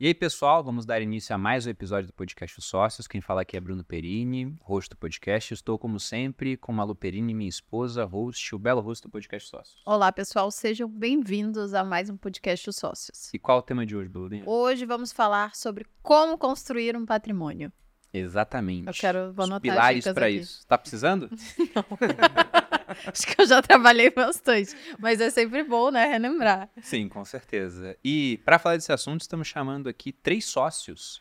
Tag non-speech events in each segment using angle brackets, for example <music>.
E aí, pessoal, vamos dar início a mais um episódio do podcast Os Sócios. Quem fala aqui é Bruno Perini, host do podcast. Estou, como sempre, com Malu Perini, minha esposa, host, o belo host do podcast Sócios. Olá, pessoal, sejam bem-vindos a mais um podcast Os Sócios. E qual é o tema de hoje, Belurinha? Hoje vamos falar sobre como construir um patrimônio. Exatamente. Eu quero vou Os anotar pilares dicas para isso. Tá precisando? <laughs> <laughs> Acho que eu já trabalhei bastante, mas é sempre bom, né, relembrar. Sim, com certeza. E para falar desse assunto, estamos chamando aqui três sócios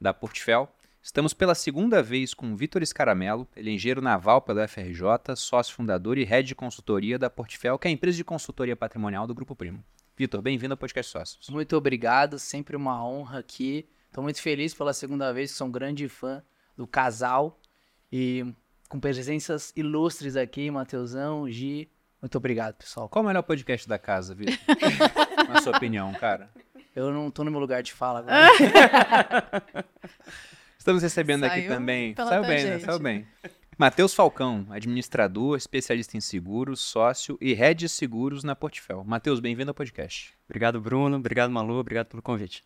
da Portfel. Estamos pela segunda vez com o Vitor Escaramelo, ele é engenheiro naval pela FRJ, sócio fundador e head de consultoria da Portfel, que é a empresa de consultoria patrimonial do Grupo Primo. Vitor, bem-vindo ao podcast Sócios. Muito obrigado, sempre uma honra aqui. Estou muito feliz pela segunda vez, sou um grande fã do casal e com presenças ilustres aqui, Mateusão, Gi. Muito obrigado, pessoal. Qual o melhor podcast da casa, Vitor? <laughs> Na sua opinião, cara? Eu não tô no meu lugar de fala agora. <laughs> Estamos recebendo aqui Saiu também. pela Saiu bem, né? Saiu bem. Matheus Falcão, administrador, especialista em seguros, sócio e head de seguros na Portfel. Matheus, bem-vindo ao podcast. Obrigado, Bruno. Obrigado, Malu. Obrigado pelo convite.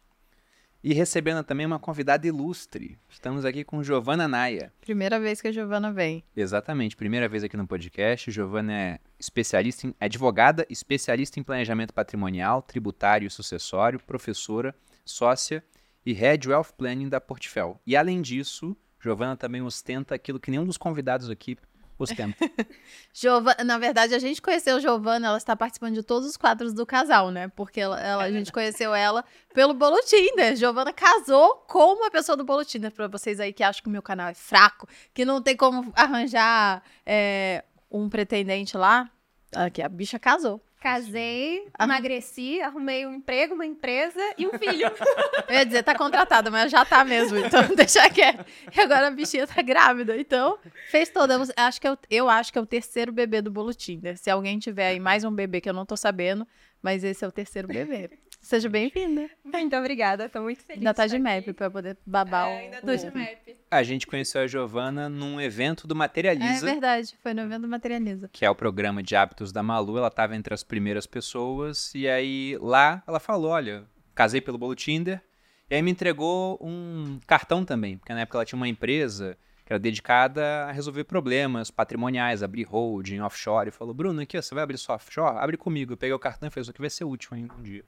E recebendo também uma convidada ilustre. Estamos aqui com Giovana Naia. Primeira vez que a Giovana vem. Exatamente, primeira vez aqui no podcast. Giovana é especialista em advogada, especialista em planejamento patrimonial, tributário e sucessório, professora, sócia e head wealth planning da Portfel. E além disso, Giovana também ostenta aquilo que nenhum dos convidados aqui ostenta. <laughs> Giovana, na verdade, a gente conheceu a Giovana, ela está participando de todos os quadros do casal, né? Porque ela, ela- a gente conheceu ela pelo Bolo Tinder. Giovana casou com uma pessoa do Bolo Tinder. Pra vocês aí que acham que o meu canal é fraco, que não tem como arranjar é, um pretendente lá. Aqui, a bicha casou. Casei, Ah. emagreci, arrumei um emprego, uma empresa e um filho. <laughs> Eu ia dizer, tá contratada, mas já tá mesmo, então <laughs> deixa quieto. E agora a bichinha tá grávida, então fez toda. Eu acho que é o- eu acho que é o terceiro bebê do bolo Tinder. Se alguém tiver aí mais um bebê que eu não tô sabendo, mas esse é o terceiro bebê. Seja bem-vinda. Muito obrigada, tô muito feliz. Ainda tá de map pra poder babar É, o... ainda tô de map. A gente conheceu a Giovana num evento do É Materializa, verdade, foi no evento Materializa. que é o programa de hábitos da Malu. Ela estava entre as primeiras pessoas. E aí lá ela falou: Olha, casei pelo bolo Tinder. E aí me entregou um cartão também, porque na época ela tinha uma empresa era dedicada a resolver problemas patrimoniais, abrir holding, offshore. E falou: Bruno, aqui, ó, você vai abrir sua offshore? Abre comigo. Eu peguei o cartão e falei: Isso aqui vai ser útil ainda um dia.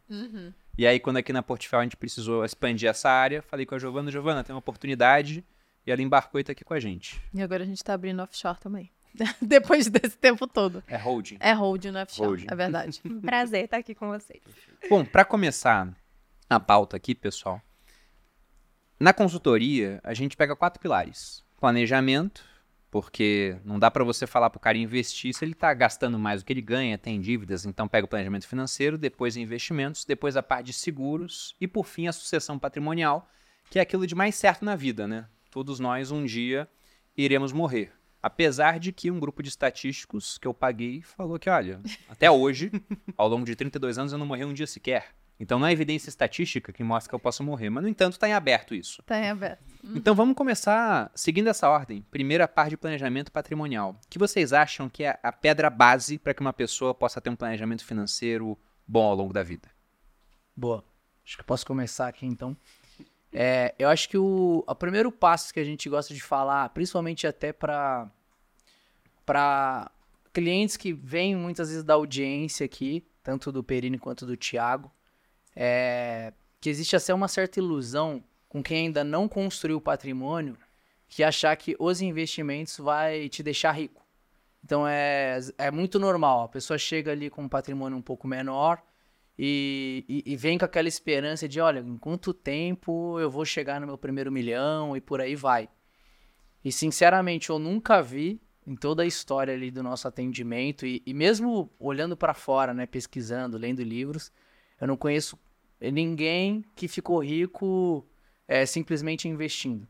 E aí, quando aqui na Portfel a gente precisou expandir essa área, falei com a Giovana: Giovana, tem uma oportunidade. E ela embarcou e tá aqui com a gente. E agora a gente tá abrindo offshore também. <laughs> Depois desse tempo todo. É holding. É holding no offshore, Holding. é verdade. <laughs> Prazer estar aqui com vocês. Bom, para começar a pauta aqui, pessoal, na consultoria a gente pega quatro pilares: planejamento, porque não dá para você falar pro cara investir se ele tá gastando mais do que ele ganha, tem dívidas, então pega o planejamento financeiro, depois investimentos, depois a parte de seguros e por fim a sucessão patrimonial, que é aquilo de mais certo na vida, né? Todos nós um dia iremos morrer. Apesar de que um grupo de estatísticos que eu paguei falou que, olha, até hoje, ao longo de 32 anos, eu não morri um dia sequer. Então não é evidência estatística que mostra que eu posso morrer. Mas, no entanto, está em aberto isso. Tá em aberto. Então vamos começar seguindo essa ordem. Primeira parte de planejamento patrimonial. O que vocês acham que é a pedra base para que uma pessoa possa ter um planejamento financeiro bom ao longo da vida? Boa. Acho que eu posso começar aqui então. É, eu acho que o, o primeiro passo que a gente gosta de falar, principalmente até para para clientes que vêm muitas vezes da audiência aqui, tanto do Perini quanto do Thiago, é que existe até uma certa ilusão com quem ainda não construiu patrimônio, que achar que os investimentos vai te deixar rico. Então é, é muito normal, a pessoa chega ali com um patrimônio um pouco menor, e, e- e vem com aquela esperança de, olha, em quanto tempo eu vou chegar no meu primeiro milhão e por aí vai. E sinceramente, eu nunca vi em toda a história ali do nosso atendimento e, e mesmo olhando para fora, né, pesquisando, lendo livros, eu não conheço ninguém que ficou rico é, simplesmente investindo.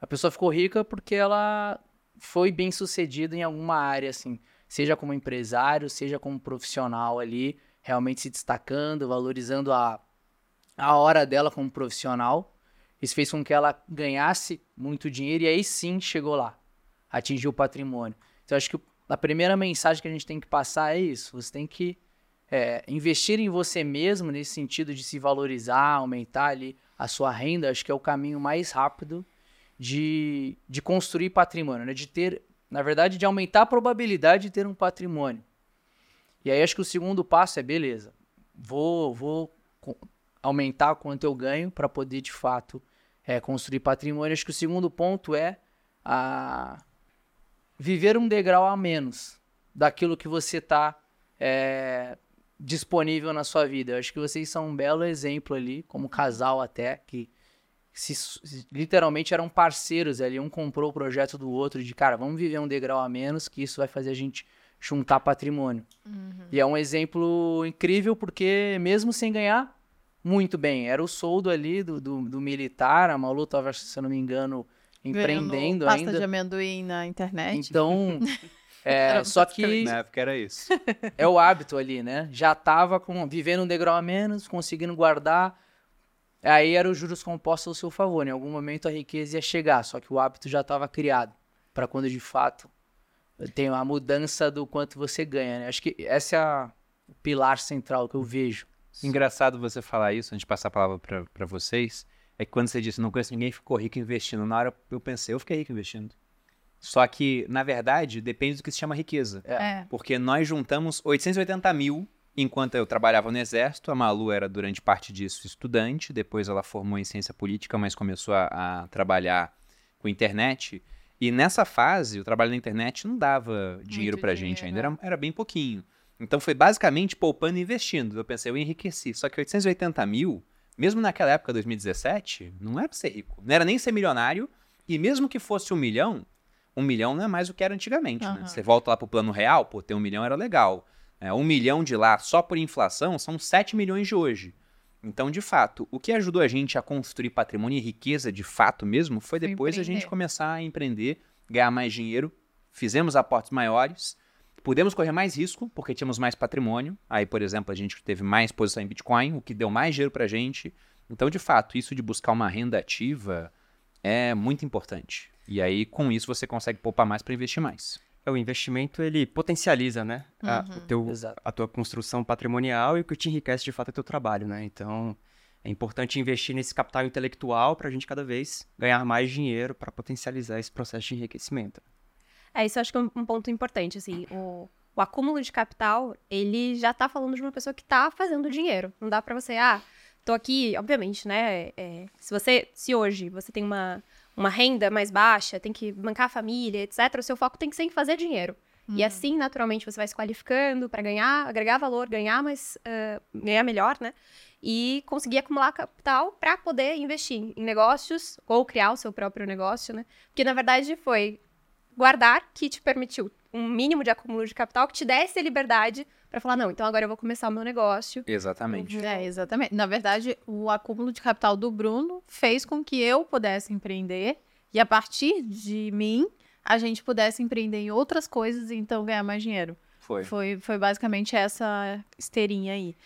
A pessoa ficou rica porque ela foi bem sucedida em alguma área, assim, seja como empresário, seja como profissional ali, realmente se destacando, valorizando a, a hora dela como profissional. Isso fez com que ela ganhasse muito dinheiro e aí sim chegou lá, atingiu o patrimônio. Então, acho que a primeira mensagem que a gente tem que passar é isso: você tem que é, investir em você mesmo, nesse sentido de se valorizar, aumentar ali a sua renda, acho que é o caminho mais rápido de, de construir patrimônio, né? De ter, na verdade, de aumentar a probabilidade de ter um patrimônio. E aí acho que o segundo passo é, beleza, vou, vou aumentar quanto eu ganho para poder, de fato, é, construir patrimônio. Acho que o segundo ponto é a viver um degrau a menos daquilo que você está é, disponível na sua vida. Eu acho que vocês são um belo exemplo ali, como casal até, que se, literalmente eram parceiros ali. Um comprou o projeto do outro de, cara, vamos viver um degrau a menos, que isso vai fazer a gente juntar patrimônio. Uhum. E é um exemplo incrível porque mesmo sem ganhar muito bem, era o soldo ali do, do, do militar, a Malu estava, se eu não me engano, empreendendo pasta ainda. de amendoim na internet. Então, <laughs> é, <laughs> só que na época era isso. É o hábito ali, né? Já tava com, vivendo um degrau a menos, conseguindo guardar. Aí era os juros compostos ao seu favor. Em algum momento a riqueza ia chegar, só que o hábito já estava criado para quando de fato tem a mudança do quanto você ganha. Né? Acho que esse é a, o pilar central que eu vejo. Engraçado você falar isso, antes de passar a palavra para vocês é que quando você disse, não conheço ninguém que ficou rico investindo, na hora eu pensei, eu fiquei rico investindo. Só que, na verdade, depende do que se chama riqueza. É. Porque nós juntamos 880 mil enquanto eu trabalhava no Exército. A Malu era, durante parte disso, estudante. Depois ela formou em ciência política, mas começou a, a trabalhar com internet. E nessa fase, o trabalho na internet não dava dinheiro Muito pra dinheiro, gente ainda, era, era bem pouquinho. Então foi basicamente poupando e investindo. Eu pensei, eu enriqueci. Só que 880 mil mesmo naquela época, 2017, não era ser rico. Não era nem ser milionário. E mesmo que fosse um milhão, um milhão não é mais o que era antigamente. Uhum. Né? Você volta lá pro plano real, pô, ter um milhão era legal. É, um milhão de lá só por inflação são 7 milhões de hoje. Então, de fato, o que ajudou a gente a construir patrimônio e riqueza de fato mesmo foi depois a gente começar a empreender, ganhar mais dinheiro, fizemos aportes maiores Pudemos correr mais risco, porque tínhamos mais patrimônio. Aí, por exemplo, a gente teve mais posição em Bitcoin, o que deu mais dinheiro para a gente. Então, de fato, isso de buscar uma renda ativa é muito importante. E aí, com isso, você consegue poupar mais para investir mais. É, o investimento, ele potencializa, né? A, uhum. teu, a tua construção patrimonial e o que te enriquece, de fato, é teu trabalho, né? Então, é importante investir nesse capital intelectual para a gente cada vez ganhar mais dinheiro para potencializar esse processo de enriquecimento. É, isso eu acho que é um, um ponto importante, assim, o, o, acúmulo de capital, ele já tá falando de uma pessoa que tá fazendo dinheiro. Não dá para você, ah, tô aqui, obviamente, né, é, se você, se hoje você tem uma, uma renda mais baixa, tem que bancar a família, etc., o seu foco tem que ser em fazer dinheiro. Uhum. E assim, naturalmente, você vai se qualificando para ganhar, agregar valor, ganhar mais, uh, ganhar melhor, né? E conseguir acumular capital para poder investir em negócios ou criar o seu próprio negócio, né? Porque na verdade foi guardar que te permitiu um mínimo de acúmulo de capital que te desse a liberdade para falar, não, então agora eu vou começar o meu negócio. Exatamente. É, exatamente. Na verdade, o acúmulo de capital do Bruno fez com que eu pudesse empreender e a partir de mim a gente pudesse empreender em outras coisas e então ganhar mais dinheiro. Foi. Foi, foi basicamente essa esteirinha aí.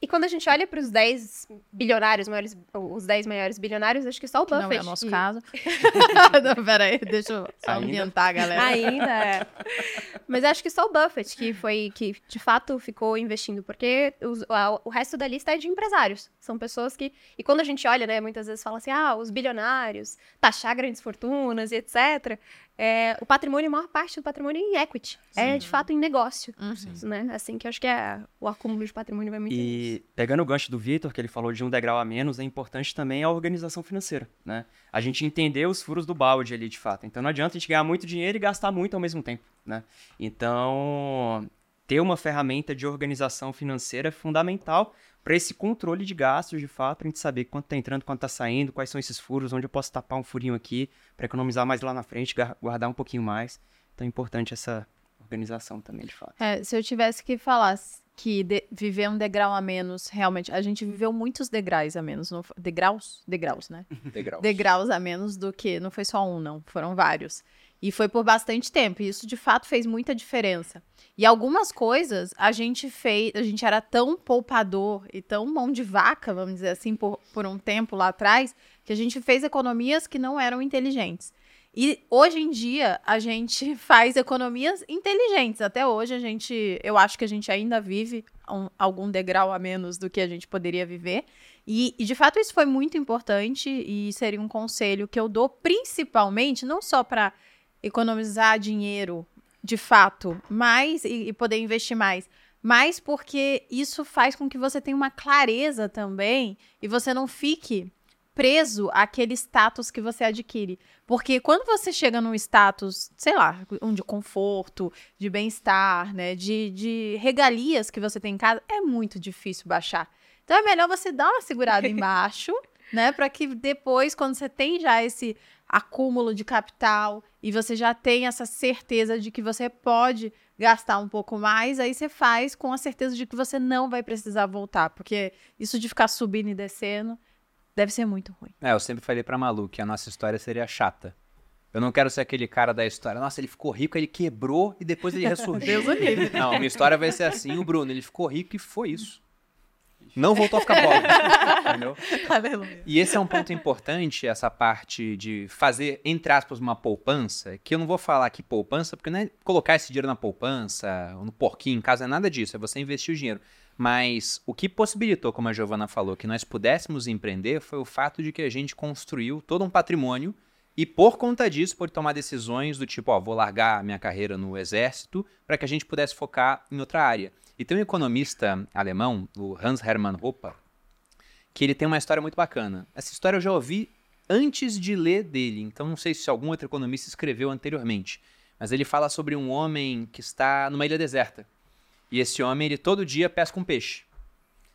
E quando a gente olha para os 10 bilionários, maiores, os 10 maiores bilionários, acho que só o Buffett. Não é o nosso e... caso. <laughs> não, peraí, deixa eu só ambientar a galera. Ainda é. <laughs> Mas acho que só o Buffett que foi, que de fato ficou investindo, porque os, a, o resto da lista é de empresários. São pessoas que. E quando a gente olha, né, muitas vezes fala assim, ah, os bilionários, taxar grandes fortunas e etc é, o patrimônio, a maior parte do patrimônio é em equity. É, Sim. É, de fato, em negócio. Uhum. Né? Assim que eu acho que é, o acúmulo de patrimônio vai muito E pegando o gancho do Vitor, que ele falou de um degrau a menos, é importante também a organização financeira, né? A gente entender os furos do balde ali, de fato. Então, não adianta a gente ganhar muito dinheiro e gastar muito ao mesmo tempo, né? Então, ter uma ferramenta de organização financeira é fundamental para esse controle de gastos, de fato, para a gente saber quanto está entrando, quanto está saindo, quais são esses furos, onde eu posso tapar um furinho aqui para economizar mais lá na frente, guardar um pouquinho mais. Então é importante essa organização também, de fato. É, se eu tivesse que falar que de, viver um degrau a menos, realmente, a gente viveu muitos degraus a menos, não, degraus? Degraus, né? <laughs> Degraus. Degraus a menos do que, não foi só um, não, foram vários. E foi por bastante tempo. E isso de fato fez muita diferença. E algumas coisas a gente fez, a gente era tão poupador e tão mão de vaca, vamos dizer assim, por, por um tempo lá atrás, que a gente fez economias que não eram inteligentes. E hoje em dia a gente <laughs> faz economias inteligentes. Até hoje a gente, eu acho que a gente ainda vive um, algum degrau a menos do que a gente poderia viver. E, e, de fato isso foi muito importante e seria um conselho que eu dou principalmente não só para economizar dinheiro de fato, mais e, e poder investir mais, mas porque isso faz com que você tenha uma clareza também e você não fique preso àquele status que você adquire. Porque quando você chega num status, sei lá, um de conforto, de bem-estar, né, de, de regalias que você tem em casa, é muito difícil baixar. Então é melhor você dar uma segurada <laughs> embaixo, né, para que depois, quando você tem já esse acúmulo de capital e você já tem essa certeza de que você pode gastar um pouco mais, aí você faz com a certeza de que você não vai precisar voltar, porque isso de ficar subindo e descendo Deve ser muito ruim. É, eu sempre falei pra Malu que a nossa história seria chata. Eu não quero ser aquele cara da história. Nossa, ele ficou rico, ele quebrou e depois ele <laughs> ressurgiu. Deus o livre. Não, minha história vai ser assim, o Bruno, ele ficou rico e foi isso. Não voltou a ficar pobre. <laughs> entendeu? Aleluia. E esse é um ponto importante, essa parte de fazer, entre aspas, uma poupança, que eu não vou falar aqui poupança, porque não é colocar esse dinheiro na poupança, no porquinho em casa, é nada disso, é você investir o dinheiro. Mas o que possibilitou, como a Giovana falou, que nós pudéssemos empreender foi o fato de que a gente construiu todo um patrimônio e por conta disso pôde tomar decisões do tipo, ó, vou largar minha carreira no exército para que a gente pudesse focar em outra área. E tem um economista alemão, o Hans Hermann Hoppe, que ele tem uma história muito bacana. Essa história eu já ouvi antes de ler dele, então não sei se algum outro economista escreveu anteriormente. Mas ele fala sobre um homem que está numa ilha deserta. E esse homem, ele todo dia pesca um peixe.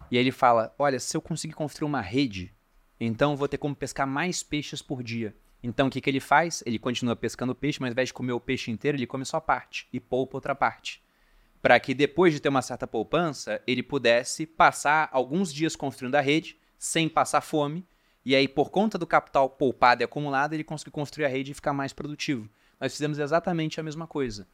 E aí ele fala: Olha, se eu conseguir construir uma rede, então vou ter como pescar mais peixes por dia. Então o que, que ele faz? Ele continua pescando peixe, mas ao invés de comer o peixe inteiro, ele come só parte e poupa outra parte. Para que depois de ter uma certa poupança, ele pudesse passar alguns dias construindo a rede sem passar fome. E aí, por conta do capital poupado e acumulado, ele conseguiu construir a rede e ficar mais produtivo. Nós fizemos exatamente a mesma coisa.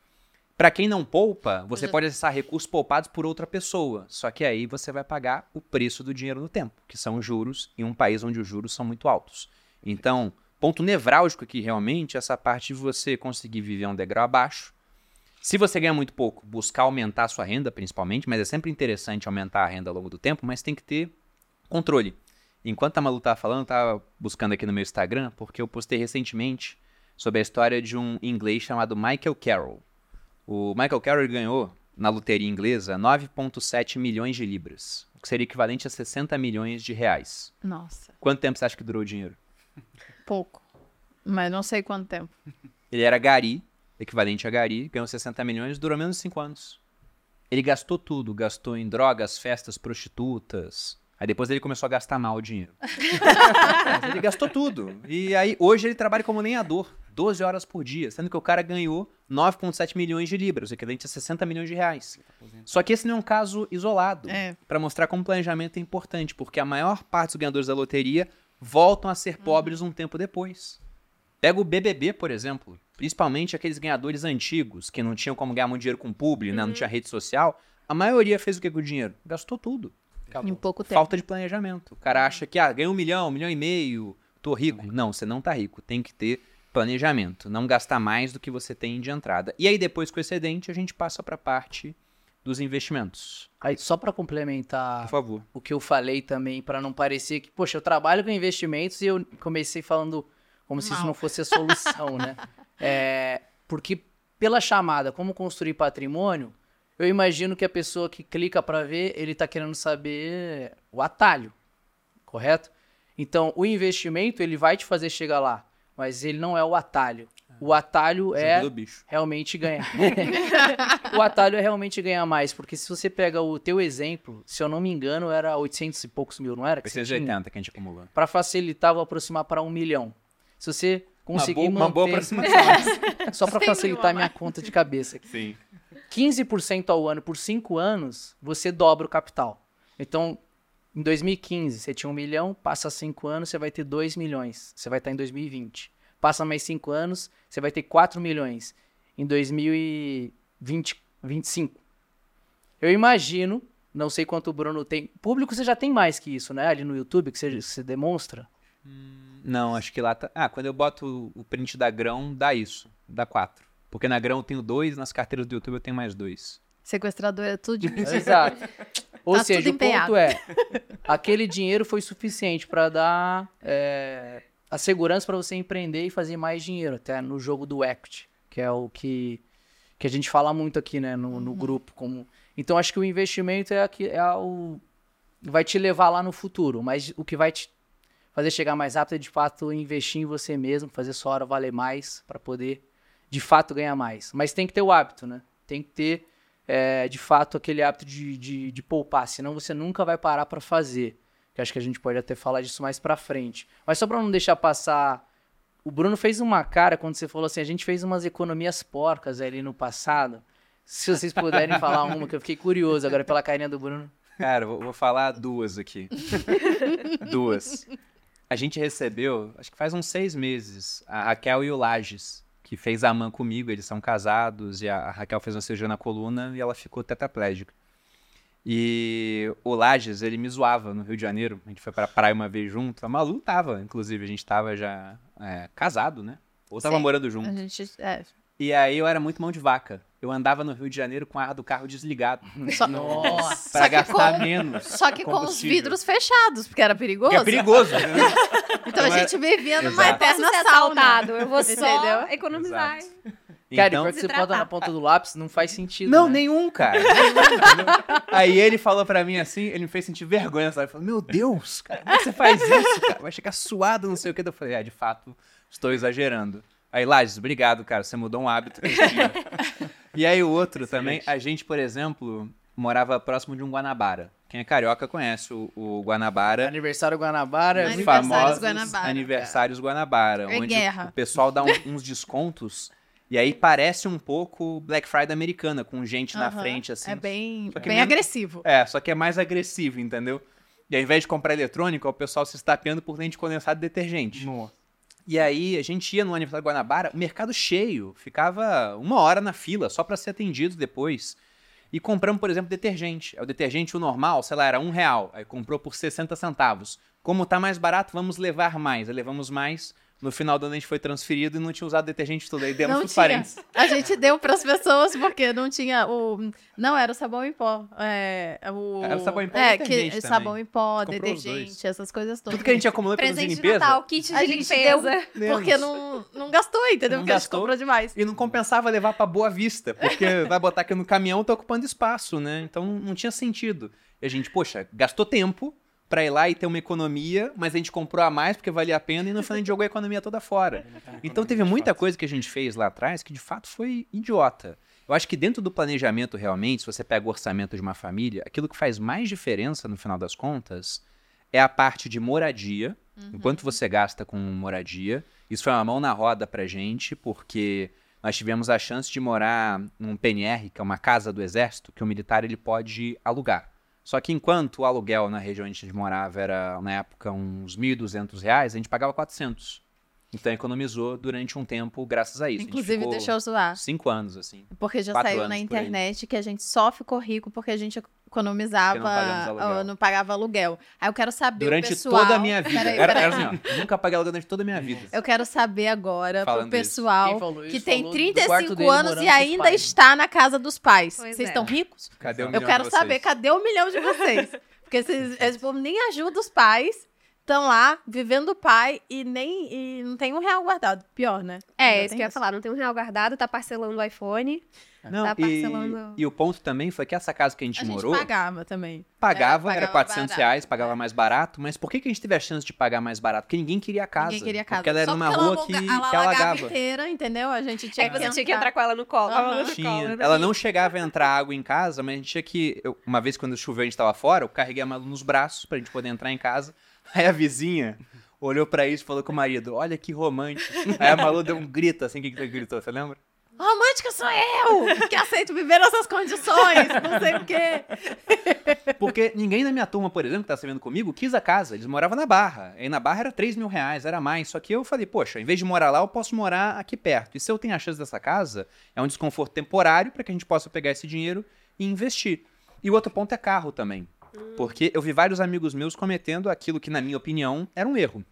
Para quem não poupa, você pode acessar recursos poupados por outra pessoa. Só que aí você vai pagar o preço do dinheiro no tempo, que são os juros em um país onde os juros são muito altos. Então, ponto nevrálgico aqui realmente essa parte de você conseguir viver um degrau abaixo. Se você ganha muito pouco, buscar aumentar a sua renda, principalmente, mas é sempre interessante aumentar a renda ao longo do tempo, mas tem que ter controle. Enquanto a Malu estava falando, eu estava buscando aqui no meu Instagram, porque eu postei recentemente sobre a história de um inglês chamado Michael Carroll. O Michael Carroll ganhou na loteria inglesa 9,7 milhões de libras, o que seria equivalente a 60 milhões de reais. Nossa. Quanto tempo você acha que durou o dinheiro? Pouco. Mas não sei quanto tempo. Ele era gari, equivalente a gari, ganhou 60 milhões, durou menos de 5 anos. Ele gastou tudo, gastou em drogas, festas, prostitutas. Aí depois ele começou a gastar mal o dinheiro. <laughs> ele gastou tudo. E aí hoje ele trabalha como lenhador. 12 horas por dia, sendo que o cara ganhou 9,7 milhões de libras, equivalente a 60 milhões de reais. Só que esse não é um caso isolado, é. para mostrar como planejamento é importante, porque a maior parte dos ganhadores da loteria voltam a ser pobres um tempo depois. Pega o BBB, por exemplo, principalmente aqueles ganhadores antigos, que não tinham como ganhar muito dinheiro com publi, né? não tinha rede social, a maioria fez o que com o dinheiro? Gastou tudo. Acabou. Em pouco tempo. Falta de planejamento. O cara acha que, ah, ganha um milhão, um milhão e meio, tô rico. Não, você não tá rico. Tem que ter planejamento, não gastar mais do que você tem de entrada. E aí depois com o excedente a gente passa para a parte dos investimentos. Aí só para complementar Por favor. o que eu falei também para não parecer que, poxa, eu trabalho com investimentos e eu comecei falando como se isso não fosse a solução, né? <laughs> É, porque pela chamada como construir patrimônio, eu imagino que a pessoa que clica para ver, ele está querendo saber o atalho, correto? Então, o investimento, ele vai te fazer chegar lá mas ele não é o atalho. O atalho é realmente ganhar. <laughs> <laughs> o atalho é realmente ganhar mais, porque se você pega o teu exemplo, se eu não me engano, era 800 e poucos mil, não era? 880 que a gente acumulou. Para facilitar, vou aproximar para um milhão. Se você conseguir uma boa, <laughs> manter... Uma boa. Só para facilitar minha conta de cabeça. Sim. 15% ao ano por 5 anos, você dobra o capital. Então, em 2015, você tinha um milhão, passa cinco anos, você vai ter 2 milhões. Você vai estar em 2020. Passa mais cinco anos, você vai ter 4 milhões. Em 2025. Eu imagino, não sei quanto o Bruno tem. Público você já tem mais que isso, né? Ali no YouTube, que você, você demonstra. Hum, não, acho que lá tá. Ah, quando eu boto o print da grão, dá isso. Dá 4. Porque na grão eu tenho dois, nas carteiras do YouTube eu tenho mais dois. Sequestrador é tudo de <laughs> Exato. Ou Tá seja, tudo o empenhado. ponto é, aquele dinheiro foi suficiente para dar é, a segurança para você empreender e fazer mais dinheiro, até no jogo do equity, que é o que, que a gente fala muito aqui, né, no, Uhum. no grupo. Como... Então, acho que o investimento é, aqui, é o... vai te levar lá no futuro, mas o que vai te fazer chegar mais rápido é, de fato, investir em você mesmo, fazer sua hora valer mais para poder, de fato, ganhar mais. Mas tem que ter o hábito, né? Tem que ter é, de fato aquele hábito de, de, de poupar, senão você nunca vai parar para fazer. Que acho que a gente pode até falar disso mais pra frente. Mas só para não deixar passar, o Bruno fez uma cara quando você falou assim, a gente fez umas economias porcas ali no passado. Se vocês puderem <laughs> falar uma, que eu fiquei curioso agora pela carinha do Bruno. Cara, vou, vou falar duas aqui. <laughs> duas. A gente recebeu, acho que faz uns seis meses, a Raquel e o Lages, que fez a mãe comigo, eles são casados, e a a Raquel fez uma cirurgia na coluna e ela ficou tetraplégica. E o Lages, ele me zoava no Rio de Janeiro, a gente foi pra praia uma vez junto, a Malu tava, inclusive, a gente tava já é, casado, né? Ou tava Sim. morando junto. A gente. É, E aí eu era muito mão de vaca. Eu andava no Rio de Janeiro com a ar do carro desligado. <laughs> só, Nossa. Pra gastar com- menos. só que com os vidros fechados, porque era perigoso. Que é perigoso. né? <laughs> Então a gente vivia numa eterna assaltado, eu vou só Entendeu? economizar. Exato. Cara, Então, e pior que você bota na ponta do lápis, não faz sentido. não, né? nenhum, cara. Nenhum? <laughs> Aí ele falou pra mim assim, ele me fez sentir vergonha, sabe? Ele falou, meu Deus, cara, como é que você faz isso, cara? Vai chegar suado, não sei o que. Eu falei, é, de fato, estou exagerando. Aí, Lages, obrigado, cara, você mudou um hábito que eu tinha. E aí o outro também, a gente, por exemplo, morava próximo de um Guanabara. Quem é carioca conhece o, o Guanabara. Aniversário Guanabara. Os Aniversários famosos Guanabara. aniversários Guanabara, É onde guerra. o pessoal dá um- uns descontos e aí parece um pouco Black Friday americana, com gente na Aham. frente assim. É bem, bem menos- agressivo. É, só que é mais agressivo, entendeu? E ao invés de comprar eletrônico, o pessoal se estapeando por dentro de condensado de detergente. E aí a gente ia no aniversário Guanabara, o mercado cheio, ficava uma hora na fila só para ser atendido depois. E compramos, por exemplo, detergente. É O detergente, o normal, sei lá, era um real. Aí comprou por 60 centavos. Como tá mais barato, vamos levar mais. Aí levamos mais. No final do ano a gente foi transferido e não tinha usado detergente tudo. Aí demos Não pros tinha. parentes. A gente deu pras pessoas porque não tinha o. Não, era o sabão em pó. É, o... Era o sabão em pó É, detergente que, também. sabão em pó, Comprou detergente, essas coisas todas. Tudo que a gente acumulou pra produzir Presente de limpeza. Natal, kit A de gente limpeza. Porque não, não gastou, entendeu? Não porque a gente gastou. comprou demais. E não compensava levar pra Boa Vista, porque <laughs> vai botar aqui no caminhão, tá ocupando espaço, né? Então não tinha sentido. E a gente, poxa, gastou tempo pra ir lá e ter uma economia, mas a gente comprou a mais porque valia a pena e no final a gente jogou a economia toda fora. Então teve muita coisa que a gente fez lá atrás que de fato foi idiota. Eu acho que dentro do planejamento realmente, se você pega o orçamento de uma família, aquilo que faz mais diferença no final das contas é a parte de moradia, enquanto você gasta com moradia. Isso foi uma mão na roda pra gente, porque nós tivemos a chance de morar num PNR, que é uma casa do exército, que o militar ele pode alugar. Só que enquanto o aluguel na região onde a gente morava era, na época, uns 1.200 reais, a gente pagava 400. Então economizou durante um tempo graças a isso. A Inclusive, deixa eu zoar. Cinco anos, assim. Porque já saiu na internet que a gente só ficou rico porque a gente economizava, Porque não ah, não pagava aluguel. Aí eu quero saber o Durante pessoal... toda a minha vida. Peraí, era, peraí. era assim, ó. Nunca paguei aluguel durante toda a minha vida. Eu quero saber agora Falando pro isso. pessoal falou que isso tem falou do quarto 35 dele anos e ainda está na casa dos pais. Pois Vocês é. estão ricos? Cadê o Eu milhão quero de vocês? saber, cadê o milhão de vocês? <laughs> Porque esses, esse povo nem ajuda os pais, estão lá vivendo o pai e nem e não tem um real guardado. Pior, né? É, isso tem que eu ia falar. Não tem um real guardado, tá parcelando o iPhone. Não, Tá e, parcelando- e o ponto também foi que essa casa que a gente A gente morou pagava também. pagava, É, era pagava 400 barato. reais, pagava mais barato, mas por que, que a gente teve a chance de pagar mais barato? Porque ninguém queria a casa. Ninguém queria casa. Porque ela era Só numa rua que, ela que alagava inteira, entendeu? A gente tinha Aí você tinha que entrar com ela no colo. Aham. ela no Tinha. colo, né? Ela não chegava a entrar água em casa, mas a gente tinha que. eu- uma vez quando choveu, a gente tava fora, eu carreguei a Malu nos braços pra gente poder entrar em casa. Aí a vizinha olhou pra isso e falou com o marido: Olha que romântico. Aí a Malu deu um grito assim, o que, que ele gritou? Você lembra? Romântica sou eu, que aceito viver nessas condições, não sei o quê. Porque ninguém na minha turma, por exemplo, que tá servindo comigo, quis a casa. Eles moravam na Barra. Aí na Barra era 3 mil reais, era mais. Só que eu falei, poxa, em vez de morar lá, eu posso morar aqui perto. E se eu tenho a chance dessa casa, é um desconforto temporário para que a gente possa pegar esse dinheiro e investir. E o outro ponto é carro também. Porque eu vi vários amigos meus cometendo aquilo que, na minha opinião, era um erro.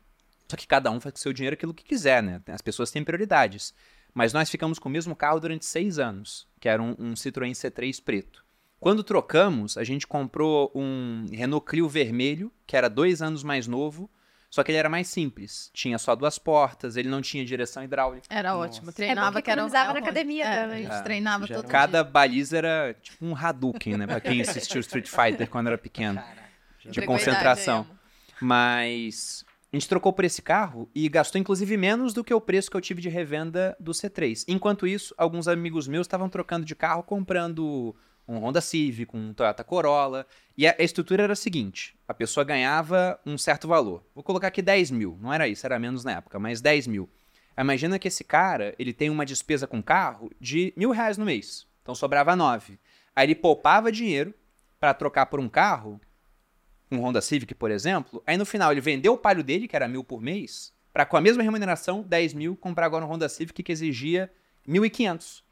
Só que cada um faz com seu dinheiro aquilo que quiser, né? As pessoas têm prioridades. Mas nós ficamos com o mesmo carro durante seis anos, que era um, um Citroën C3 preto. Quando trocamos, a gente comprou um Renault Clio vermelho, que era dois anos mais novo, só que ele era mais simples. Tinha só duas portas, ele não tinha direção hidráulica. Era Nossa. ótimo. É Treinava porque que era um economizava na é, academia é, também. A gente É, treinava já todo era. Cada baliza era tipo um Hadouken, né? Pra quem assistiu Street Fighter quando era pequeno. dia. de concentração. Mas a gente trocou por esse carro e gastou inclusive menos do que o preço que eu tive de revenda do C3. Enquanto isso, alguns amigos meus estavam trocando de carro, comprando um Honda Civic, um Toyota Corolla. E a estrutura era a seguinte: a pessoa ganhava um certo valor. Vou colocar aqui 10 mil. Não era isso, era menos na época, mas 10 mil. Imagina que esse cara ele tem uma despesa com carro de mil reais no mês. Então sobrava nove. Aí ele poupava dinheiro para trocar por um carro um Honda Civic, por exemplo, aí no final ele vendeu o palio dele, que era mil por mês, para com a mesma remuneração, 10 mil, comprar agora um Honda Civic que exigia 1.500.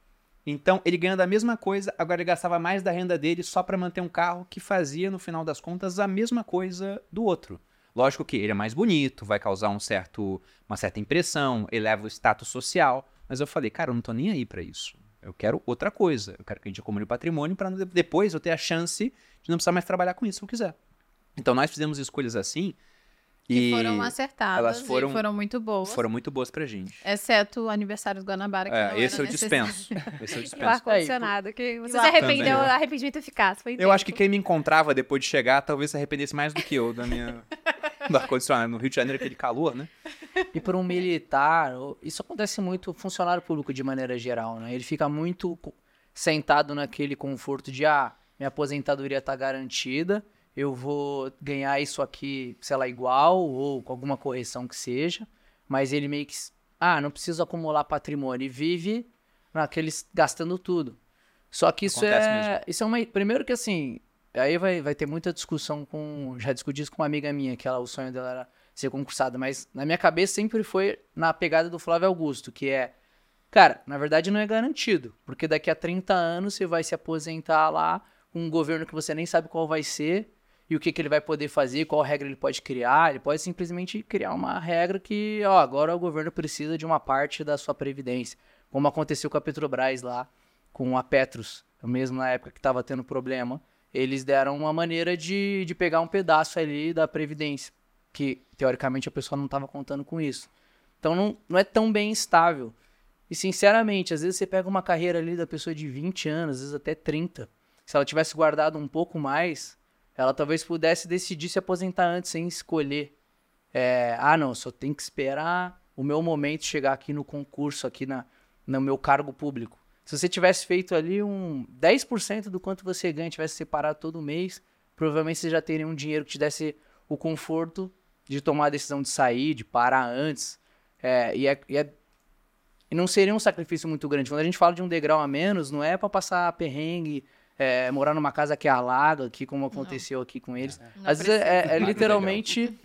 Então ele ganhando a mesma coisa, agora ele gastava mais da renda dele só para manter um carro que fazia, no final das contas, a mesma coisa do outro. Lógico que ele é mais bonito, vai causar um certo, uma certa impressão, eleva o status social, mas eu falei, cara, eu não tô nem aí para isso. Eu quero outra coisa. Eu quero que a gente acumule patrimônio para depois eu ter a chance de não precisar mais trabalhar com isso se eu quiser. Então nós fizemos escolhas assim E foram acertadas elas e foram- foram muito boas. foram muito boas pra gente. Exceto o aniversário do Guanabara, que É, não esse era eu dispenso. <laughs> Esse eu E o dispenso. ar-condicionado, que você se arrependeu, ar-condicionado. arrependimento eficaz. Foi Eu acho que tempo. quem me encontrava depois de chegar talvez se arrependesse mais do que eu da minha <laughs> do ar-condicionado. No Rio de Janeiro, aquele calor, né? E para um militar, isso acontece muito funcionário público de maneira geral, né? Ele fica muito sentado naquele conforto de ah, minha aposentadoria tá garantida, eu vou ganhar isso aqui, sei lá, igual ou com alguma correção que seja, mas ele meio que ah, não preciso acumular patrimônio e vive naqueles gastando tudo. Só que isso Acontece é, mesmo. isso é uma, primeiro que assim, aí vai, vai ter muita discussão com, já discuti isso com uma amiga minha, que ela, o sonho dela era ser concursada, mas na minha cabeça sempre foi na pegada do Flávio Augusto, que é, cara, na verdade não é garantido, porque daqui a 30 anos você vai se aposentar lá com um governo que você nem sabe qual vai ser e o que, que ele vai poder fazer, qual regra ele pode criar, ele pode simplesmente criar uma regra que, ó, agora o governo precisa de uma parte da sua previdência, como aconteceu com a Petrobras lá, com a Petros, mesmo na época que estava tendo problema, eles deram uma maneira de, de pegar um pedaço ali da previdência que teoricamente a pessoa não estava contando com isso. Então não, não é tão bem estável. E sinceramente, às vezes você pega uma carreira ali da pessoa de 20 anos, às vezes até 30. Se ela tivesse guardado um pouco mais, ela talvez pudesse decidir se aposentar antes sem escolher. É, ah, não, só tem que esperar o meu momento chegar aqui no concurso, aqui na, no meu cargo público. Se você tivesse feito ali um 10% do quanto você ganha, tivesse separado todo mês, provavelmente você já teria um dinheiro que te desse o conforto de tomar a decisão de sair, de parar antes. É, e, é, e, é- e não seria um sacrifício muito grande. Quando a gente fala de um degrau a menos, não é para passar perrengue, é, morar numa casa que alaga, aqui como aconteceu aqui com eles. Não Às vezes é, é literalmente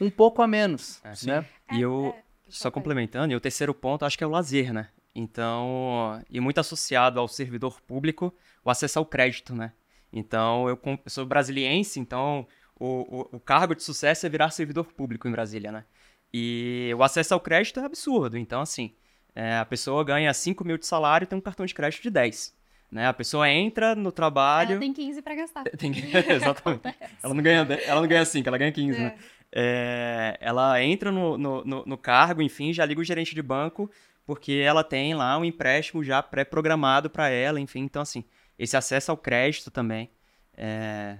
um pouco a menos, É, né? E eu, só complementando, e o terceiro ponto acho que é o lazer, né? Então, e muito associado ao servidor público, o acesso ao crédito, né? Então, eu, eu sou brasiliense, então o, o, o cargo de sucesso é virar servidor público em Brasília, né? E o acesso ao crédito é absurdo. Então, assim, é, a pessoa ganha 5 mil de salário e tem um cartão de crédito de 10. Né? A pessoa entra no trabalho. Ela tem 15 pra gastar. <laughs> Tem <laughs> Exatamente. <laughs> Ela não ganha, ela não ganha 5, ela ganha 15, né? É, ela entra no, no, no- no cargo, enfim, já liga o gerente de banco, porque ela tem lá um empréstimo já pré-programado para ela, enfim. Então, assim, esse acesso ao crédito também é,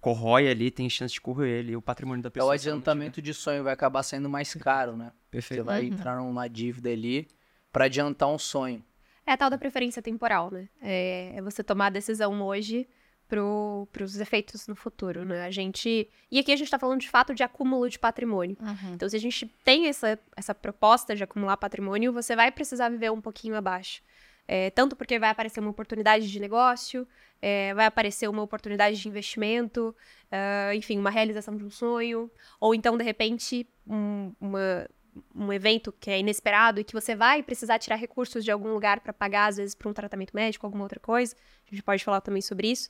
corrói ali, tem chance de corroer ali o patrimônio da É o pessoa. adiantamento de sonho vai acabar sendo mais caro, né? Você Perfeito. vai entrar numa dívida ali para adiantar um sonho. É a tal da preferência temporal, né? É, é você tomar a decisão hoje para os efeitos no futuro, né? A gente... E aqui a gente tá falando de fato de acúmulo de patrimônio. Uhum. Então, se a gente tem essa, essa proposta de acumular patrimônio, você vai precisar viver um pouquinho abaixo. É, tanto porque vai aparecer uma oportunidade de negócio, é, vai aparecer uma oportunidade de investimento, ah, enfim, uma realização de um sonho, ou então, de repente, um, uma- um evento que é inesperado e que você vai precisar tirar recursos de algum lugar para pagar, às vezes, para um tratamento médico, alguma outra coisa. A gente pode falar também sobre isso.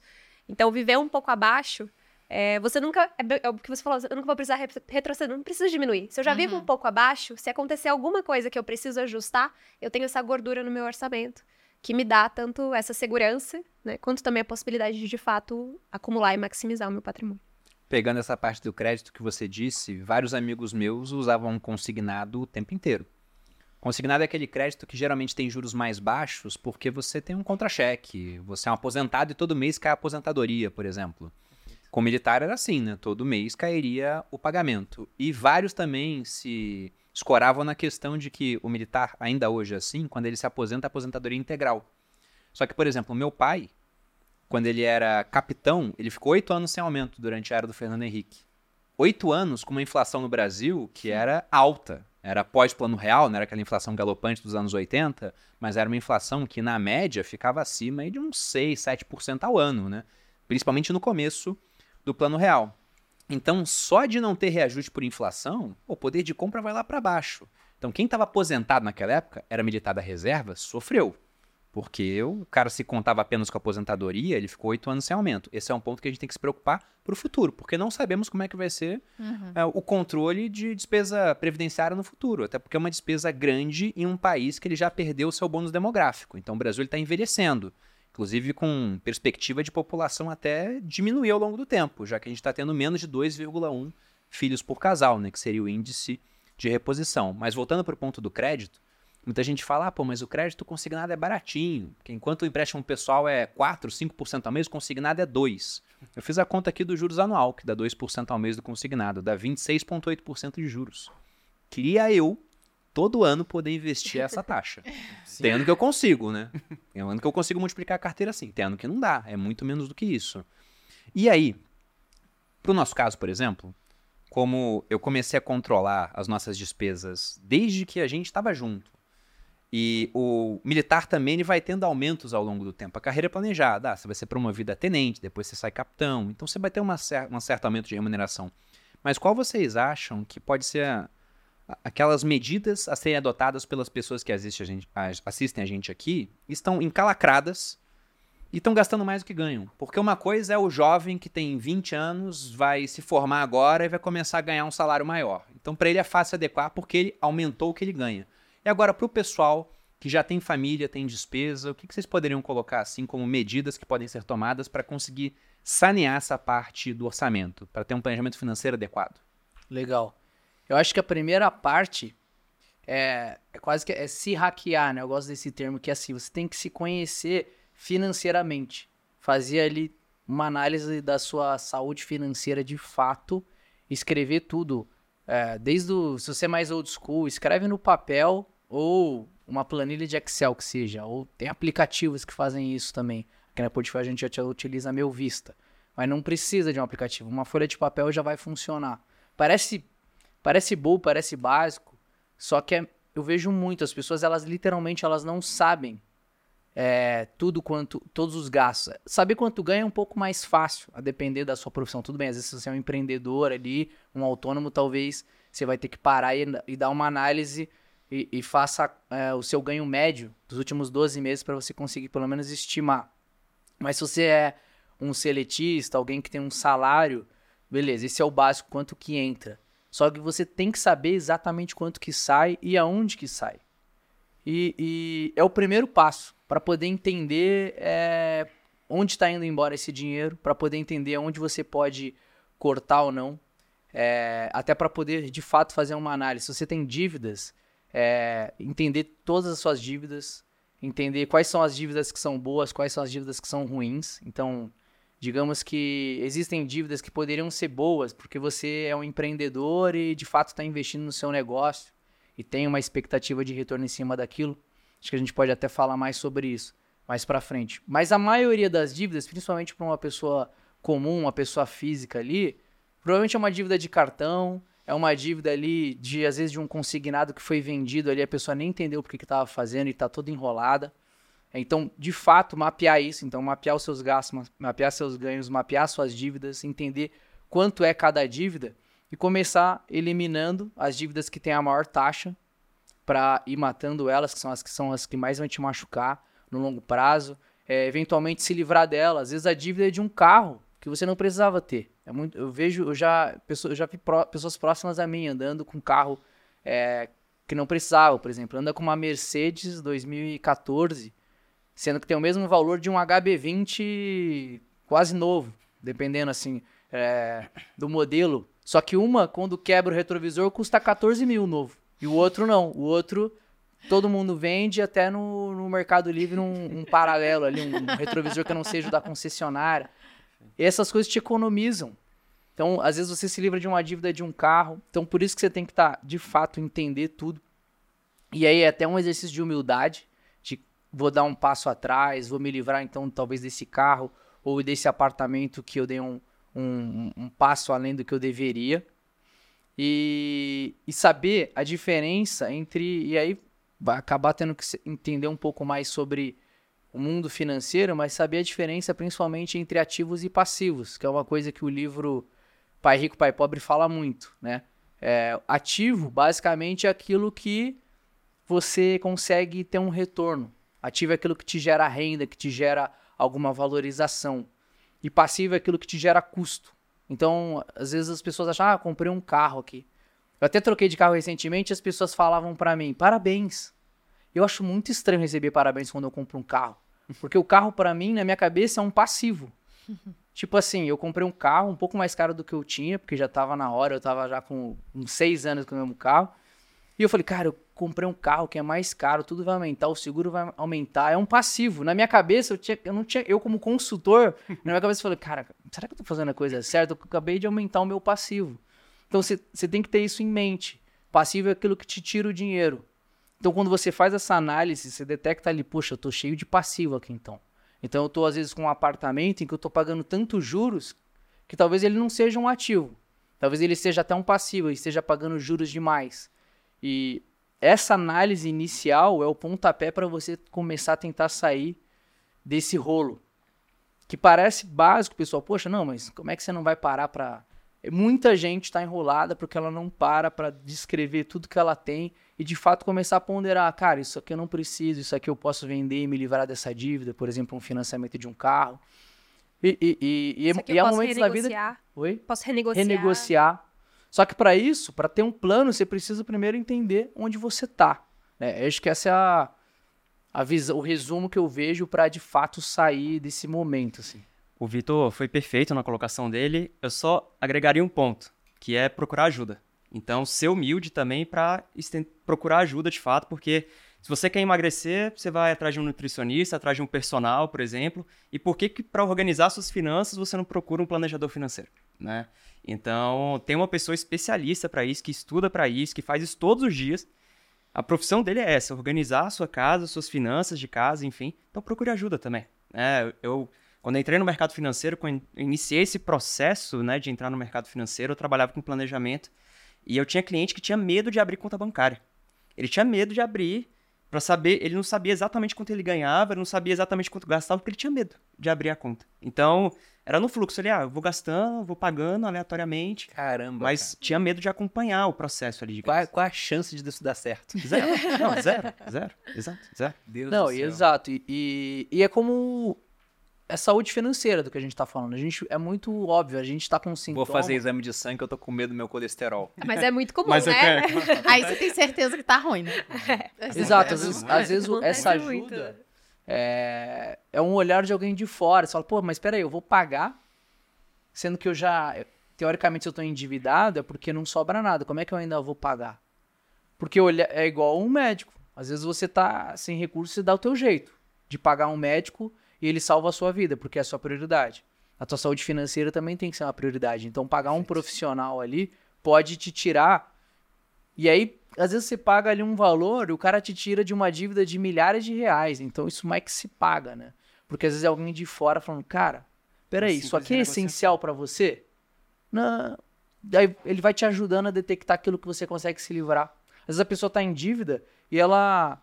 Então, viver um pouco abaixo é, você nunca. É, é o que você falou, eu nunca vou precisar re- retroceder, não precisa diminuir. Se eu já vivo Uhum. um pouco abaixo, se acontecer alguma coisa que eu preciso ajustar, eu tenho essa gordura no meu orçamento. que me dá tanto essa segurança, né, quanto também a possibilidade de, de fato, acumular e maximizar o meu patrimônio. Pegando essa parte do crédito que você disse, vários amigos meus usavam consignado o tempo inteiro. Consignado é aquele crédito que geralmente tem juros mais baixos porque você tem um contra-cheque, você é um aposentado e todo mês cai a aposentadoria, por exemplo. Com militar era assim, né? Todo mês cairia o pagamento. E vários também se escoravam na questão de que o militar, ainda hoje é assim, quando ele se aposenta, a aposentadoria é integral. Só que, por exemplo, meu pai, quando ele era capitão, ele ficou oito anos sem aumento durante a era do Fernando Henrique. Oito anos com uma inflação no Brasil que era alta. Era pós-plano real, não era aquela inflação galopante dos anos 80, mas era uma inflação que, na média, ficava acima de uns 6, 7% ao ano, né? Principalmente no começo do plano real. Então, só de não ter reajuste por inflação, o poder de compra vai lá para baixo. Então, quem estava aposentado naquela época, era militar da reserva, sofreu. Porque o cara se contava apenas com a aposentadoria, ele ficou oito anos sem aumento. Esse é um ponto que a gente tem que se preocupar para o futuro, porque não sabemos como é que vai ser uhum. é, o controle de despesa previdenciária no futuro. Até porque é uma despesa grande em um país que ele já perdeu o seu bônus demográfico. Então o Brasil está envelhecendo, inclusive com perspectiva de população até diminuir ao longo do tempo, já que a gente está tendo menos de 2,1 filhos por casal, né, que seria o índice de reposição. Mas voltando para o ponto do crédito, Muita gente fala, ah, pô, mas o crédito consignado é baratinho. Porque enquanto o empréstimo pessoal é 4, 5% ao mês, o consignado é 2%. Eu fiz a conta aqui dos juros anual, que dá 2% ao mês do consignado, dá 26,8% de juros. Queria eu, todo ano, poder investir essa taxa. <laughs> Sim. Tem ano que eu consigo, né? Tem ano que eu consigo multiplicar a carteira assim. Tem ano que não dá, é muito menos do que isso. E aí, pro nosso caso, por exemplo, como eu comecei a controlar as nossas despesas desde que a gente estava junto, e o militar também ele vai tendo aumentos ao longo do tempo. A carreira é planejada. Ah, você vai ser promovido a tenente, depois você sai capitão. Então você vai ter uma cer um certo aumento de remuneração. Mas qual vocês acham que pode ser aquelas medidas a serem adotadas pelas pessoas que assistem a gente, assistem a gente aqui, estão encalacradas e estão gastando mais do que ganham? Porque uma coisa é o jovem que tem 20 anos, vai se formar agora e vai começar a ganhar um salário maior. Então para ele é fácil adequar porque ele aumentou o que ele ganha. E agora, para o pessoal que já tem família, tem despesa, o que, que vocês poderiam colocar assim como medidas que podem ser tomadas para conseguir sanear essa parte do orçamento, para ter um planejamento financeiro adequado? Legal. Eu acho que a primeira parte é, é quase que é se hackear, né? Eu gosto desse termo que é assim, você tem que se conhecer financeiramente, fazer ali uma análise da sua saúde financeira de fato, escrever tudo é, desde o, se você é mais old school, escreve no papel ou uma planilha de Excel que seja, ou tem aplicativos que fazem isso também. Aqui na Portfólio a gente já utiliza Meu Vista, mas não precisa de um aplicativo. Uma folha de papel já vai funcionar. Parece parece bom, parece básico, só que é, eu vejo muito as pessoas, elas literalmente elas não sabem é, tudo quanto todos os gastos. Saber quanto ganha é um pouco mais fácil, a depender da sua profissão. Tudo bem, às vezes você é um empreendedor ali, um autônomo, talvez você vai ter que parar e, e dar uma análise e, e faça é, o seu ganho médio dos últimos 12 meses para você conseguir pelo menos estimar. Mas se você é um seletista, alguém que tem um salário, beleza, esse é o básico, quanto que entra. Só que você tem que saber exatamente quanto que sai e aonde que sai. E, e é o primeiro passo para poder entender é, onde está indo embora esse dinheiro, para poder entender onde você pode cortar ou não, é, até para poder de fato fazer uma análise. Se você tem dívidas, é, entender todas as suas dívidas, entender quais são as dívidas que são boas, quais são as dívidas que são ruins. Então, digamos que existem dívidas que poderiam ser boas porque você é um empreendedor e de fato está investindo no seu negócio e tem uma expectativa de retorno em cima daquilo. Acho que a gente pode até falar mais sobre isso mais para frente. Mas a maioria das dívidas, principalmente para uma pessoa comum, uma pessoa física ali, provavelmente é uma dívida de cartão, é uma dívida ali de às vezes de um consignado que foi vendido ali, a pessoa nem entendeu porque que estava fazendo e está toda enrolada. Então, de fato, mapear isso, então mapear os seus gastos, mapear seus ganhos, mapear suas dívidas, entender quanto é cada dívida e começar eliminando as dívidas que têm a maior taxa para ir matando elas, que são as que são as que mais vão te machucar no longo prazo. É, eventualmente se livrar delas. Às vezes a dívida é de um carro que você não precisava ter. É muito, eu vejo, eu já, eu já vi pessoas próximas a mim andando com carro é, que não precisava, por exemplo. Anda com uma Mercedes 2014, sendo que tem o mesmo valor de um HB20 quase novo, dependendo assim é, do modelo. Só que uma, quando quebra o retrovisor, custa 14 mil novo. E o outro não. O outro todo mundo vende até no, no Mercado Livre um, um paralelo ali, um, um retrovisor que não seja da concessionária. E essas coisas te economizam. Então, às vezes você se livra de uma dívida de um carro. Então, por isso que você tem que estar, tá, de fato, entender tudo. E aí é até um exercício de humildade, de vou dar um passo atrás, vou me livrar então talvez desse carro ou desse apartamento que eu dei um, um, um passo além do que eu deveria. E, e saber a diferença entre. E aí vai acabar tendo que entender um pouco mais sobre o mundo financeiro, mas saber a diferença principalmente entre ativos e passivos, que é uma coisa que o livro Pai Rico, Pai Pobre fala muito, né? É, ativo, basicamente, é aquilo que você consegue ter um retorno. Ativo é aquilo que te gera renda, que te gera alguma valorização. E passivo é aquilo que te gera custo. Então, às vezes as pessoas acham, ah, comprei um carro aqui. Eu até troquei de carro recentemente e as pessoas falavam para mim, parabéns. Eu acho muito estranho receber parabéns quando eu compro um carro. Porque o carro, para mim, na minha cabeça, é um passivo. <laughs> tipo assim, eu comprei um carro um pouco mais caro do que eu tinha, porque já tava na hora, eu tava já com uns seis anos com o mesmo carro. E eu falei, cara, eu comprei um carro que é mais caro, tudo vai aumentar, o seguro vai aumentar, é um passivo. Na minha cabeça, eu, tinha, eu não tinha, eu como consultor, na minha cabeça eu falei, cara, será que eu tô fazendo a coisa certa? Eu acabei de aumentar o meu passivo. Então você tem que ter isso em mente. Passivo é aquilo que te tira o dinheiro. Então quando você faz essa análise, você detecta ali, poxa, eu tô cheio de passivo aqui então. Então eu tô às vezes com um apartamento em que eu tô pagando tantos juros que talvez ele não seja um ativo. Talvez ele seja até um passivo e esteja pagando juros demais. E essa análise inicial é o pontapé para você começar a tentar sair desse rolo. Que parece básico, pessoal. Poxa, não, mas como é que você não vai parar para. Muita gente está enrolada porque ela não para para descrever tudo que ela tem e de fato começar a ponderar: cara, isso aqui eu não preciso, isso aqui eu posso vender e me livrar dessa dívida, por exemplo, um financiamento de um carro. E, e, e, e, e há momentos na vida. Oi? Posso renegociar. Renegociar. Só que para isso, para ter um plano, você precisa primeiro entender onde você está. Né? Acho que essa é a, a visão, o resumo que eu vejo para de fato sair desse momento. Assim. O Vitor foi perfeito na colocação dele. Eu só agregaria um ponto, que é procurar ajuda. Então, ser humilde também para procurar ajuda de fato, porque se você quer emagrecer, você vai atrás de um nutricionista, atrás de um personal, por exemplo. E por que, que para organizar suas finanças você não procura um planejador financeiro, né? Então, tem uma pessoa especialista para isso, que estuda para isso, que faz isso todos os dias. A profissão dele é essa, organizar a sua casa, suas finanças de casa, enfim. Então, procure ajuda também. É, eu, quando entrei no mercado financeiro, quando iniciei esse processo né, de entrar no mercado financeiro, eu trabalhava com planejamento e eu tinha cliente que tinha medo de abrir conta bancária. Ele tinha medo de abrir para saber, ele não sabia exatamente quanto ele ganhava, ele não sabia exatamente quanto gastava, porque ele tinha medo de abrir a conta. Então, era no fluxo ali, ah, eu vou gastando, vou pagando aleatoriamente. Caramba. Mas cara. tinha medo de acompanhar o processo ali. De qual, qual a chance de isso dar certo? Zero. <laughs> não, zero, zero. Exato, zero. Deus não, exato. E, e, e, é como é saúde financeira do que a gente tá falando. A gente é muito óbvio, a gente tá com sintoma. Vou fazer exame de sangue, eu tô com medo do meu colesterol. Mas é muito <laughs> comum, Mas né? <laughs> Aí você tem certeza que tá ruim, né? É. Exato, às vezes, às vezes essa ajuda é, é um olhar de alguém de fora. Você fala, pô, mas peraí, eu vou pagar, sendo que eu já, teoricamente, se eu tô endividado, é porque não sobra nada. Como é que eu ainda vou pagar? Porque é igual um médico. Às vezes você tá sem recursos e dá o teu jeito de pagar um médico e ele salva a sua vida, porque é a sua prioridade. A tua saúde financeira também tem que ser uma prioridade. Então, pagar um profissional ali pode te tirar. E aí, às vezes você paga ali um valor e o cara te tira de uma dívida de milhares de reais. Então, isso mais que se paga, né? Porque às vezes é alguém de fora falando, cara, peraí, isso aqui é essencial para você? Não. Daí ele vai te ajudando a detectar aquilo que você consegue se livrar. Às vezes a pessoa tá em dívida e ela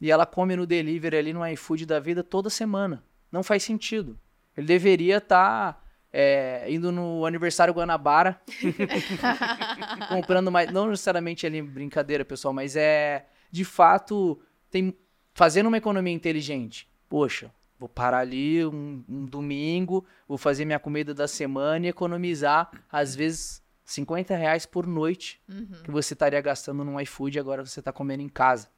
e ela come no delivery ali no iFood da vida toda semana. Não faz sentido. Ele deveria estar tá, é, indo no aniversário Guanabara, <laughs> comprando mais. Não necessariamente ali brincadeira, pessoal, mas é de fato tem fazendo uma economia inteligente. Poxa, vou parar ali um, um domingo, vou fazer minha comida da semana e economizar, às vezes, 50 reais por noite uhum. que você estaria gastando no iFood e agora você está comendo em casa.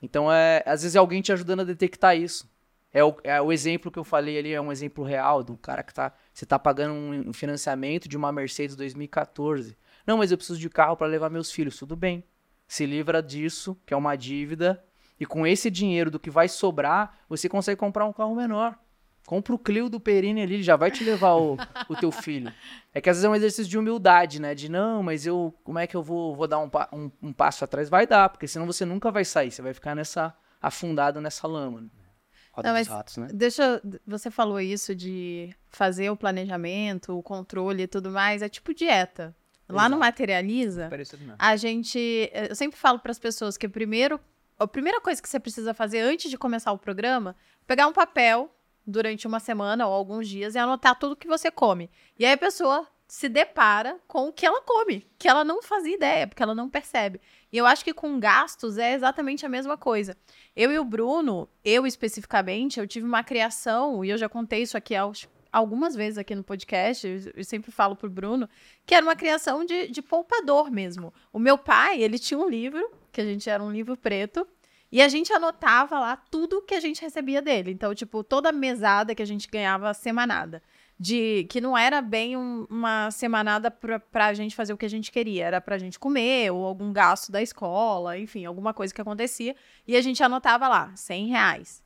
Então, é, às vezes é alguém te ajudando a detectar isso. É o, é o exemplo que eu falei ali, é um exemplo real do cara que tá. Você tá pagando um financiamento de uma Mercedes 2014. Não, mas eu preciso de carro para levar meus filhos. Tudo bem. Se livra disso, que é uma dívida. E com esse dinheiro do que vai sobrar, você consegue comprar um carro menor. Compra o Clio do Perini ali, ele já vai te levar o, <laughs> o teu filho. É que às vezes é um exercício de humildade, né? De não, mas eu, como é que eu vou, vou dar um, um, um passo atrás? Vai dar, porque senão você nunca vai sair, você vai ficar nessa, afundado nessa lama. Né? Roda não, dos ratos, né? Deixa, você falou isso de fazer o planejamento, o controle e tudo mais, é tipo dieta. Lá Exato. no Materializa, a gente, eu sempre falo para as pessoas que primeiro, a primeira coisa que você precisa fazer antes de começar o programa, pegar um papel durante uma semana ou alguns dias e anotar tudo que você come. E aí a pessoa se depara com o que ela come, que ela não fazia ideia, porque ela não percebe. E eu acho que com gastos é exatamente a mesma coisa. Eu e o Bruno, eu especificamente, eu tive uma criação, e eu já contei isso aqui aos, algumas vezes aqui no podcast, eu, sempre falo pro Bruno, que era uma criação de, de poupador mesmo. O meu pai, ele tinha um livro, que a gente era um livro preto, e a gente anotava lá tudo que a gente recebia dele. Então, tipo, toda mesada que a gente ganhava semanada. De que não era bem um, uma semanada pra, pra gente fazer o que a gente queria. Era pra gente comer, ou algum gasto da escola, enfim, alguma coisa que acontecia. E a gente anotava lá, 100 reais.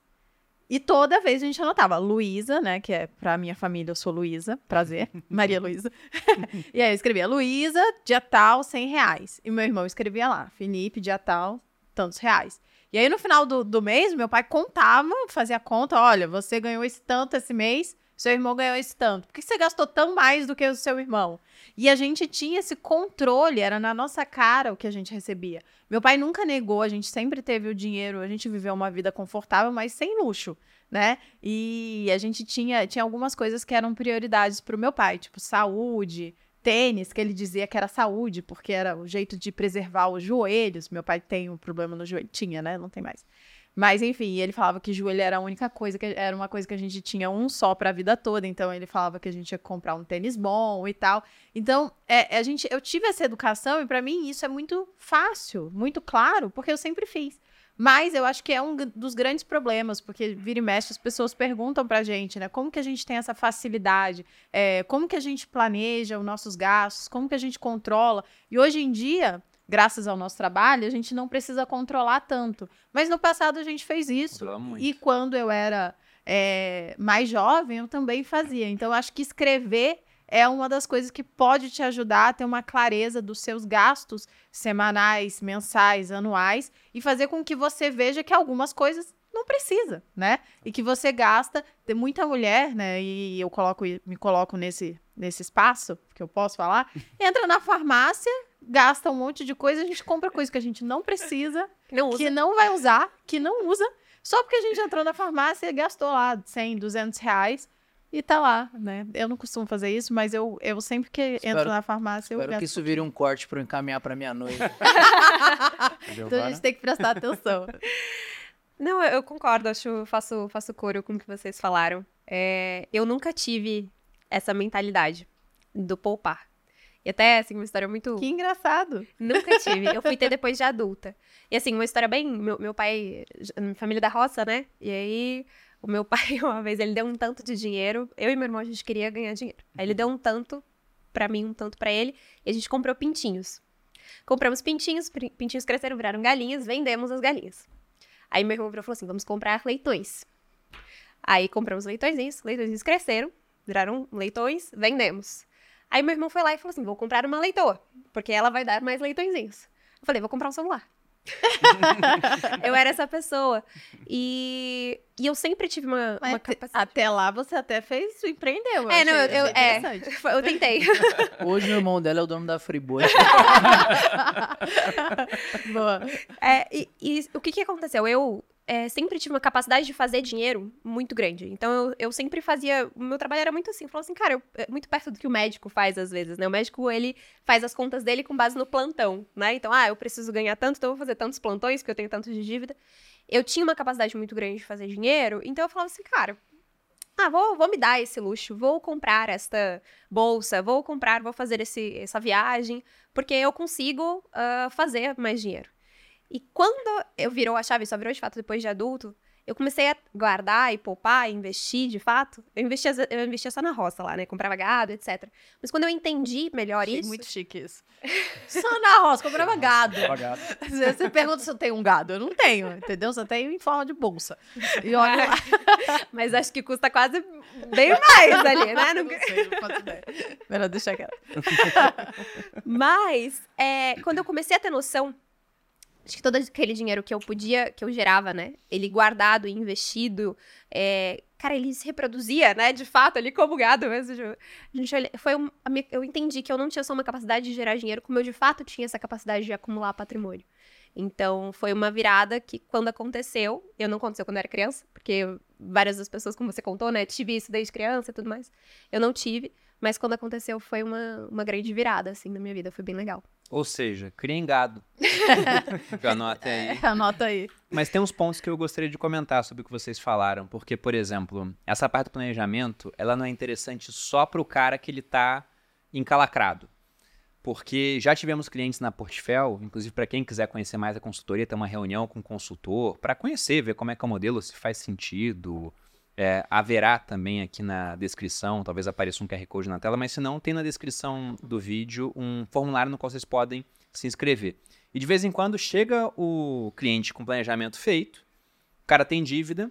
E toda vez a gente anotava, Luísa, né? Que é pra minha família, eu sou Luísa, prazer, <laughs> Maria Luísa. <laughs> e aí eu escrevia Luísa, dia tal, 100 reais. E meu irmão escrevia lá, Felipe, dia tal, tantos reais. E aí, no final do, do mês, meu pai contava, fazia conta: olha, você ganhou esse tanto esse mês, seu irmão ganhou esse tanto. Por que você gastou tão mais do que o seu irmão? E a gente tinha esse controle, era na nossa cara o que a gente recebia. Meu pai nunca negou, a gente sempre teve o dinheiro, a gente viveu uma vida confortável, mas sem luxo, né? E a gente tinha, tinha algumas coisas que eram prioridades para o meu pai, tipo saúde, tênis, que ele dizia que era saúde, porque era o jeito de preservar os joelhos. Meu pai tem um problema no joelho. Tinha, né? Não tem mais. Mas, enfim, ele falava que joelho era a única coisa, que era uma coisa que a gente tinha um só para a vida toda. Então, ele falava que a gente ia comprar um tênis bom e tal. Então, é, a gente, eu tive essa educação e para mim isso é muito fácil, muito claro, porque eu sempre fiz. Mas eu acho que é um dos grandes problemas, porque vira e mexe as pessoas perguntam pra gente, né? Como que a gente tem essa facilidade? É, como que a gente planeja os nossos gastos? Como que a gente controla? E hoje em dia, graças ao nosso trabalho, a gente não precisa controlar tanto. Mas no passado a gente fez isso. E quando eu era é, mais jovem, eu também fazia. Então, acho que escrever é uma das coisas que pode te ajudar a ter uma clareza dos seus gastos semanais, mensais, anuais e fazer com que você veja que algumas coisas não precisa, né? E que você gasta, tem muita mulher, né? E eu coloco, me coloco nesse, nesse espaço, que eu posso falar, <laughs> entra na farmácia, gasta um monte de coisa, a gente compra coisa que a gente não precisa, <laughs> não que não vai usar, que não usa, só porque a gente entrou na farmácia e gastou lá 100, 200 reais e tá lá, né? Eu não costumo fazer isso, mas eu, eu sempre que espero, entro na farmácia, eu Espero que isso vire um corte para encaminhar para minha noiva. <laughs> então a gente tem que prestar atenção. <laughs> Não, eu concordo, acho, faço, faço coro com o que vocês falaram. É, eu nunca tive essa mentalidade do poupar. E até, assim, uma história muito... Que engraçado! Nunca tive. Eu fui ter <laughs> depois de adulta. E, assim, uma história bem... Meu, meu pai... Família da roça, né? E aí o meu <laughs> pai, uma vez, ele deu um tanto de dinheiro. Eu e meu irmão, a gente queria ganhar dinheiro. Aí ele deu um tanto para mim, um tanto para ele. E a gente comprou pintinhos. Compramos pintinhos, pintinhos cresceram, viraram galinhas, vendemos as galinhas. Aí meu irmão falou assim: vamos comprar leitões. Aí compramos leitõezinhos, leitõezinhos cresceram, viraram leitões, vendemos. Aí meu irmão foi lá e falou assim: vou comprar uma leitoa, porque ela vai dar mais leitõezinhos. Eu falei: vou comprar um celular. <laughs> eu era essa pessoa. E, e eu sempre tive uma, uma capacidade. Até lá você até fez, empreendeu. É, não, eu, eu, é, eu tentei. <laughs> Hoje o irmão dela é o dono da Friboi. <laughs> Boa. É, e, e o que que aconteceu? Eu é, sempre tive uma capacidade de fazer dinheiro muito grande. Então, eu, eu sempre fazia. O meu trabalho era muito assim. Eu falava assim, cara, eu, é muito perto do que o médico faz às vezes, né? O médico, ele faz as contas dele com base no plantão, né? Então, ah, eu preciso ganhar tanto, então eu vou fazer tantos plantões, porque eu tenho tanto de dívida. Eu tinha uma capacidade muito grande de fazer dinheiro, então eu falava assim, cara. Ah, vou, vou me dar esse luxo, vou comprar esta bolsa, vou comprar, vou fazer esse, essa viagem, porque eu consigo uh, fazer mais dinheiro. E quando eu virou a chave, só virou de fato depois de adulto, eu comecei a guardar e poupar, e investir de fato. Eu investia, eu investia só na roça lá, né? Comprava gado, etc. Mas quando eu entendi melhor Achei isso. muito chique isso. <laughs> Só na roça, comprava gado. Pagado. Você você pergunta se eu tenho um gado. Eu não tenho, entendeu? Só tenho em forma de bolsa. E olha lá. <laughs> Mas acho que custa quase bem mais ali, né? Não- Não sei, não faço ideia. Melhor deixar quieto. Mas, é, quando eu comecei a ter noção, acho que todo aquele dinheiro que eu podia, que eu gerava, né? Ele guardado e investido, é, cara, ele se reproduzia, né? De fato, ali como gado mesmo. gente foi um- eu entendi que eu não tinha só uma capacidade de gerar dinheiro, como eu de fato tinha essa capacidade de acumular patrimônio. Então, foi uma virada que, quando aconteceu, eu não aconteceu quando eu era criança, porque várias das pessoas, como você contou, né, tive isso desde criança e tudo mais. Eu não tive, mas quando aconteceu, foi uma, uma grande virada, assim, na minha vida. Foi bem legal. Ou seja, criem gado. <laughs> <laughs> Anota aí. É, anota aí. Mas tem uns pontos que eu gostaria de comentar sobre o que vocês falaram, porque, por exemplo, essa parte do planejamento, ela não é interessante só para o cara que ele tá encalacrado. Porque já tivemos clientes na Portfel, inclusive para quem quiser conhecer mais a consultoria, tem uma reunião com o consultor para conhecer, ver como é que é o modelo, se faz sentido. É, haverá também aqui na descrição, talvez apareça um QR Code na tela, mas se não, tem na descrição do vídeo um formulário no qual vocês podem se inscrever. E de vez em quando chega o cliente com planejamento feito, o cara tem dívida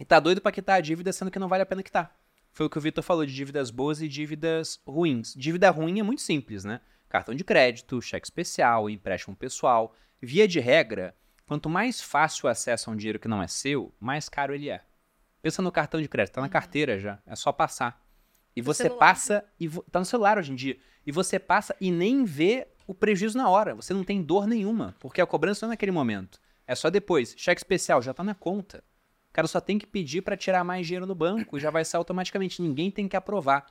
e tá doido para quitar a dívida, sendo que não vale a pena quitar. Foi o que o Vitor falou de dívidas boas e dívidas ruins. Dívida ruim é muito simples, né? Cartão de crédito, cheque especial, empréstimo pessoal. Via de regra, quanto mais fácil o acesso a um dinheiro que não é seu, mais caro ele é. Pensa no cartão de crédito, tá na carteira já, é só passar. E No você celular. passa e tá no celular hoje em dia. E você passa e nem vê o prejuízo na hora. Você não tem dor nenhuma, porque a cobrança não é naquele momento. É só depois. Cheque especial já tá na conta. O cara só tem que pedir para tirar mais dinheiro no banco e já vai sair automaticamente. Ninguém tem que aprovar.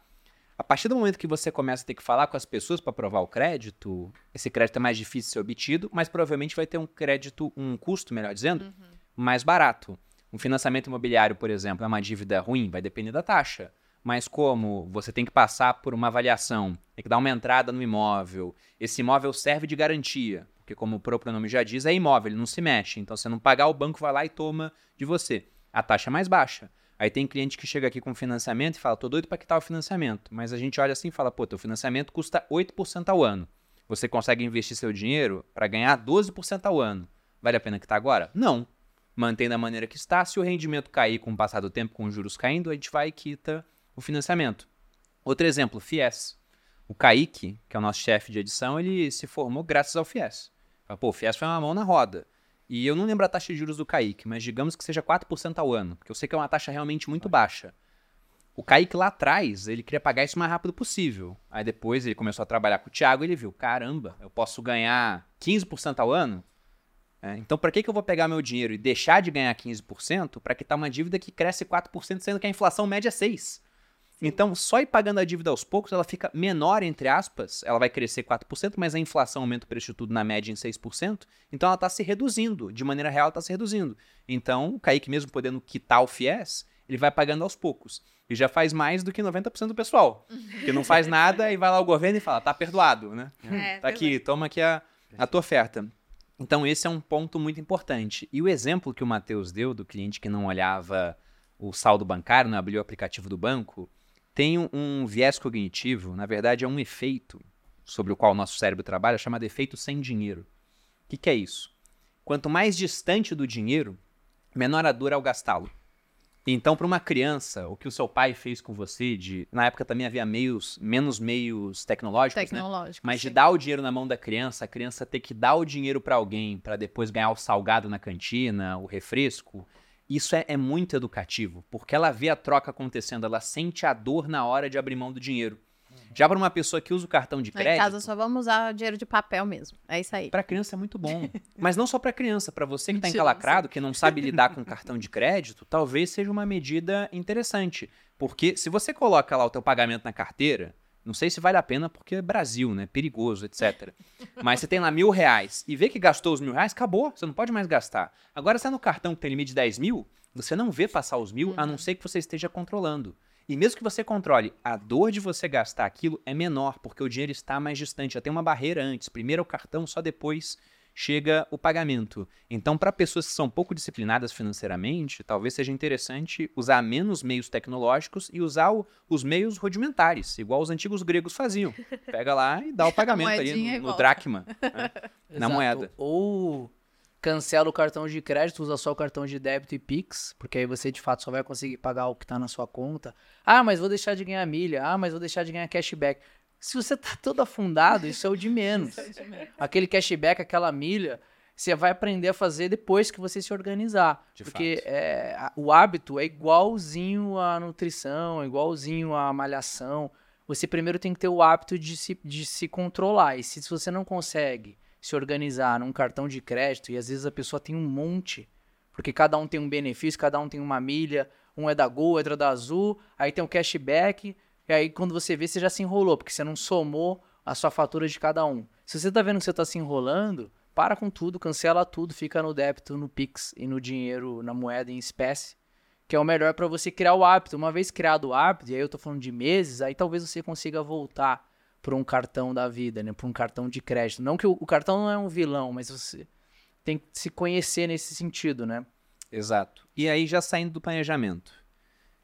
A partir do momento que você começa a ter que falar com as pessoas para aprovar o crédito, esse crédito é mais difícil de ser obtido, mas provavelmente vai ter um crédito, um custo, melhor dizendo, mais barato. Um financiamento imobiliário, por exemplo, é uma dívida ruim, vai depender da taxa. Mas como você tem que passar por uma avaliação, tem que dar uma entrada no imóvel, esse imóvel serve de garantia, porque como o próprio nome já diz, é imóvel, ele não se mexe. Então, se não pagar, o banco vai lá e toma de você. A taxa é mais baixa. Aí tem cliente que chega aqui com financiamento e fala, tô doido para quitar o financiamento. Mas a gente olha assim e fala, pô, teu financiamento custa 8% ao ano. Você consegue investir seu dinheiro para ganhar 12% ao ano. Vale a pena quitar agora? Não. Mantém da maneira que está. Se o rendimento cair com o passar do tempo, com os juros caindo, a gente vai e quita o financiamento. Outro exemplo, FIES. O Kaique, que é o nosso chefe de edição, ele se formou graças ao FIES. Pô, o FIES foi uma mão na roda. E eu não lembro a taxa de juros do Kaique, mas digamos que seja 4% ao ano, porque eu sei que é uma taxa realmente muito baixa. O Kaique lá atrás, ele queria pagar isso o mais rápido possível. Aí depois ele começou a trabalhar com o Thiago e ele viu, caramba, eu posso ganhar 15% ao ano? É, então, para que, que eu vou pegar meu dinheiro e deixar de ganhar 15% para quitar uma dívida que cresce 4%, sendo que a inflação média é 6%? Então, só ir pagando a dívida aos poucos, ela fica menor, entre aspas, ela vai crescer 4%, mas a inflação aumenta o preço de tudo na média em 6%, então ela está se reduzindo, de maneira real está se reduzindo. Então, o Kaique mesmo podendo quitar o FIES, ele vai pagando aos poucos. E já faz mais do que 90% do pessoal, que não faz nada e vai lá o governo e fala, tá perdoado, né? É, tá aqui, toma aqui a, a tua oferta. Então, esse é um ponto muito importante. E o exemplo que o Matheus deu do cliente que não olhava o saldo bancário, não abriu o aplicativo do banco, tem um, um viés cognitivo, na verdade é um efeito sobre o qual o nosso cérebro trabalha, chamado efeito sem dinheiro. O que, que é isso? Quanto mais distante do dinheiro, menor a dor ao gastá-lo. Então, para uma criança, o que o seu pai fez com você, de na época também havia meios, menos meios tecnológicos, né? Tecnológico. Mas de sim. dar o dinheiro na mão da criança, a criança ter que dar o dinheiro para alguém para depois ganhar o salgado na cantina, o refresco, isso é, é muito educativo, porque ela vê a troca acontecendo, ela sente a dor na hora de abrir mão do dinheiro. Já para uma pessoa que usa o cartão de Lá em casa crédito, só vamos usar dinheiro de papel mesmo. É isso aí. para criança é muito bom. <laughs> Mas não só para criança, para você que está encalacrado, que não sabe <laughs> lidar com cartão de crédito, talvez seja uma medida interessante, porque se você coloca lá o teu pagamento na carteira, não sei se vale a pena porque é Brasil, né? Perigoso, etc. Mas você tem lá mil reais e vê que gastou os mil reais, acabou. Você não pode mais gastar. Agora, se é no cartão que tem limite de 10 mil, você não vê passar os mil, a não ser que você esteja controlando. E mesmo que você controle, a dor de você gastar aquilo é menor, porque o dinheiro está mais distante. Já tem uma barreira antes. Primeiro é o cartão, só depois chega o pagamento. Então, para pessoas que são pouco disciplinadas financeiramente, talvez seja interessante usar menos meios tecnológicos e usar o, os meios rudimentares, igual os antigos gregos faziam. <laughs> Pega lá e dá o pagamento ali no, no dracma, né? <laughs> na moeda. Ou cancela o cartão de crédito, usa só o cartão de débito e Pix, porque aí você de fato só vai conseguir pagar o que está na sua conta. Ah, mas vou deixar de ganhar milha. Ah, mas vou deixar de ganhar cashback. Se você tá todo afundado, isso é o de menos. <laughs> Aquele cashback, aquela milha, você vai aprender a fazer depois que você se organizar. De porque é, o hábito é igualzinho à nutrição, é igualzinho à malhação. Você primeiro tem que ter o hábito de se, de se controlar. E se, se você não consegue se organizar num cartão de crédito, e às vezes a pessoa tem um monte, porque cada um tem um benefício, cada um tem uma milha, um é da Gol, outro é da Azul, aí tem o cashback, e aí, quando você vê, você já se enrolou, porque você não somou a sua fatura de cada um. Se você tá vendo que você tá se enrolando, para com tudo, cancela tudo, fica no débito, no Pix e no dinheiro, na moeda em espécie, que é o melhor para você criar o hábito. Uma vez criado o hábito, e aí eu tô falando de meses, aí talvez você consiga voltar para um cartão da vida, né? Para um cartão de crédito. Não que o, o cartão não é um vilão, mas você tem que se conhecer nesse sentido, né? Exato. E aí já saindo do planejamento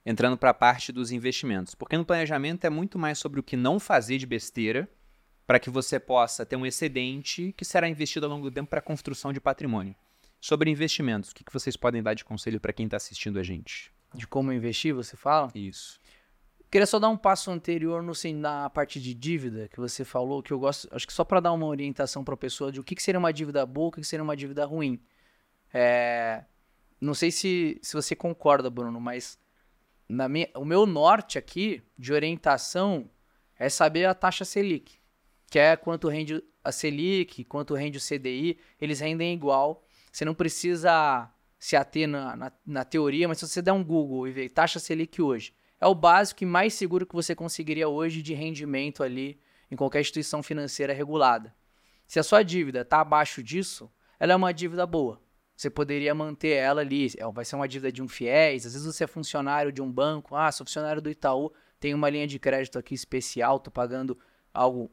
entrando para a parte dos investimentos. Porque no planejamento é muito mais sobre o que não fazer de besteira para que você possa ter um excedente que será investido ao longo do tempo para a construção de patrimônio. Sobre investimentos, o que, que vocês podem dar de conselho para quem está assistindo a gente? De como investir, você fala? Isso. Queria só dar um passo anterior no, assim, na parte de dívida que você falou, que eu gosto, acho que só para dar uma orientação para a pessoa de o que, que seria uma dívida boa, o que, que seria uma dívida ruim. É, não sei se, se você concorda, Bruno, mas na minha, o meu norte aqui de orientação é saber a taxa Selic, que é quanto rende a Selic, quanto rende o CDI, eles rendem igual. Você não precisa se ater na, na, na, teoria, mas se você der um Google e ver taxa Selic hoje, é o básico e mais seguro que você conseguiria hoje de rendimento ali em qualquer instituição financeira regulada. Se a sua dívida está abaixo disso, ela é uma dívida boa você poderia manter ela ali. É, vai ser uma dívida de um fiéis, às vezes você é funcionário de um banco, ah, sou funcionário do Itaú, tem uma linha de crédito aqui especial, tô pagando algo.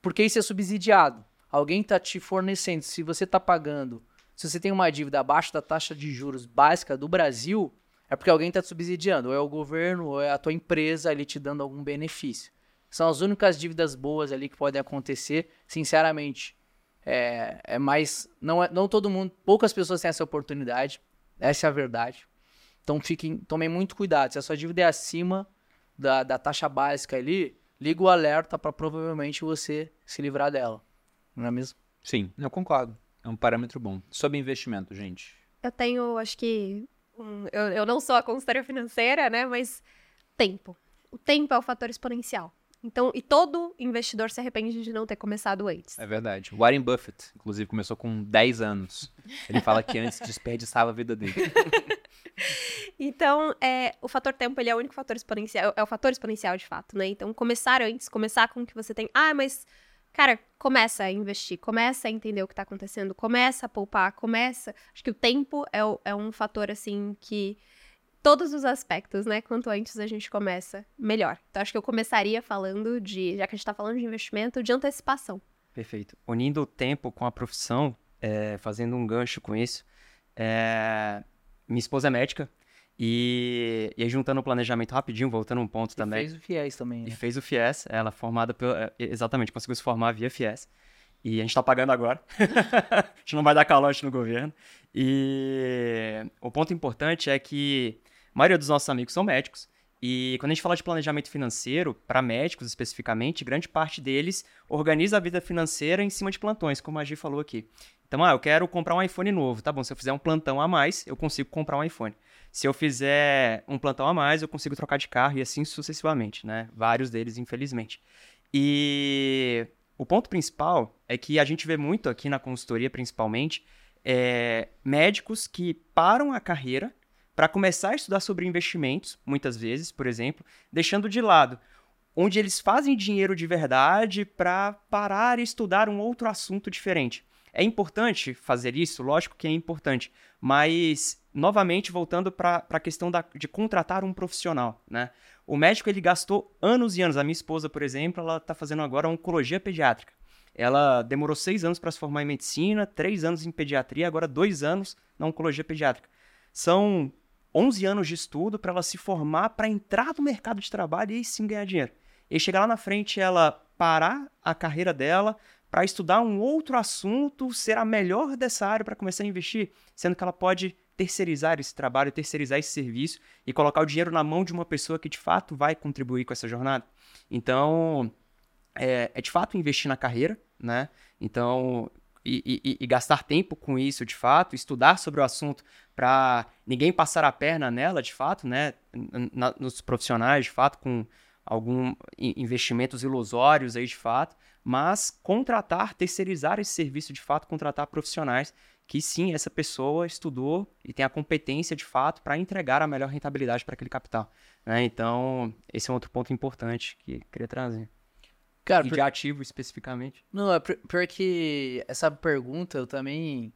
Porque isso é subsidiado. Alguém está te fornecendo. Se você está pagando, se você tem uma dívida abaixo da taxa de juros básica do Brasil, é porque alguém está te subsidiando. Ou é o governo, ou é a tua empresa ali te dando algum benefício. São as únicas dívidas boas ali que podem acontecer. Sinceramente, é, é mais. Não, é, não todo mundo. Poucas pessoas têm essa oportunidade. Essa é a verdade. Então fiquem, tomem muito cuidado. Se a sua dívida é acima da, da taxa básica ali, liga o alerta para provavelmente você se livrar dela. Não é mesmo? Sim, eu concordo. É um parâmetro bom. Sobre investimento, gente. Eu tenho, acho que. Eu, eu não sou a consultoria financeira, né? Mas tempo. O tempo é o fator exponencial. Então, e todo investidor se arrepende de não ter começado antes. É verdade. Warren Buffett, inclusive, começou com 10 anos. Ele fala que antes desperdiçava a vida dele. <laughs> então, é, o fator tempo ele é o único fator exponencial, é o fator exponencial de fato, né? Então, começar antes, começar com o que você tem. Ah, mas, cara, começa a investir, começa a entender o que está acontecendo, começa a poupar, começa. Acho que o tempo é, é um fator, assim, que todos os aspectos, né? Quanto antes a gente começa, melhor. Então, acho que eu começaria falando de, já que a gente está falando de investimento, de antecipação. Perfeito. Unindo o tempo com a profissão, é, fazendo um gancho com isso, é, minha esposa é médica, e, e aí, juntando o planejamento rapidinho, voltando um ponto e também. fez o FIES também, né? E fez o FIES, ela formada pelo. É, exatamente, conseguiu se formar via FIES. E a gente tá pagando agora. <laughs> a gente não vai dar calote no governo. E o ponto importante é que a maioria dos nossos amigos são médicos. E quando a gente fala de planejamento financeiro, para médicos especificamente, grande parte deles organiza a vida financeira em cima de plantões, como a Gi falou aqui. Então, ah, eu quero comprar um iPhone novo. Tá bom, se eu fizer um plantão a mais, eu consigo comprar um iPhone. Se eu fizer um plantão a mais, eu consigo trocar de carro e assim sucessivamente, né? Vários deles, infelizmente. E o ponto principal é que a gente vê muito aqui na consultoria, principalmente, é, médicos que param a carreira para começar a estudar sobre investimentos, muitas vezes, por exemplo, deixando de lado onde eles fazem dinheiro de verdade para parar e estudar um outro assunto diferente. É importante fazer isso? Lógico que é importante, mas novamente voltando para a questão da, de contratar um profissional, né? O médico ele gastou anos e anos. A minha esposa, por exemplo, ela está fazendo agora oncologia pediátrica. ela demorou seis anos para se formar em medicina, três anos em pediatria, agora dois anos na oncologia pediátrica. São 11 anos de estudo para ela se formar, para entrar no mercado de trabalho e sim ganhar dinheiro. E chegar lá na frente, ela parar a carreira dela para estudar um outro assunto, ser a melhor dessa área para começar a investir, sendo que ela pode terceirizar esse trabalho, terceirizar esse serviço e colocar o dinheiro na mão de uma pessoa que de fato vai contribuir com essa jornada. Então, é, é de fato investir na carreira, né? Então, e, e, e, gastar tempo com isso de fato, estudar sobre o assunto para ninguém passar a perna nela de fato, né? Na, nos profissionais de fato, com algum investimentos ilusórios aí de fato, mas contratar, terceirizar esse serviço de fato, contratar profissionais que sim, essa pessoa estudou e tem a competência de fato para entregar a melhor rentabilidade para aquele capital. Né? Então, esse é um outro ponto importante que eu queria trazer. Cara, e de ativo especificamente. Não, é pior que essa pergunta eu também.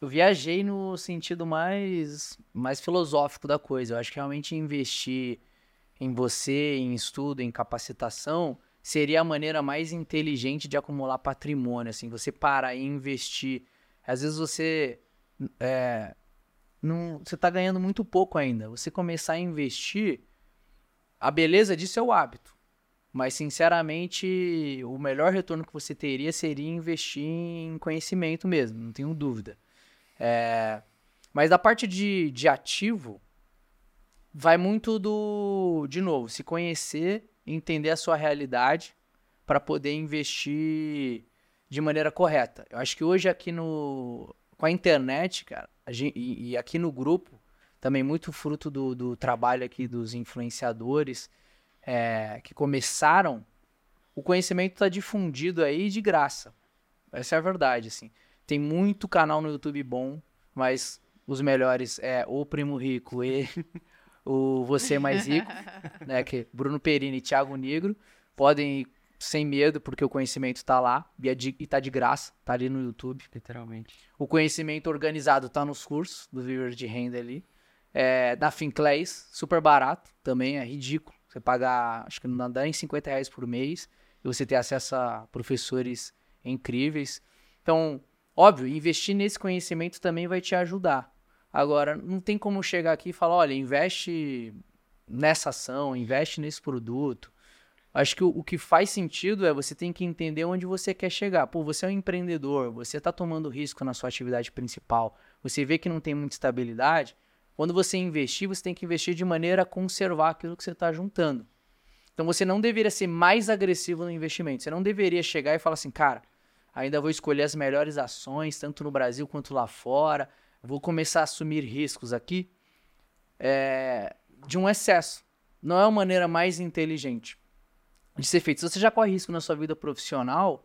Eu viajei no sentido mais, mais filosófico da coisa. Eu acho que realmente investir em você, em estudo, em capacitação, seria a maneira mais inteligente de acumular patrimônio. Assim, você parar e investir às vezes você é, não, você está ganhando muito pouco ainda. Você começar a investir, a beleza disso é o hábito. Mas, sinceramente, o melhor retorno que você teria seria investir em conhecimento mesmo, não tenho dúvida. É, mas da parte de, de ativo, vai muito do, de novo, se conhecer, entender a sua realidade para poder investir de maneira correta. Eu acho que hoje aqui no com a internet, cara, a gente, e, e, aqui no grupo, também muito fruto do, do trabalho aqui dos influenciadores é, que começaram, o conhecimento está difundido aí de graça. Essa é a verdade, assim. Tem muito canal no YouTube bom, mas os melhores é o Primo Rico e o Você Mais Rico, <laughs> né, que Bruno Perini e Thiago Negro podem sem medo, porque o conhecimento está lá e, é de, e tá de graça, tá ali no YouTube. Literalmente. O conhecimento organizado tá nos cursos do Viver de Renda ali. É, na Finclays, super barato, também é ridículo. Você pagar, acho que não dá nem 50 reais por mês e você ter acesso a professores incríveis. Então, óbvio, investir nesse conhecimento também vai te ajudar. Agora, não tem como chegar aqui e falar, olha, investe nessa ação, investe nesse produto, Acho que o, o, que faz sentido é você tem que entender onde você quer chegar. Pô, você é um empreendedor, você está tomando risco na sua atividade principal, você vê que não tem muita estabilidade. Quando você investir, você tem que investir de maneira a conservar aquilo que você está juntando. Então você não deveria ser mais agressivo no investimento. Você não deveria chegar e falar assim, cara, ainda vou escolher as melhores ações, tanto no Brasil quanto lá fora. Vou começar a assumir riscos aqui é, de um excesso. Não é a maneira mais inteligente de ser feito. Se você já corre risco na sua vida profissional,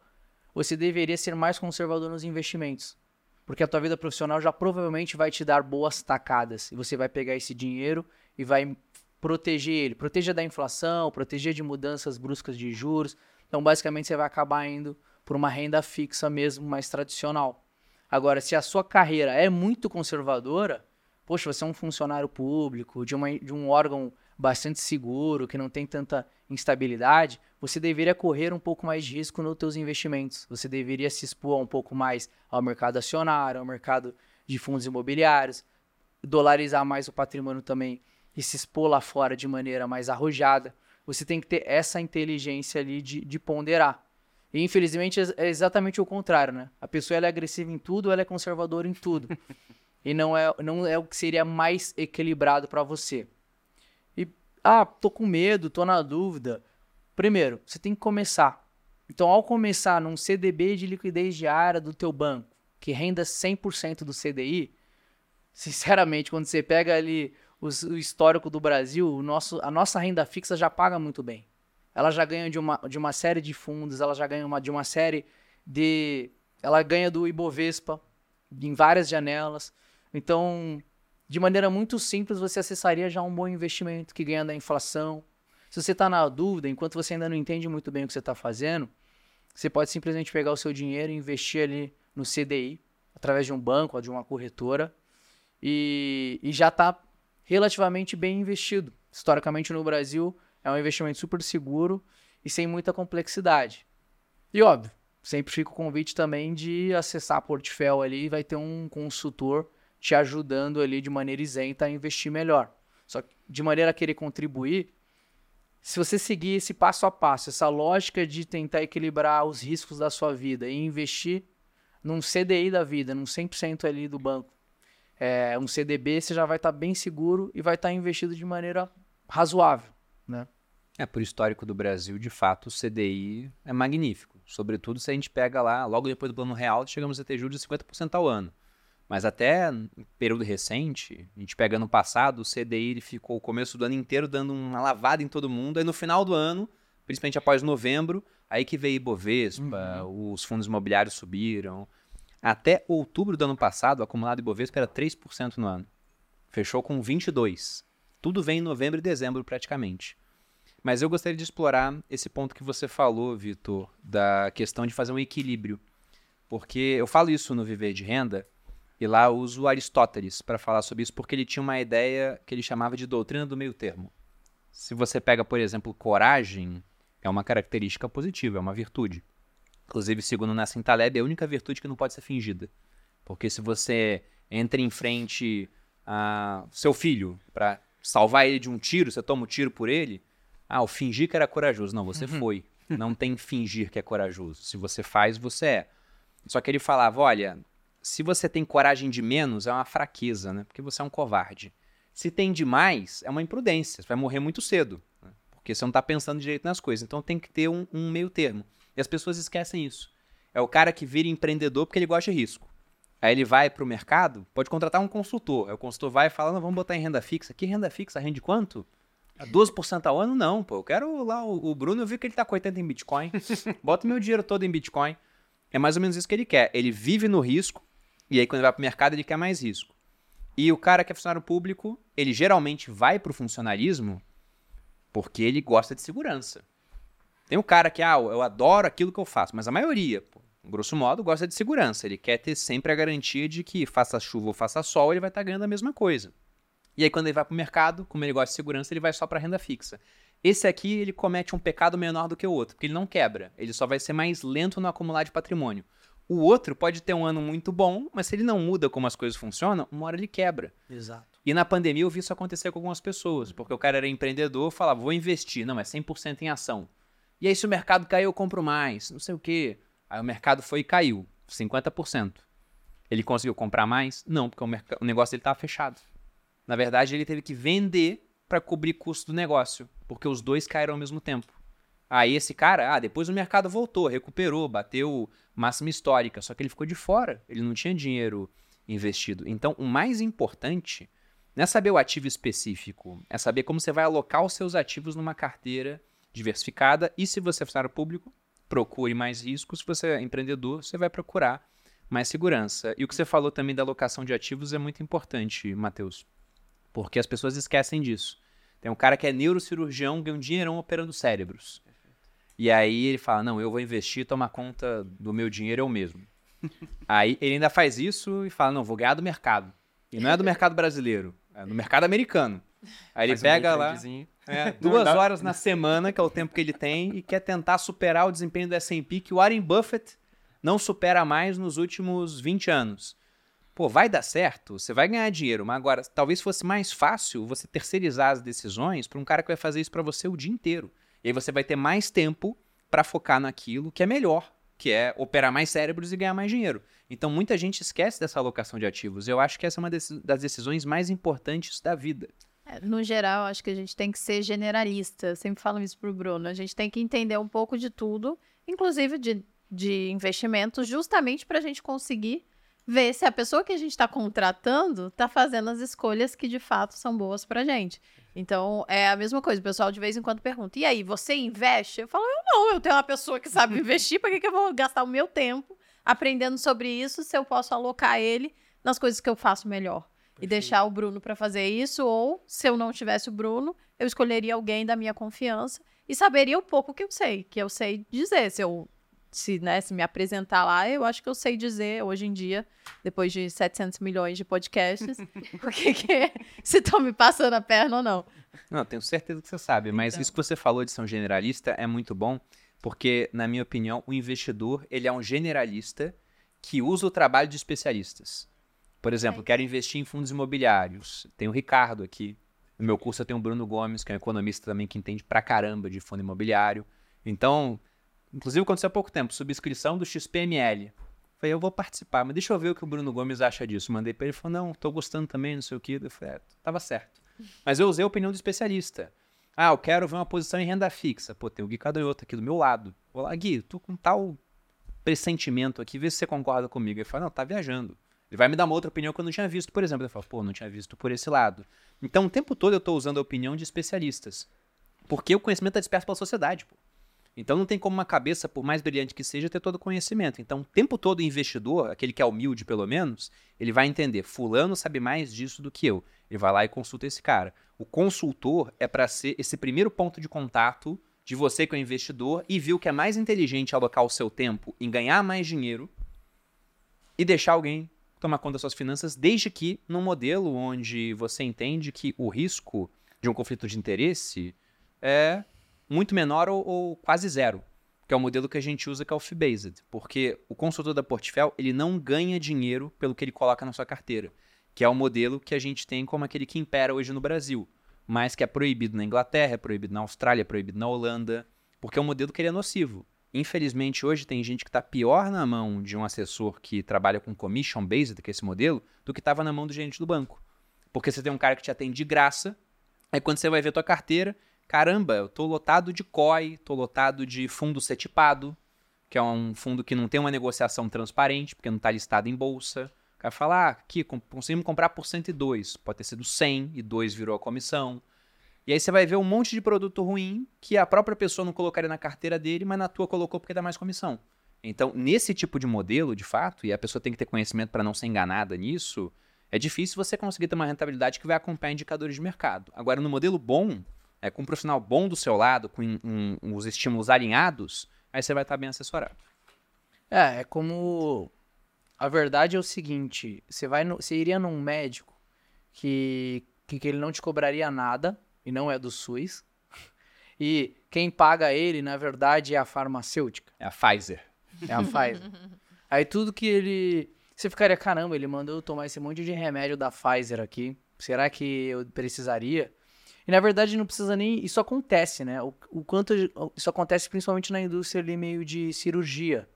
você deveria ser mais conservador nos investimentos. Porque a tua vida profissional já provavelmente vai te dar boas tacadas. E você vai pegar esse dinheiro e vai proteger ele. Proteja da inflação, proteger de mudanças bruscas de juros. Então, basicamente, você vai acabar indo por uma renda fixa mesmo, mais tradicional. Agora, se a sua carreira é muito conservadora, poxa, você é um funcionário público, de, uma, de um órgão bastante seguro, que não tem tanta instabilidade, você deveria correr um pouco mais de risco nos seus investimentos. Você deveria se expor um pouco mais ao mercado acionário, ao mercado de fundos imobiliários, dolarizar mais o patrimônio também e se expor lá fora de maneira mais arrojada. Você tem que ter essa inteligência ali de, de ponderar. E infelizmente é exatamente o contrário, né? A pessoa é agressiva em tudo, ela é conservadora em tudo. e não é, não é o que seria mais equilibrado para você. Ah, tô com medo, tô na dúvida. Primeiro, você tem que começar. Então, ao começar num CDB de liquidez diária do teu banco, que renda 100% do CDI, sinceramente, quando você pega ali o histórico do Brasil, o nosso, a nossa renda fixa já paga muito bem. Ela já ganha de uma, de uma série de fundos, ela já ganha uma, de uma série de. Ela ganha do Ibovespa em várias janelas. Então, de maneira muito simples, você acessaria já um bom investimento que ganha da inflação. Se você está na dúvida, enquanto você ainda não entende muito bem o que você está fazendo, você pode simplesmente pegar o seu dinheiro e investir ali no CDI, através de um banco ou de uma corretora, e, e já está relativamente bem investido. Historicamente no Brasil, é um investimento super seguro e sem muita complexidade. E óbvio, sempre fica o convite também de acessar a Portfel ali, vai ter um consultor te ajudando ali de maneira isenta a investir melhor. Só que de maneira a querer contribuir, se você seguir esse passo a passo, essa lógica de tentar equilibrar os riscos da sua vida e investir num CDI da vida, num 100% ali do banco, é, um CDB, você já vai estar tá bem seguro e vai estar tá investido de maneira razoável, né? É, por histórico do Brasil, de fato, o CDI é magnífico. Sobretudo se a gente pega lá, logo depois do plano real, chegamos a ter juros de 50% ao ano. Mas até período recente, a gente pega no passado, o CDI ficou o começo do ano inteiro dando uma lavada em todo mundo. Aí no final do ano, principalmente após novembro, aí que veio Ibovespa, uhum. os fundos imobiliários subiram. Até outubro do ano passado, o acumulado Ibovespa era 3% no ano. Fechou com 22%. Tudo vem em novembro e dezembro praticamente. Mas eu gostaria de explorar esse ponto que você falou, Vitor, da questão de fazer um equilíbrio. Porque eu falo isso no Viver de Renda, e lá uso Aristóteles para falar sobre isso, porque ele tinha uma ideia que ele chamava de doutrina do meio termo. Se você pega, por exemplo, coragem, é uma característica positiva, é uma virtude. Inclusive, segundo Nassim Taleb, é a única virtude que não pode ser fingida. Porque se você entra em frente a seu filho para salvar ele de um tiro, você toma um tiro por ele, ah, o fingir que era corajoso. Não, você uhum. foi. <laughs> Não tem fingir que é corajoso. Se você faz, você é. Só que ele falava, olha, se você tem coragem de menos, é uma fraqueza, né? Porque você é um covarde. Se tem demais, é uma imprudência. Você vai morrer muito cedo. Né? Porque você não está pensando direito nas coisas. Então tem que ter um, um, meio termo. E as pessoas esquecem isso. É o cara que vira empreendedor porque ele gosta de risco. Aí ele vai para o mercado, pode contratar um consultor. Aí o consultor vai e fala: não, vamos botar em renda fixa. Que renda fixa? Rende quanto? A 12% ao ano? Não, pô. Eu quero lá o, o Bruno, eu vi que ele está com 80 em Bitcoin. <laughs> Bota meu dinheiro todo em Bitcoin. É mais ou menos isso que ele quer. Ele vive no risco, e aí, quando ele vai para o mercado, ele quer mais risco. E o cara que é funcionário público, ele geralmente vai para o funcionarismo porque ele gosta de segurança. Tem o cara que, ah, eu adoro aquilo que eu faço, mas a maioria, pô, grosso modo, gosta de segurança. Ele quer ter sempre a garantia de que, faça chuva ou faça sol, ele vai estar tá ganhando a mesma coisa. E aí, quando ele vai para o mercado, como ele gosta de segurança, ele vai só para renda fixa. Esse aqui, ele comete um pecado menor do que o outro, porque ele não quebra. Ele só vai ser mais lento no acumular de patrimônio. O outro pode ter um ano muito bom, mas se ele não muda como as coisas funcionam, uma hora ele quebra. Exato. E na pandemia eu vi isso acontecer com algumas pessoas, porque o cara era empreendedor, falava, vou investir, não, é 100% em ação. E aí se o mercado cair, eu compro mais, não sei o quê. Aí o mercado foi e caiu, 50%. Ele conseguiu comprar mais? Não, porque o, o negócio dele estava fechado. Na verdade, ele teve que vender para cobrir custo do negócio, porque os dois caíram ao mesmo tempo. Aí esse cara, ah, depois o mercado voltou, recuperou, bateu máxima histórica, só que ele ficou de fora, ele não tinha dinheiro investido. Então, o mais importante não é saber o ativo específico, é saber como você vai alocar os seus ativos numa carteira diversificada e se você é funcionário público, procure mais riscos, se você é empreendedor, você vai procurar mais segurança. E o que você falou também da alocação de ativos é muito importante, Matheus, porque as pessoas esquecem disso. Tem um cara que é neurocirurgião, ganha um dinheirão operando cérebros. E aí ele fala: Não, eu vou investir, tomar conta do meu dinheiro eu mesmo. <laughs> aí ele ainda faz isso e fala: Não, vou ganhar do mercado. E não é do mercado brasileiro, é do mercado americano. Aí ele pega um lá é, <laughs> duas horas na semana, que é o tempo que ele tem, e quer tentar superar o desempenho do S&P que o Warren Buffett não supera mais nos últimos 20 anos. Pô, vai dar certo, você vai ganhar dinheiro, mas agora talvez fosse mais fácil você terceirizar as decisões para um cara que vai fazer isso para você o dia inteiro. E aí você vai ter mais tempo para focar naquilo que é melhor, que é operar mais cérebros e ganhar mais dinheiro. Então muita gente esquece dessa alocação de ativos. Eu acho que essa é uma das decisões mais importantes da vida. É, no geral, acho que a gente tem que ser generalista. Eu sempre falo isso pro Bruno. A gente tem que entender um pouco de tudo, inclusive de, de investimentos, justamente para a gente conseguir ver se a pessoa que a gente está contratando está fazendo as escolhas que de fato são boas para gente. Então, é a mesma coisa. O pessoal de vez em quando pergunta: e aí, você investe? Eu falo: eu não, eu tenho uma pessoa que sabe <laughs> investir, para que, que eu vou gastar o meu tempo aprendendo sobre isso se eu posso alocar ele nas coisas que eu faço melhor? Perfeito. E deixar o Bruno para fazer isso, ou se eu não tivesse o Bruno, eu escolheria alguém da minha confiança e saberia o pouco que eu sei, que eu sei dizer. Se eu se, né, se me apresentar lá, eu acho que eu sei dizer hoje em dia, depois de 700 milhões de podcasts, <laughs> o que, que é, se estão me passando a perna ou não. Não, tenho certeza que você sabe, mas então. isso que você falou de ser um generalista é muito bom, Porque, na minha opinião, o investidor ele é um generalista que usa o trabalho de especialistas. Por exemplo, É. quero investir em fundos imobiliários. Tem o Ricardo aqui. No meu curso eu tenho o Bruno Gomes, que é um economista também que entende pra caramba de fundo imobiliário. Então, inclusive aconteceu há pouco tempo, subscrição do XPML. Falei, eu vou participar, mas deixa eu ver o que o Bruno Gomes acha disso. Mandei pra ele, ele falou, não, tô gostando também, não sei o que. Eu falei, é, tava certo. Mas eu usei a opinião do especialista. Ah, eu quero ver uma posição em renda fixa. Pô, tem o Gui Cadonhoto aqui do meu lado. Vou lá, Gui, tô com tal pressentimento aqui, vê se você concorda comigo. Ele fala, não, tá viajando. Ele vai me dar uma outra opinião que eu não tinha visto, por exemplo. Ele fala, pô, não tinha visto por esse lado. Então, o tempo todo eu tô usando a opinião de especialistas. Porque o conhecimento é disperso pela sociedade, pô. Então não tem como uma cabeça, por mais brilhante que seja, ter todo o conhecimento. Então, o tempo todo o investidor, aquele que é humilde pelo menos, ele vai entender, fulano sabe mais disso do que eu. Ele vai lá e consulta esse cara. O consultor é para ser esse primeiro ponto de contato de você que é o investidor e viu que é mais inteligente alocar o seu tempo em ganhar mais dinheiro e deixar alguém tomar conta das suas finanças, desde que num modelo onde você entende que o risco de um conflito de interesse é muito menor ou, ou quase zero, que é o modelo que a gente usa que é o fee-based, porque o consultor da Portfel, ele não ganha dinheiro pelo que ele coloca na sua carteira, que é o modelo que a gente tem como aquele que impera hoje no Brasil, mas que é proibido na Inglaterra, é proibido na Austrália, é proibido na Holanda, porque é um modelo que ele é nocivo. Infelizmente, hoje tem gente que está pior na mão de um assessor que trabalha com commission based, que é esse modelo, do que estava na mão do gerente do banco. Porque você tem um cara que te atende de graça, aí quando você vai ver tua carteira, caramba, eu tô lotado de COI, tô lotado de fundo setipado, que é um fundo que não tem uma negociação transparente, porque não está listado em bolsa. O cara fala, ah, aqui, conseguimos comprar por 102, pode ter sido 100 e 2 virou a comissão. E aí você vai ver um monte de produto ruim que a própria pessoa não colocaria na carteira dele, mas na tua colocou porque dá mais comissão. Então, nesse tipo de modelo, de fato, e a pessoa tem que ter conhecimento para não ser enganada nisso, é difícil você conseguir ter uma rentabilidade que vai acompanhar indicadores de mercado. Agora, no modelo bom, é, com um profissional bom do seu lado, com um- um- os estímulos alinhados, aí você vai estar bem assessorado. É, é como. A verdade é o seguinte: você vai no... você iria num médico que... que que ele não te cobraria nada, e não é do SUS. <laughs> E quem paga ele, na verdade, é a farmacêutica. É a Pfizer. É a Pfizer. <laughs> Aí tudo que ele. Você ficaria, caramba, ele mandou eu tomar esse monte de remédio da Pfizer aqui. Será que eu precisaria? E na verdade não precisa nem. Isso acontece, né? O, o quanto. Isso acontece principalmente na indústria ali meio de cirurgia.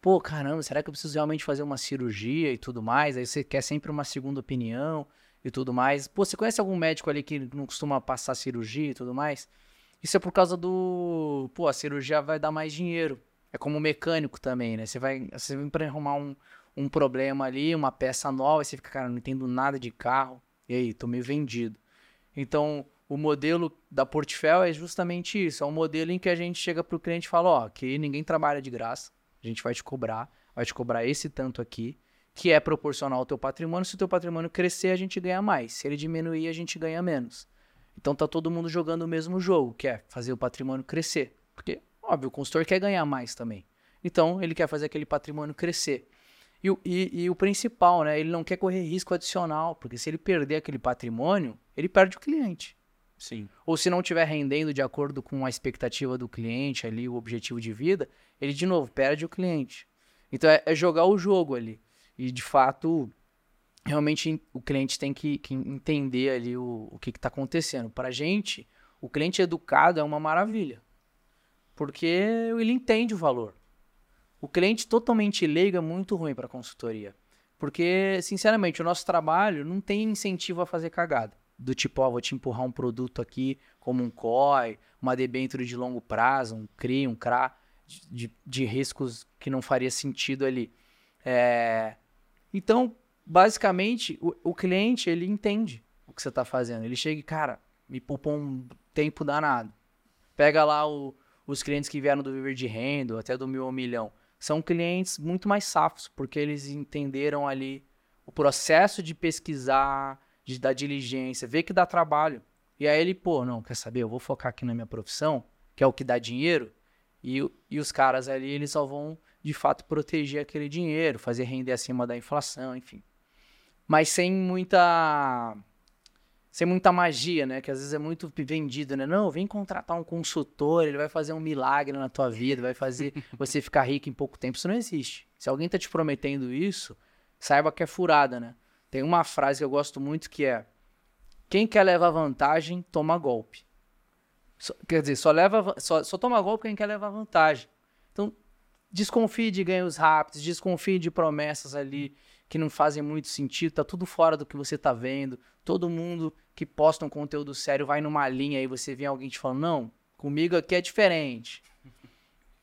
Pô, caramba, será que eu preciso realmente fazer uma cirurgia e tudo mais? Aí você quer sempre uma segunda opinião e tudo mais. Pô, você conhece algum médico ali que não costuma passar cirurgia e tudo mais? Isso é por causa do. Pô, a cirurgia vai dar mais dinheiro. É como mecânico também, né? Você vai, você vem pra arrumar um, um problema ali, uma peça nova, e você fica, cara, não entendo nada de carro. E aí, tô meio vendido. Então, o modelo da Portfel é justamente isso. É um modelo em que a gente chega pro cliente e fala, ó, aqui ninguém trabalha de graça. A gente vai te cobrar, vai te cobrar esse tanto aqui, que é proporcional ao teu patrimônio. Se o teu patrimônio crescer, a gente ganha mais. Se ele diminuir, a gente ganha menos. Então tá todo mundo jogando o mesmo jogo, que é fazer o patrimônio crescer. Porque, óbvio, o consultor quer ganhar mais também. Então, ele quer fazer aquele patrimônio crescer. E, o- e- e o principal, né? Ele não quer correr risco adicional, porque se ele perder aquele patrimônio, ele perde o cliente. Sim. Ou se não estiver rendendo de acordo com a expectativa do cliente ali, o objetivo de vida, ele de novo perde o cliente. Então é, é jogar o jogo ali. E de fato, realmente o cliente tem que, que entender ali o, o que está acontecendo. Para gente, o cliente educado é uma maravilha. Porque ele entende o valor. O cliente totalmente leigo é muito ruim para consultoria. Porque, sinceramente, o nosso trabalho não tem incentivo a fazer cagada. Do tipo, ó, vou te empurrar um produto aqui, como um COI, uma debênture de longo prazo, um CRI, um CRA, de, de- riscos que não faria sentido ali. É, Então, basicamente, o, o cliente, ele entende o que você está fazendo. Ele chega e, cara, me poupou um tempo danado. Pega lá o- os clientes que vieram do Viver de Renda, até do Mil Milhão. São clientes muito mais safos, porque eles entenderam ali o processo de pesquisar, de dar diligência, ver que dá trabalho. E aí ele, pô, não, quer saber? Eu vou focar aqui na minha profissão, que é o que dá dinheiro, e, e os caras ali, eles só vão, de fato, proteger aquele dinheiro, fazer render acima da inflação, enfim. Mas sem muita. Sem muita magia, né? Que às vezes é muito vendido, né? Não, vem contratar um consultor, ele vai fazer um milagre na tua vida, vai fazer <laughs> você ficar rico em pouco tempo. Isso não existe. Se alguém tá te prometendo isso, saiba que é furada, né? Tem uma frase que eu gosto muito que é: Quem quer levar vantagem, toma golpe. Só- quer dizer, só leva só, só toma golpe quem quer levar vantagem. Então, desconfie de ganhos rápidos, desconfie de promessas ali que não fazem muito sentido, tá tudo fora do que você tá vendo. Todo mundo que posta um conteúdo sério vai numa linha aí você vê alguém te falando, não, comigo aqui é diferente. <laughs>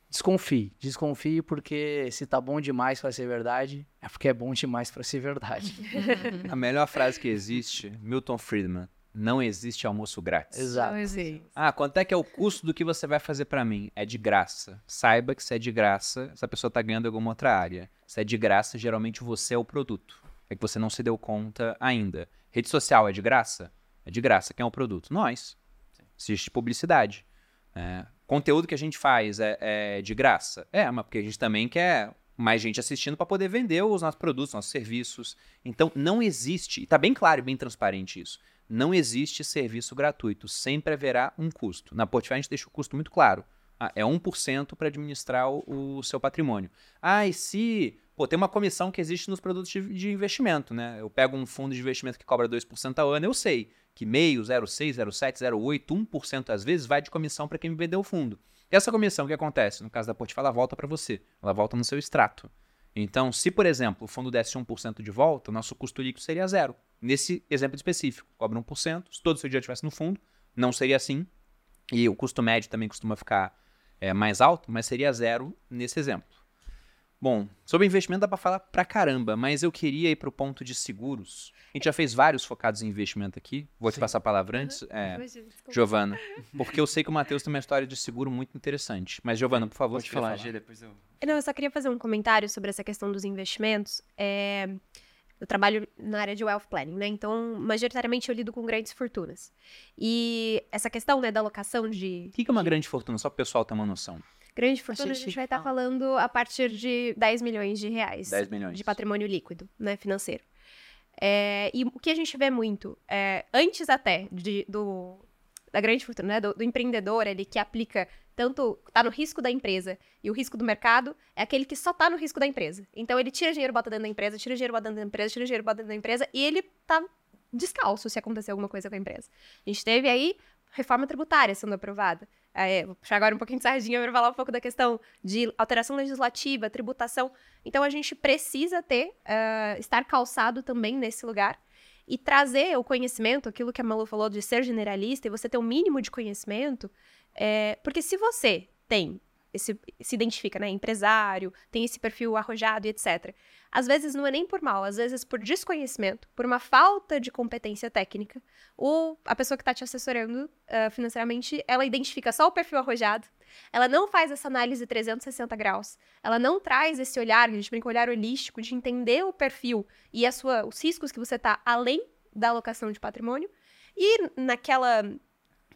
Desconfie, desconfie porque se tá bom demais pra ser verdade, é porque é bom demais pra ser verdade. <laughs> A melhor frase que existe, Milton Friedman, não existe almoço grátis. Exato. Não existe. Ah, quanto é que é o custo do que você vai fazer pra mim? É de graça. Saiba que se é de graça, essa pessoa tá ganhando em alguma outra área. Se é de graça, geralmente você é o produto. É que você não se deu conta ainda. Rede social é de graça? É de graça. Quem é o produto? Nós. Existe publicidade. É, conteúdo que a gente faz é, é de graça? É, mas porque a gente também quer mais gente assistindo para poder vender os nossos produtos, nossos serviços. Então, não existe, e tá bem claro e bem transparente isso, não existe serviço gratuito, sempre haverá um custo. Na Portify a gente deixa o custo muito claro. Ah, é 1% para administrar o, o seu patrimônio. Ah, e se... Pô, tem uma comissão que existe nos produtos de, de investimento, né? Eu pego um fundo de investimento que cobra 2% ao ano, eu sei que meio, 0,6, 0,7, 0,8, 1% às vezes vai de comissão para quem me vendeu o fundo. E essa comissão, o que acontece? No caso da Portify, ela volta para você. Ela volta no seu extrato. Então, se, por exemplo, o fundo desse 1% de volta, o nosso custo líquido seria zero. Nesse exemplo específico, cobra 1%. Se todo o seu dinheiro estivesse no fundo, não seria assim. E o custo médio também costuma ficar é, mais alto, mas seria zero nesse exemplo. Bom, sobre investimento dá para falar pra caramba, mas eu queria ir pro ponto de seguros. A gente já fez vários focados em investimento aqui. Vou te passar a palavra antes, é. Giovana, <laughs> porque eu sei que o Matheus tem uma história de seguro muito interessante. Mas, Giovana, por favor, te quiser falar, G, depois eu... Não, eu só queria fazer um comentário sobre essa questão dos investimentos. É, Eu trabalho na área de wealth planning, né? Então, majoritariamente eu lido com grandes fortunas. E essa questão, né, da alocação de O que que é uma grande fortuna? Só para o pessoal ter uma noção. grande fortuna, a gente gente vai estar fala. falando a partir de 10 milhões de reais 10 milhões. de patrimônio líquido, né, financeiro. É, e o que a gente vê muito, é, antes até de- do, da grande fortuna, né, do, do empreendedor ali que aplica tanto, tá no risco da empresa e o risco do mercado, é aquele que só tá no risco da empresa. Então ele tira dinheiro, bota dentro da empresa, tira dinheiro, bota dentro da empresa, tira dinheiro, bota dentro da empresa e ele tá descalço se acontecer alguma coisa com a empresa. A gente teve aí reforma tributária sendo aprovada. É, vou puxar agora um pouquinho de sardinha para falar um pouco da questão de alteração legislativa, tributação. Então a gente precisa ter, ah, estar calçado também nesse lugar e trazer o conhecimento, aquilo que a Malu falou de ser generalista e você ter um mínimo de conhecimento, é, porque se você tem esse, se identifica, né, empresário, tem esse perfil arrojado e etc. Às vezes não é nem por mal, às vezes por desconhecimento, por uma falta de competência técnica, ou a pessoa que está te assessorando ah, financeiramente, ela identifica só o perfil arrojado, ela não faz essa análise 360 graus, ela não traz esse olhar, a gente brinca, olhar holístico, de entender o perfil e a sua, os riscos que você está além da alocação de patrimônio, e naquela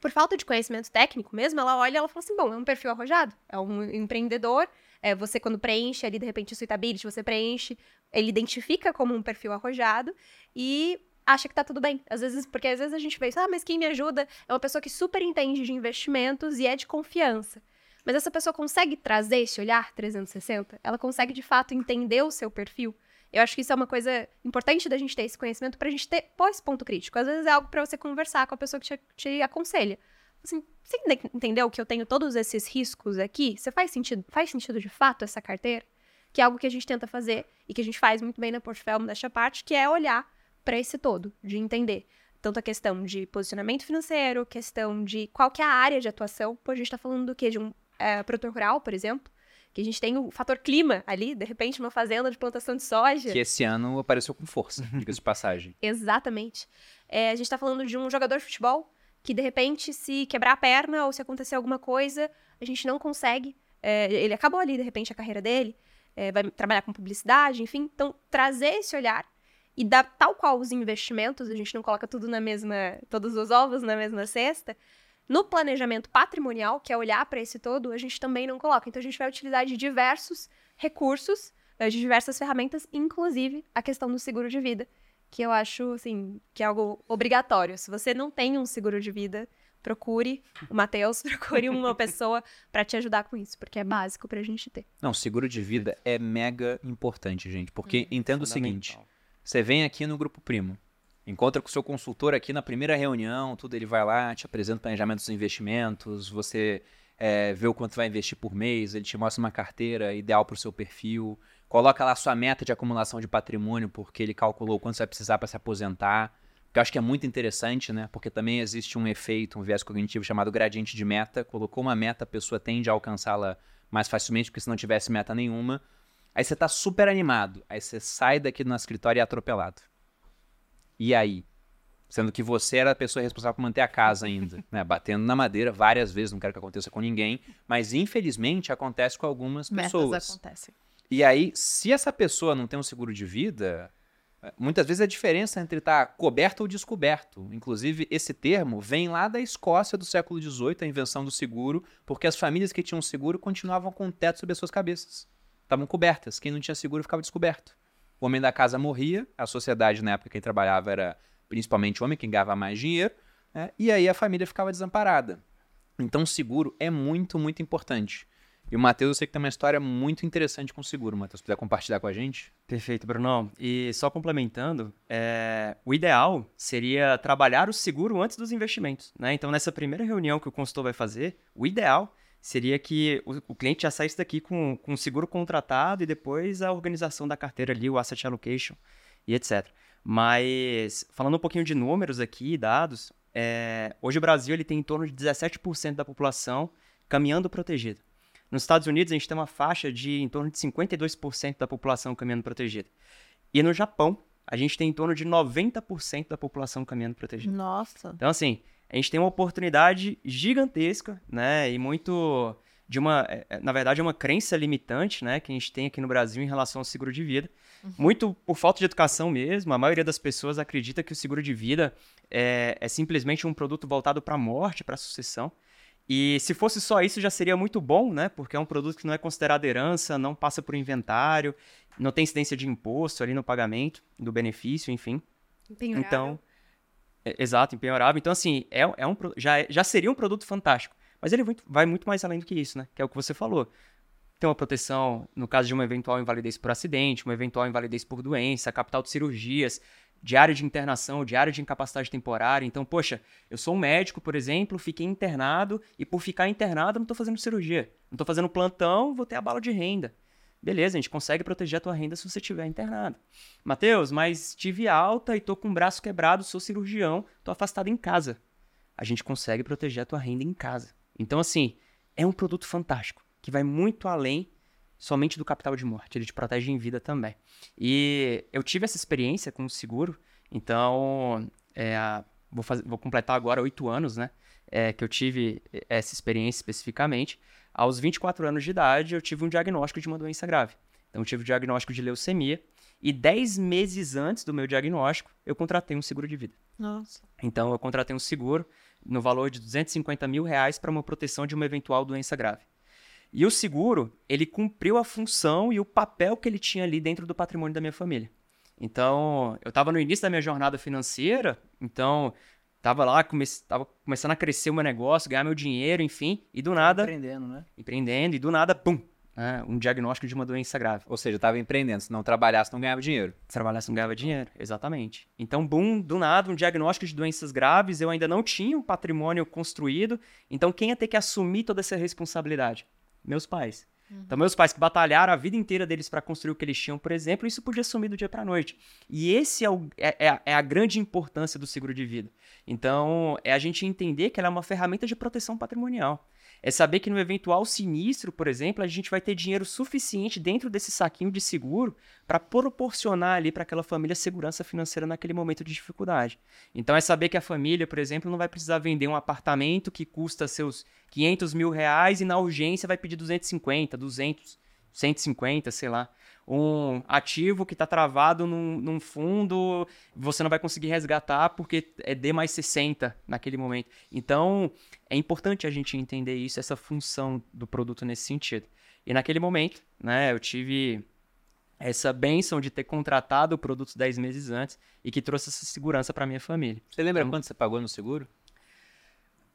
por falta de conhecimento técnico mesmo, ela olha e ela fala assim, bom, é um perfil arrojado, é um empreendedor, é, você quando preenche ali, de repente, o suitability, você preenche, ele identifica como um perfil arrojado e acha que tá tudo bem. Às vezes, porque às vezes a gente vê isso, ah, mas quem me ajuda é uma pessoa que super entende de investimentos e é de confiança. Mas essa pessoa consegue trazer esse olhar 360? Ela consegue, de fato, entender o seu perfil? Eu acho que isso é uma coisa importante da gente ter esse conhecimento pra gente ter pós ponto crítico. Às vezes é algo pra você conversar com a pessoa que te, te aconselha. Assim, você ente- entendeu que eu tenho todos esses riscos aqui? Você faz sentido, faz sentido de fato essa carteira? Que é algo que a gente tenta fazer e que a gente faz muito bem na Portfólio à parte, que é olhar pra esse todo, de entender tanto a questão de posicionamento financeiro, questão de qual que é a área de atuação. Pô, a gente tá falando do quê? De um é, produtor rural, por exemplo, que a gente tem o fator clima ali, de repente uma fazenda de plantação de soja. Que esse ano apareceu com força, diga-se de passagem. <laughs> Exatamente. É, a gente tá falando de um jogador de futebol que, de repente, se quebrar a perna ou se acontecer alguma coisa, a gente não consegue. é, ele acabou ali, de repente, a carreira dele, é, vai trabalhar com publicidade, enfim. Então, trazer esse olhar e dar tal qual os investimentos, a gente não coloca tudo na mesma. todos os ovos na mesma cesta. No planejamento patrimonial, que é olhar para esse todo, a gente também não coloca. Então, a gente vai utilizar de diversos recursos, eh, de diversas ferramentas, inclusive a questão do seguro de vida, que eu acho, assim, que é algo obrigatório. Se você não tem um seguro de vida, procure o Matheus, <laughs> procure uma pessoa para te ajudar com isso, porque é básico pra gente ter. Não, seguro de vida é mega importante, gente, porque entenda o seguinte, você vem aqui no Grupo Primo, encontra com o seu consultor aqui na primeira reunião, tudo ele vai lá, te apresenta o planejamento dos investimentos, você é, vê o quanto vai investir por mês, ele te mostra uma carteira ideal para o seu perfil, coloca lá sua meta de acumulação de patrimônio, porque ele calculou quanto você vai precisar para se aposentar, que eu acho que é muito interessante, né? Porque também existe um efeito, um viés cognitivo chamado gradiente de meta. Colocou uma meta, a pessoa tende a alcançá-la mais facilmente, porque se não tivesse meta nenhuma. Aí você tá super animado. Aí você sai daqui do nosso escritório e é atropelado. E aí? Sendo que você era a pessoa responsável por manter a casa ainda, né? Batendo na madeira várias vezes, não quero que aconteça com ninguém. Mas infelizmente acontece com algumas pessoas. Metas acontecem. E aí, se essa pessoa não tem um seguro de vida, Muitas vezes a diferença entre estar tá coberto ou descoberto. Inclusive, esse termo vem lá da Escócia do século XVIII, a invenção do seguro, porque as famílias que tinham seguro continuavam com o teto sobre as suas cabeças. Estavam cobertas. Quem não tinha seguro ficava descoberto. O homem da casa morria, a sociedade na época quem trabalhava era principalmente o homem, quem ganhava mais dinheiro, né? e aí a família ficava desamparada. Então, seguro é muito, muito importante. E o Matheus, eu sei que tem uma história muito interessante com o seguro, Matheus. Se puder compartilhar com a gente? Perfeito, Bruno. E só complementando, é... o ideal seria trabalhar o seguro antes dos investimentos. Né? Então, nessa primeira reunião que o consultor vai fazer, o ideal seria que o, o cliente já saísse daqui com, com o seguro contratado e depois a organização da carteira ali, o asset allocation e etc. Mas, falando um pouquinho de números aqui, dados, é... hoje o Brasil ele tem em torno de 17% da população caminhando protegido. Nos Estados Unidos, a gente tem uma faixa de em torno de 52% da população caminhando protegida. E no Japão, a gente tem em torno de 90% da população caminhando protegida. Nossa. Então, assim, a gente tem uma oportunidade gigantesca, né? E muito de uma, é, é, na verdade, é uma crença limitante, né, que a gente tem aqui no Brasil em relação ao seguro de vida. Uhum. Muito por falta de educação mesmo. A maioria das pessoas acredita que o seguro de vida é, é simplesmente um produto voltado para a morte, para a sucessão. E se fosse só isso já seria muito bom, né? Porque é um produto que não é considerado herança, não passa por inventário, não tem incidência de imposto ali no pagamento do benefício, enfim. Então, exato, empenhorável. Então, assim, é, é um, já, é, já seria um produto fantástico. Mas ele muito, vai muito mais além do que isso, né? Que é o que você falou. Tem uma proteção no caso de uma eventual invalidez por acidente, uma eventual invalidez por doença, capital de cirurgias, diário de internação, diário de incapacidade temporária. Então, poxa, eu sou um médico, por exemplo, fiquei internado e por ficar internado não estou fazendo cirurgia. Não estou fazendo plantão, vou ter a bala de renda. Beleza, a gente consegue proteger a tua renda se você estiver internado. Mateus, mas tive alta e tô com o braço quebrado, sou cirurgião, tô afastado em casa. A gente consegue proteger a tua renda em casa. Então, assim, é um produto fantástico, que vai muito além somente do capital de morte, ele te protege em vida também. E eu tive essa experiência com o seguro, então é, vou, fazer, vou completar agora oito anos, né? É, que eu tive essa experiência especificamente. Aos 24 anos de idade, eu tive um diagnóstico de uma doença grave. Então, eu tive o diagnóstico de leucemia. E 10 meses antes do meu diagnóstico, eu contratei um seguro de vida. Nossa. Então, eu contratei um seguro no valor de 250 mil reais para uma proteção de uma eventual doença grave. E o seguro, ele cumpriu a função e o papel que ele tinha ali dentro do patrimônio da minha família. Então, eu estava no início da minha jornada financeira, então estava lá, comece, tava começando a crescer o meu negócio, ganhar meu dinheiro, enfim, e do nada... Empreendendo, né? Empreendendo, e do nada, pum, né, um diagnóstico de uma doença grave. Ou seja, estava empreendendo, se não trabalhasse, não ganhava dinheiro. Se trabalhasse, não ganhava dinheiro, exatamente. Então, boom, do nada, um diagnóstico de doenças graves, eu ainda não tinha um patrimônio construído, então quem ia ter que assumir toda essa responsabilidade? meus pais. Uhum. Então, meus pais que batalharam a vida inteira deles para construir o que eles tinham, por exemplo, isso podia sumir do dia para noite. E esse é, o, é, é, é, a grande importância do seguro de vida. Então, é a gente entender que ela é uma ferramenta de proteção patrimonial. É saber que no eventual sinistro, por exemplo, a gente vai ter dinheiro suficiente dentro desse saquinho de seguro para proporcionar ali para aquela família segurança financeira naquele momento de dificuldade. Então é saber que a família, por exemplo, não vai precisar vender um apartamento que custa seus 500 mil reais e na urgência vai pedir 250, 200, 150, sei lá um ativo que está travado num, num, fundo, você não vai conseguir resgatar porque é D mais 60 naquele momento. Então, é importante a gente entender isso, essa função do produto nesse sentido. E naquele momento, né, eu tive essa benção de ter contratado o produto 10 meses antes e que trouxe essa segurança para minha família. Você lembra então, quanto você pagou no seguro?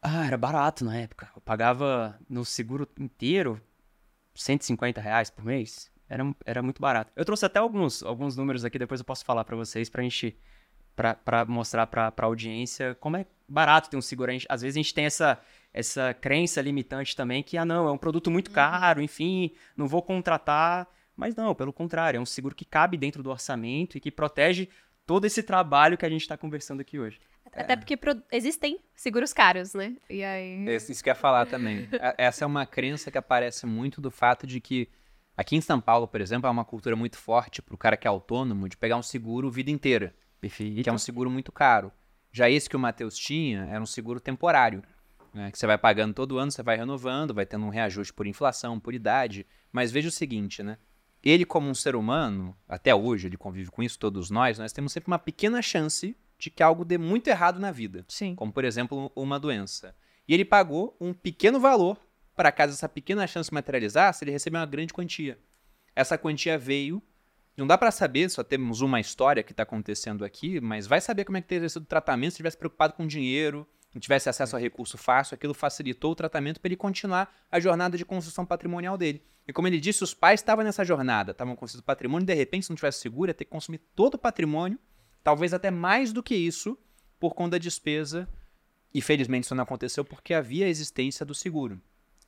Ah, era barato na época. Eu pagava no seguro inteiro 150 reais por mês. Era, era muito barato. Eu trouxe até alguns, alguns números aqui, depois eu posso falar para vocês pra gente para mostrar para a audiência como é barato ter um seguro. Gente, às vezes a gente tem essa, essa crença limitante também que, ah, não, é um produto muito uhum. caro, enfim, não vou contratar. Mas não, pelo contrário, é um seguro que cabe dentro do orçamento e que protege todo esse trabalho que a gente está conversando aqui hoje. Até é. porque existem seguros caros, né? E aí... Isso que eu ia falar também. Essa é uma crença que aparece muito do fato de que aqui em São Paulo, por exemplo, há uma cultura muito forte para o cara que é autônomo de pegar um seguro vida inteira. Perfeito. Que é um seguro muito caro. Já esse que o Matheus tinha era um seguro temporário. Né, que você vai pagando todo ano, você vai renovando, vai tendo um reajuste por inflação, por idade. Mas veja o seguinte, né? Ele, como um ser humano, até hoje, ele convive com isso, todos nós, nós temos sempre uma pequena chance de que algo dê muito errado na vida. Sim. Como, por exemplo, uma doença. E ele pagou um pequeno valor para caso essa pequena chance materializasse, ele recebeu uma grande quantia. Essa quantia veio. Não dá para saber, só temos uma história que está acontecendo aqui, mas vai saber como é que teria sido o tratamento se tivesse preocupado com dinheiro, não tivesse acesso a recurso fácil, aquilo facilitou o tratamento para ele continuar a jornada de construção patrimonial dele. E como ele disse, os pais estavam nessa jornada, estavam construindo patrimônio, de repente, se não tivesse seguro, ia ter que consumir todo o patrimônio, talvez até mais do que isso, por conta da despesa. E felizmente isso não aconteceu porque havia a existência do seguro.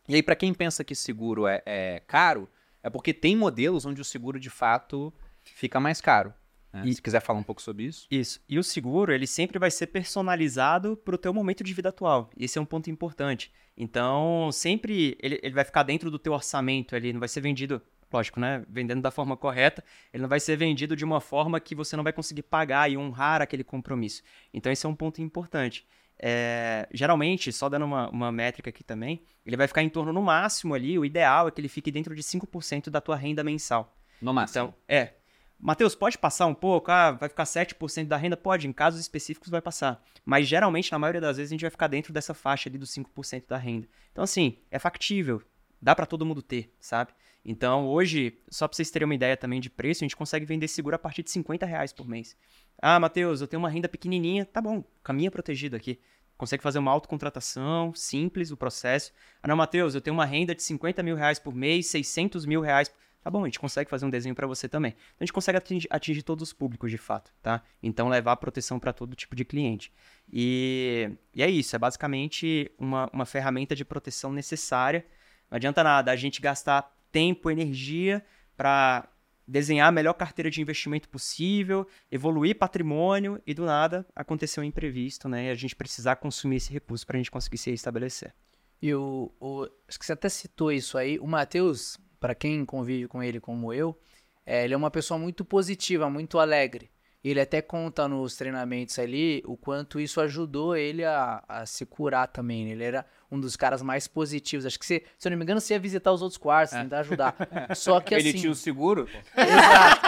E aí, para quem pensa que seguro é, é caro, é porque tem modelos onde o seguro de fato fica mais caro. Né? E, Se quiser falar um pouco sobre isso. Isso. E o seguro, ele sempre vai ser personalizado para o teu momento de vida atual. Esse é um ponto importante. Então, sempre ele, ele vai ficar dentro do teu orçamento, ele não vai ser vendido, lógico, né? Vendendo da forma correta, ele não vai ser vendido de uma forma que você não vai conseguir pagar e honrar aquele compromisso. Então, esse é um ponto importante. É, geralmente, só dando uma, uma métrica aqui também, ele vai ficar em torno, no máximo ali, o ideal é que ele fique dentro de 5% da tua renda mensal. No máximo. Então, é, Matheus, pode passar um pouco? Ah, vai ficar 7% da renda? Pode, em casos específicos vai passar. Mas geralmente, na maioria das vezes, a gente vai ficar dentro dessa faixa ali dos 5% da renda. Então, assim, é factível. Dá para todo mundo ter, sabe? Então, hoje, só para vocês terem uma ideia também de preço, a gente consegue vender seguro a partir de 50 reais por mês. Ah, Matheus, eu tenho uma renda pequenininha. Tá bom, caminha protegido aqui. Consegue fazer uma autocontratação, simples o processo. Ah, não, Matheus, eu tenho uma renda de 50 mil reais por mês, 600 mil reais Tá bom, a gente consegue fazer um desenho para você também. Então, a gente consegue atingir, atingir, todos os públicos de fato, tá? Então, levar proteção para todo tipo de cliente. E, e, é isso, é basicamente uma, uma ferramenta de proteção necessária. Não adianta nada a gente gastar tempo, energia para desenhar a melhor carteira de investimento possível, evoluir patrimônio e do nada aconteceu um imprevisto, né? E a gente precisar consumir esse recurso para a gente conseguir se estabelecer. E o, o, acho que você até citou isso aí. O Matheus, para quem convive com ele como eu, é, ele é uma pessoa muito positiva, muito alegre. Ele até conta nos treinamentos ali o quanto isso ajudou ele a, a se curar também. Né? Ele era um dos caras mais positivos. Acho que, você, se eu não me engano, você ia visitar os outros quartos, é. tentar ajudar. <laughs> Só que ele assim... tinha o seguro? Exato.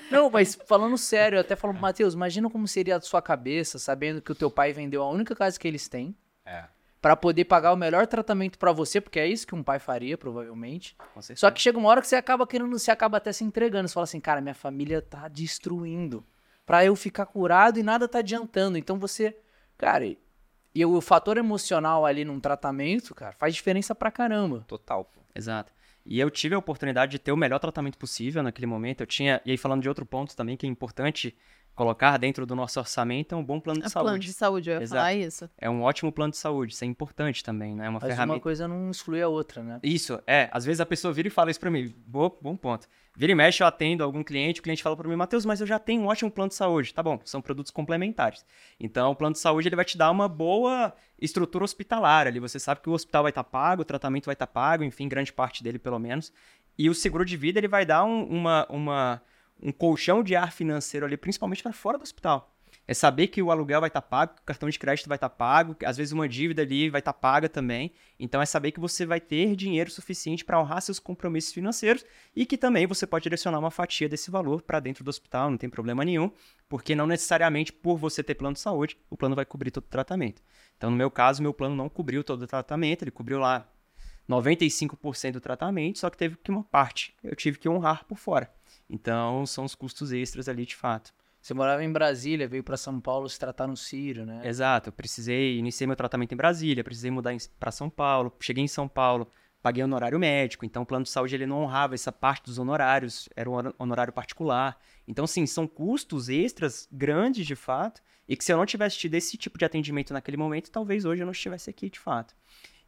<laughs> não, mas falando sério, eu até falo, Matheus, imagina como seria a sua cabeça sabendo que o teu pai vendeu a única casa que eles têm. Para poder pagar o melhor tratamento para você, porque é isso que um pai faria, provavelmente. Só que chega uma hora que você acaba querendo, você acaba até se entregando. Você fala assim, cara, minha família tá destruindo. Pra eu ficar curado e nada tá adiantando. Então você, cara, e o fator emocional ali num tratamento, cara, faz diferença pra caramba. Total, pô. Exato. E eu tive a oportunidade de ter o melhor tratamento possível naquele momento. Eu tinha, e aí falando de outro ponto também que é importante, colocar dentro do nosso orçamento é um bom plano de é saúde. Plano de saúde, eu ia Exato. falar isso. É um ótimo plano de saúde, isso é importante também, né? É uma Mas ferramenta. uma coisa não exclui a outra, né? Isso, é. Às vezes a pessoa vira e fala isso pra mim. Bom, bom ponto. Vira e mexe, eu atendo algum cliente, o cliente fala para mim, Matheus, mas eu já tenho um ótimo plano de saúde. Tá bom, são produtos complementares. Então, o plano de saúde ele vai te dar uma boa estrutura hospitalar ali. Você sabe que o hospital vai estar tá pago, o tratamento vai estar tá pago, enfim, grande parte dele pelo menos. E o seguro de vida ele vai dar um, uma, uma um colchão de ar financeiro ali, principalmente para fora do hospital. É saber que o aluguel vai estar tá pago, que o cartão de crédito vai estar tá pago, que às vezes uma dívida ali vai estar tá paga também. Então é saber que você vai ter dinheiro suficiente para honrar seus compromissos financeiros e que também você pode direcionar uma fatia desse valor para dentro do hospital, não tem problema nenhum, porque não necessariamente por você ter plano de saúde, o plano vai cobrir todo o tratamento. Então no meu caso, meu plano não cobriu todo o tratamento, ele cobriu lá 95% do tratamento, só que teve que uma parte eu tive que honrar por fora. Então, são os custos extras ali de fato. Você morava em Brasília, veio para São Paulo se tratar no Ciro, né? Exato, eu precisei, iniciei meu tratamento em Brasília, precisei mudar para São Paulo, cheguei em São Paulo, paguei honorário médico, então o plano de saúde ele não honrava essa parte dos honorários, era um honorário particular. Então, sim, são custos extras grandes de fato, e que se eu não tivesse tido esse tipo de atendimento naquele momento, talvez hoje eu não estivesse aqui de fato.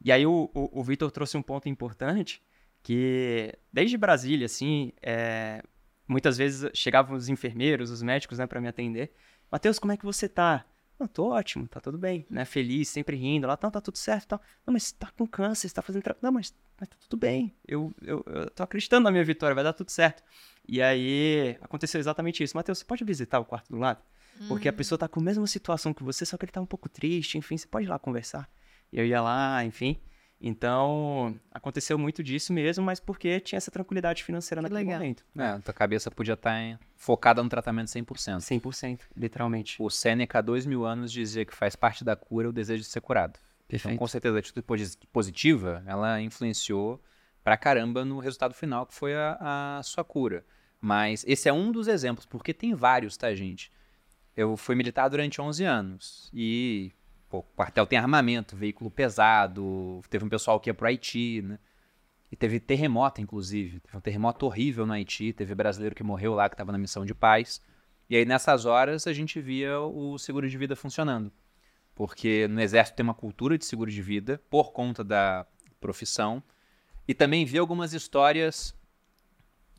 E aí o, o, o Vitor trouxe um ponto importante, que desde Brasília, assim, é, muitas vezes chegavam os enfermeiros, os médicos, né, para me atender. Matheus, como é que você tá? Não, tô ótimo, tá tudo bem, né? Feliz, sempre rindo. Lá, tá, tá tudo certo tal. Não, mas tá com câncer, tá fazendo... Não, mas, mas tá tudo bem. Eu, eu, eu tô acreditando na minha vitória, vai dar tudo certo. E aí, aconteceu exatamente isso. Matheus, você pode visitar o quarto do lado? Porque a pessoa tá com a mesma situação que você, só que ele tá um pouco triste, enfim, você pode ir lá conversar. E eu ia lá, enfim. Então, aconteceu muito disso mesmo, mas porque tinha essa tranquilidade financeira naquele legal. momento. É, tua cabeça podia estar focada no tratamento 100%. 100%, literalmente. O Sêneca, há dois mil anos, dizia que faz parte da cura o desejo de ser curado. Então, com certeza, a atitude posi- positiva, ela influenciou pra caramba no resultado final, que foi a, a sua cura. Mas esse é um dos exemplos, porque tem vários, tá, gente? Eu fui militar durante 11 anos e pô, o quartel tem armamento, veículo pesado, teve um pessoal que ia pro Haiti, né? E teve terremoto, inclusive. Teve um terremoto horrível no Haiti, teve brasileiro que morreu lá, que estava na missão de paz. E aí, nessas horas, a gente via o seguro de vida funcionando. Porque no Exército tem uma cultura de seguro de vida, por conta da profissão. E também vi algumas histórias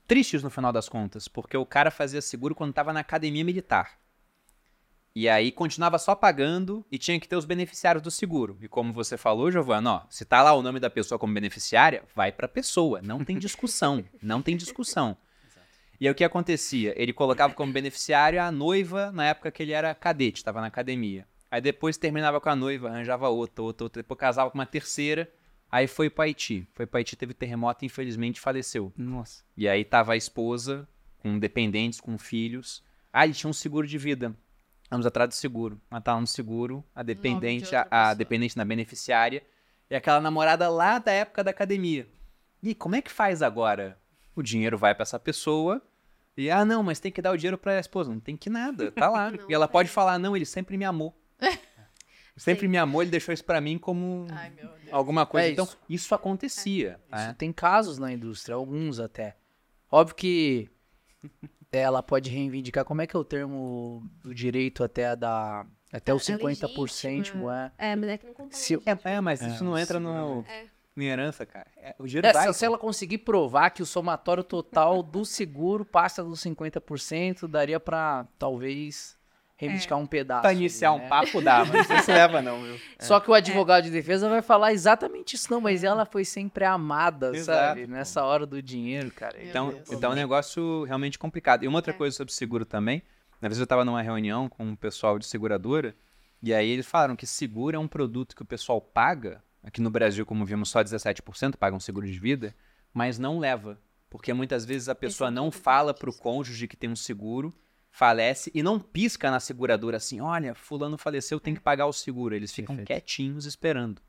tristes no final das contas, porque o cara fazia seguro quando estava na academia militar. E aí continuava só pagando e tinha que ter os beneficiários do seguro. E como você falou, Giovana, ó, se tá lá o nome da pessoa como beneficiária, vai pra pessoa. Não tem discussão. não tem discussão. E aí o que acontecia? Ele colocava como beneficiário a noiva na época que ele era cadete, estava na academia. Aí depois terminava com a noiva, arranjava outra, outra, outra, depois casava com uma terceira. Aí foi pro Haiti. Foi pro Haiti, teve terremoto e infelizmente faleceu. Nossa. E aí tava a esposa com dependentes, com filhos. Ah, ele tinha um seguro de vida. Vamos atrás do seguro. Mataram no seguro, a dependente, a, outra a pessoa. dependente na beneficiária e aquela namorada lá da época da academia. E como é que faz agora? O dinheiro vai pra essa pessoa e ah, não, mas tem que dar o dinheiro pra esposa. Não tem que nada, tá lá. <laughs> e ela pode falar: "Não, ele sempre me amou". <laughs> sempre me amou, ele deixou isso pra mim como Ai, meu Deus. alguma coisa. É então, isso. isso acontecia, Isso né? tem casos na indústria, alguns até. Óbvio que ela pode reivindicar como é que é o termo do direito até a da até os É 50%, legítimo, é. É, mas é que não. Se, É, é, mas isso não entra no, É. em herança, cara. É, o dinheiro é, vai. se, se ela conseguir provar que o somatório total do seguro passa dos 50%, daria pra talvez reivindicar um pedaço. Pra iniciar né? um papo dá, mas não se leva não, viu? <laughs> Só que o advogado de defesa vai falar exatamente isso. Não, mas ela foi sempre amada, Exato, sabe? pô. Nessa hora do dinheiro, cara. Meu Então, Deus. então é um negócio realmente complicado. E uma outra É. coisa sobre seguro também, na vez eu estava numa reunião com um pessoal de seguradora, e aí eles falaram que seguro é um produto que o pessoal paga, aqui no Brasil, como vimos, só 17% pagam seguro de vida, mas não leva. Porque muitas vezes a pessoa é não fala pro isso. cônjuge que tem um seguro, falece e não pisca na seguradora assim, olha, fulano faleceu, tem que pagar o seguro. Eles ficam Perfeito. quietinhos esperando.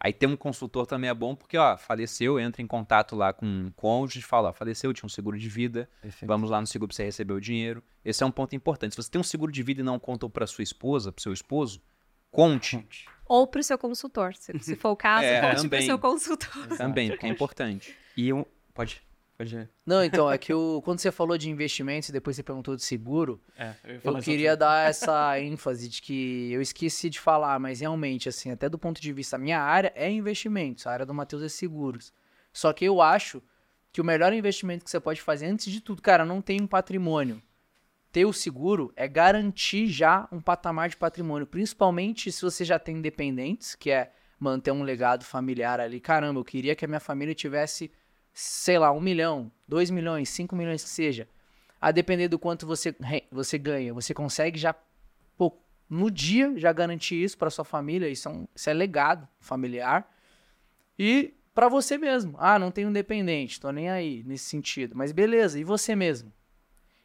Aí ter um consultor também é bom, porque, ó, faleceu, entra em contato lá com um cônjuge e fala, ó, faleceu, tinha um seguro de vida, vamos lá no seguro pra você receber o dinheiro. Esse é um ponto importante. Se você tem um seguro de vida e não contou pra sua esposa, pro seu esposo, conte Ou pro seu consultor. Se, se for o caso, <laughs> É, conte também. pro seu consultor. também, <laughs> porque é importante. E um. Pode. Pode. Não, então, é que o, quando você falou de investimentos e depois você perguntou de seguro, É, eu, eu queria dar essa ênfase de que eu esqueci de falar, mas realmente, assim, até do ponto de vista, a minha área é investimentos, a área do Matheus é seguros. Só que eu acho que o melhor investimento que você pode fazer, antes de tudo, cara, não tem um patrimônio. Ter o seguro é garantir já um patamar de patrimônio, principalmente se você já tem dependentes, que é manter um legado familiar ali. Caramba, eu queria que a minha família tivesse, sei lá, um milhão, dois milhões, cinco milhões que seja. A depender do quanto você, você ganha, você consegue já, pô, no dia, já garantir isso para sua família. Isso é, um, isso é legado familiar. E para você mesmo. Ah, não tenho dependente, tô nem aí nesse sentido. Mas beleza, e você mesmo?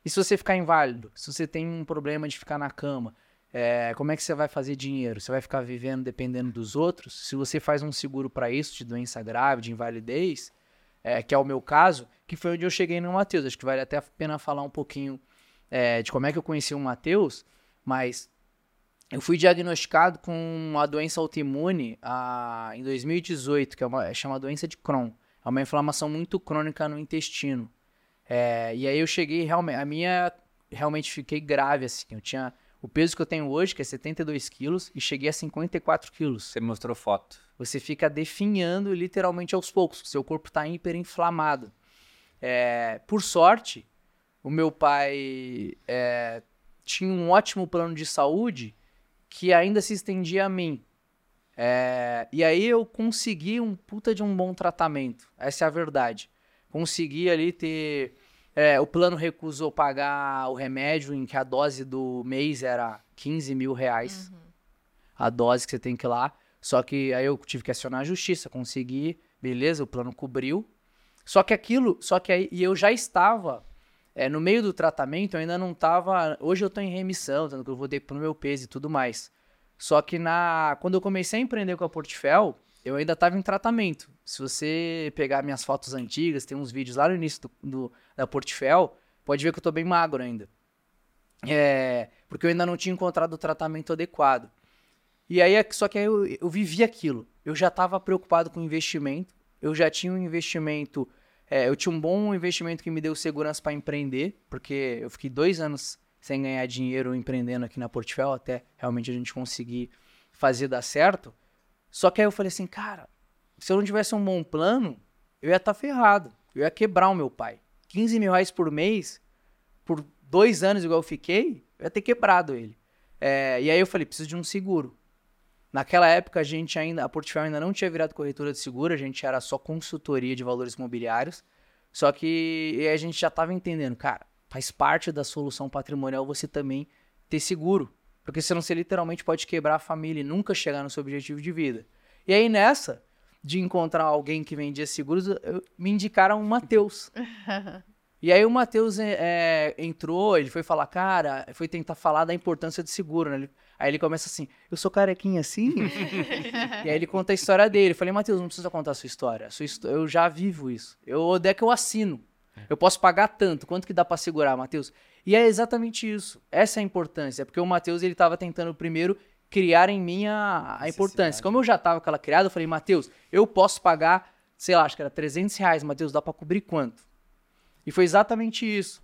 E se você ficar inválido? Se você tem um problema de ficar na cama? é, como é que você vai fazer dinheiro? Você vai ficar vivendo dependendo dos outros? Se você faz um seguro para isso, de doença grave, de invalidez, é, que é o meu caso, que foi onde eu cheguei no Matheus. Acho que vale até a pena falar um pouquinho é, de como é que eu conheci o Matheus, mas eu fui diagnosticado com uma doença autoimune ah, em 2018, que é uma, chama doença de Crohn. É uma inflamação muito crônica no intestino. É, e aí eu cheguei, realmente, a minha, realmente fiquei grave, assim. Eu tinha o peso que eu tenho hoje, que é 72 quilos, e cheguei a 54 quilos. Você mostrou foto. Você fica definhando literalmente aos poucos. Seu corpo está hiperinflamado. É, por sorte, o meu pai é, tinha um ótimo plano de saúde que ainda se estendia a mim. É, e aí eu consegui um puta de um bom tratamento. Essa é a verdade. Consegui ali ter. É, o plano recusou pagar o remédio, em que a dose do mês era 15 mil reais. Uhum. A dose que você tem que ir lá. Só que aí eu tive que acionar a justiça, consegui, beleza, o plano cobriu. Só que aquilo, só que aí, e eu já estava é, no meio do tratamento, eu ainda não estava. Hoje eu estou em remissão, tanto que eu voltei pro meu peso e tudo mais. Só que na quando eu comecei a empreender com a Portfel, eu ainda estava em tratamento. Se você pegar minhas fotos antigas, tem uns vídeos lá no início do, do da Portfel, pode ver que eu estou bem magro ainda. É, porque eu ainda não tinha encontrado o tratamento adequado. E aí, é só que aí eu, eu vivi aquilo. Eu já estava preocupado com investimento. Eu já tinha um investimento. É, eu tinha um bom investimento que me deu segurança para empreender, porque eu fiquei dois anos sem ganhar dinheiro empreendendo aqui na Portfel, até realmente a gente conseguir fazer dar certo. Só que aí eu falei assim, cara, se eu não tivesse um bom plano, eu ia estar tá ferrado. Eu ia quebrar o meu pai. 15 mil reais por mês, por dois anos igual eu fiquei, eu ia ter quebrado ele. É, e aí eu falei, preciso de um seguro. Naquela época, a gente ainda, a Portfólio ainda não tinha virado corretora de seguro, a gente era só consultoria de valores imobiliários. Só que a gente já estava entendendo, cara, faz parte da solução patrimonial você também ter seguro. Porque senão você literalmente pode quebrar a família e nunca chegar no seu objetivo de vida. E aí nessa, de encontrar alguém que vendia seguros, eu, me indicaram o Matheus. <laughs> E aí o Matheus é, entrou, ele foi falar, cara, foi tentar falar da importância de seguro, né? Ele, aí ele começa assim, eu sou carequinha assim? <laughs> e aí ele conta a história dele. Eu falei, Matheus, não precisa contar a sua história. A sua eu já vivo isso. Eu odeio é que eu assino. Eu posso pagar tanto. Quanto que dá para segurar, Matheus? E é exatamente isso. Essa é a importância. Porque o Matheus, ele tava tentando primeiro criar em mim a, a importância. Como eu já tava com ela criada, eu falei, Matheus, eu posso pagar, sei lá, acho que era 300 reais. Matheus, dá para cobrir quanto? E foi exatamente isso.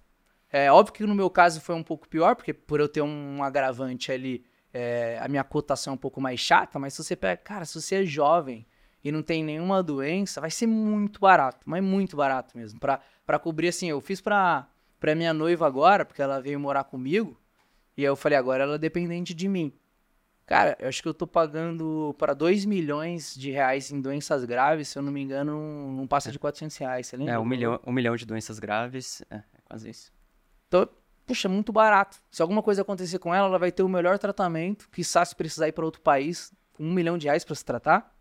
É óbvio que no meu caso foi um pouco pior, porque por eu ter um agravante ali, é, a minha cotação é um pouco mais chata, mas se você pega, cara, se você é jovem e não tem nenhuma doença, vai ser muito barato, mas muito barato mesmo. Pra, pra cobrir, assim, eu fiz pra, pra minha noiva agora, porque ela veio morar comigo, e eu falei, agora ela é dependente de mim. Cara, eu acho que eu tô pagando para 2 milhões de reais em doenças graves, se eu não me engano, não passa de 400 reais, você lembra? É, um milhão, um milhão de doenças graves, é, é quase isso. Então, puxa, é muito barato. Se alguma coisa acontecer com ela, ela vai ter o melhor tratamento, que se precisar ir para outro país, um milhão de reais para se tratar.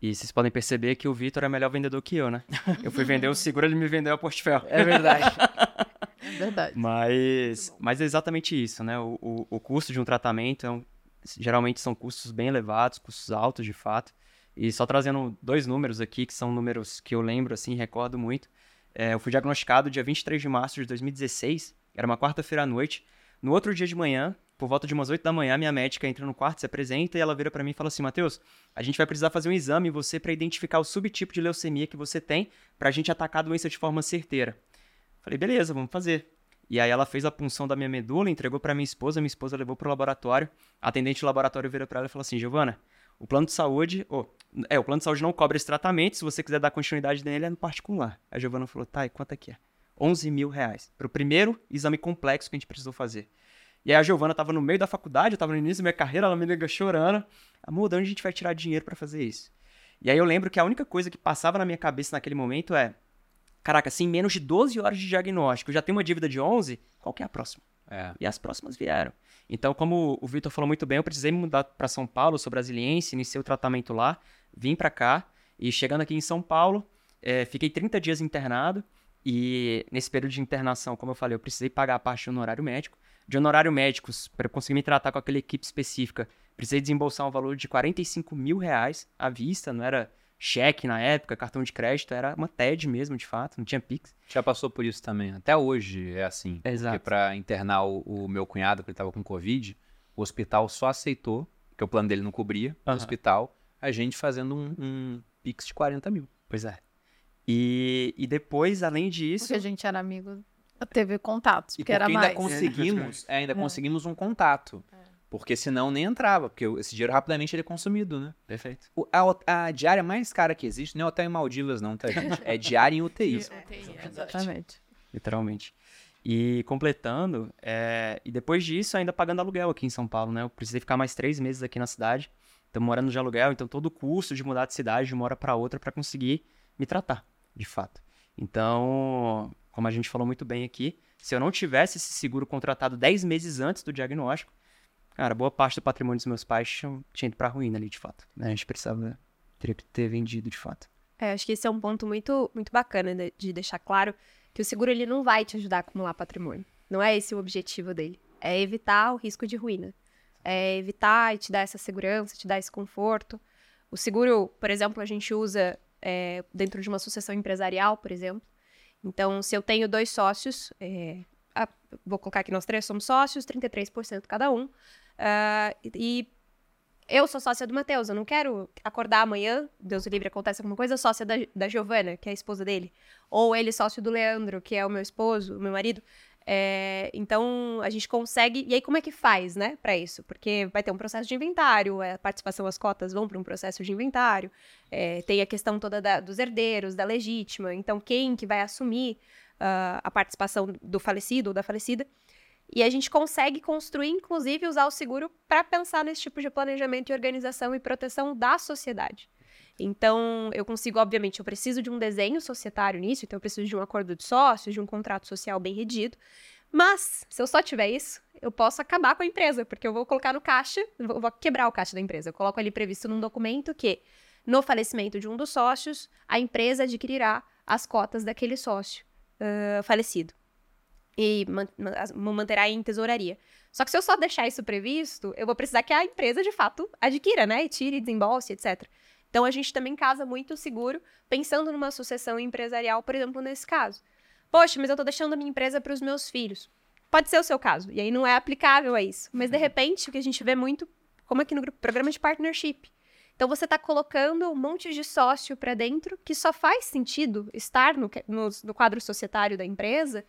E vocês podem perceber que o Vitor é melhor vendedor que eu, né? Eu fui vender o <laughs> seguro, ele me vendeu a Portfel. É verdade. <laughs> é verdade. Mas, mas é exatamente isso, né? O, o, o custo de um tratamento é um, geralmente são custos bem elevados, custos altos de fato. E só trazendo dois números aqui, que são números que eu lembro, assim, recordo muito. É, eu fui diagnosticado dia 23 de março de 2016, era uma quarta-feira à noite. No outro dia de manhã, por volta de umas 8 da manhã, minha médica entra no quarto, se apresenta e ela vira para mim e fala assim: Matheus, a gente vai precisar fazer um exame em você para identificar o subtipo de leucemia que você tem, para a gente atacar a doença de forma certeira. Falei, beleza, vamos fazer. E aí ela fez a punção da minha medula, entregou para minha esposa, minha esposa levou pro laboratório. A atendente do laboratório virou para ela e falou assim: "Giovana, o plano de saúde, oh, é, o plano de saúde não cobra esse tratamento, se você quiser dar continuidade nele é no particular". A Giovana falou: "Tá, e quanto é que é?" 11 mil reais. Para o primeiro exame complexo que a gente precisou fazer. E aí a Giovana tava no meio da faculdade, eu tava no início da minha carreira, ela me liga chorando. Amor, de onde a gente vai tirar dinheiro para fazer isso? E aí eu lembro que a única coisa que passava na minha cabeça naquele momento é: Caraca, assim, menos de 12 horas de diagnóstico, eu já tenho uma dívida de 11, qual que é a próxima? É. E as próximas vieram. Então, como o Vitor falou muito bem, eu precisei me mudar para São Paulo, sou brasiliense, iniciei o tratamento lá, vim para cá, e chegando aqui em São Paulo, é, fiquei 30 dias internado, e nesse período de internação, como eu falei, eu precisei pagar a parte do honorário médico. De honorário médicos, para conseguir me tratar com aquela equipe específica, precisei desembolsar um valor de 45 mil reais à vista, não era cheque na época, cartão de crédito, era uma TED mesmo, de fato, não tinha Pix. Já passou por isso também. Até hoje é assim. Exato. Porque pra internar o, o meu cunhado, que ele tava com Covid, o hospital só aceitou, porque o plano dele não cobria, o Aham. hospital, a gente fazendo um, um Pix de 40 mil. Pois é. E, e depois, além disso, Porque a gente era amigo, teve contatos, E porque era ainda mais. conseguimos, é, ainda conseguimos um contato. Porque senão nem entrava, porque esse dinheiro rapidamente ele é consumido, né? perfeito. O- a, a diária mais cara que existe não é hotel em Maldivas, não, tá, gente? É diária em UTI. <laughs> Exatamente. literalmente. E completando, é, e depois disso, ainda pagando aluguel aqui em São Paulo, né? Eu precisei ficar mais três meses aqui na cidade. Tô morando de aluguel, então todo o custo de mudar de cidade de uma hora para outra para conseguir me tratar, de fato. Então, como a gente falou muito bem aqui, se eu não tivesse esse seguro contratado 10 meses antes do diagnóstico, cara, boa parte do patrimônio dos meus pais tinha, tinha ido pra ruína ali, de fato. né? A gente precisava, que ter vendido, de fato. É, acho que esse é um ponto muito, muito bacana de, de deixar claro que o seguro ele não vai te ajudar a acumular patrimônio. Não é esse o objetivo dele. É evitar o risco de ruína. É evitar e te dar essa segurança, te dar esse conforto. O seguro, por exemplo, a gente usa é, dentro de uma sucessão empresarial, por exemplo. Então, se eu tenho dois sócios, é, ah, vou colocar aqui nós três somos sócios, 33% cada um. ah, e eu sou sócia do Matheus, eu não quero acordar amanhã, Deus livre, acontece alguma coisa, sócia da, da Giovana, que é a esposa dele. Ou ele sócio do Leandro, que é o meu esposo, o meu marido. É, então, a gente consegue. E aí, como é que faz, né, para isso? Porque vai ter um processo de inventário, a participação, as cotas vão para um processo de inventário, é, tem a questão toda da- dos herdeiros, da legítima. Então, quem que vai assumir ah, a participação do falecido ou da falecida? E a gente consegue construir, inclusive, usar o seguro para pensar nesse tipo de planejamento e organização e proteção da sociedade. Então, eu consigo, obviamente, eu preciso de um desenho societário nisso, então eu preciso de um acordo de sócios, de um contrato social bem redido. Mas, se eu só tiver isso, eu posso acabar com a empresa, porque eu vou colocar no caixa, vou quebrar o caixa da empresa. Eu coloco ali previsto num documento que, no falecimento de um dos sócios, a empresa adquirirá as cotas daquele sócio ah, falecido e manterá em tesouraria. Só que se eu só deixar isso previsto, eu vou precisar que a empresa de fato adquira, né? E tire, desembolse, etc. Então a gente também casa muito o seguro pensando numa sucessão empresarial, por exemplo, nesse caso. Poxa, mas eu tô deixando a minha empresa para os meus filhos. Pode ser o seu caso, e aí não é aplicável a isso. Mas de repente, o que a gente vê muito, como aqui no grupo, programa de partnership. Então você está colocando um monte de sócio para dentro que só faz sentido estar no, no- no quadro societário da empresa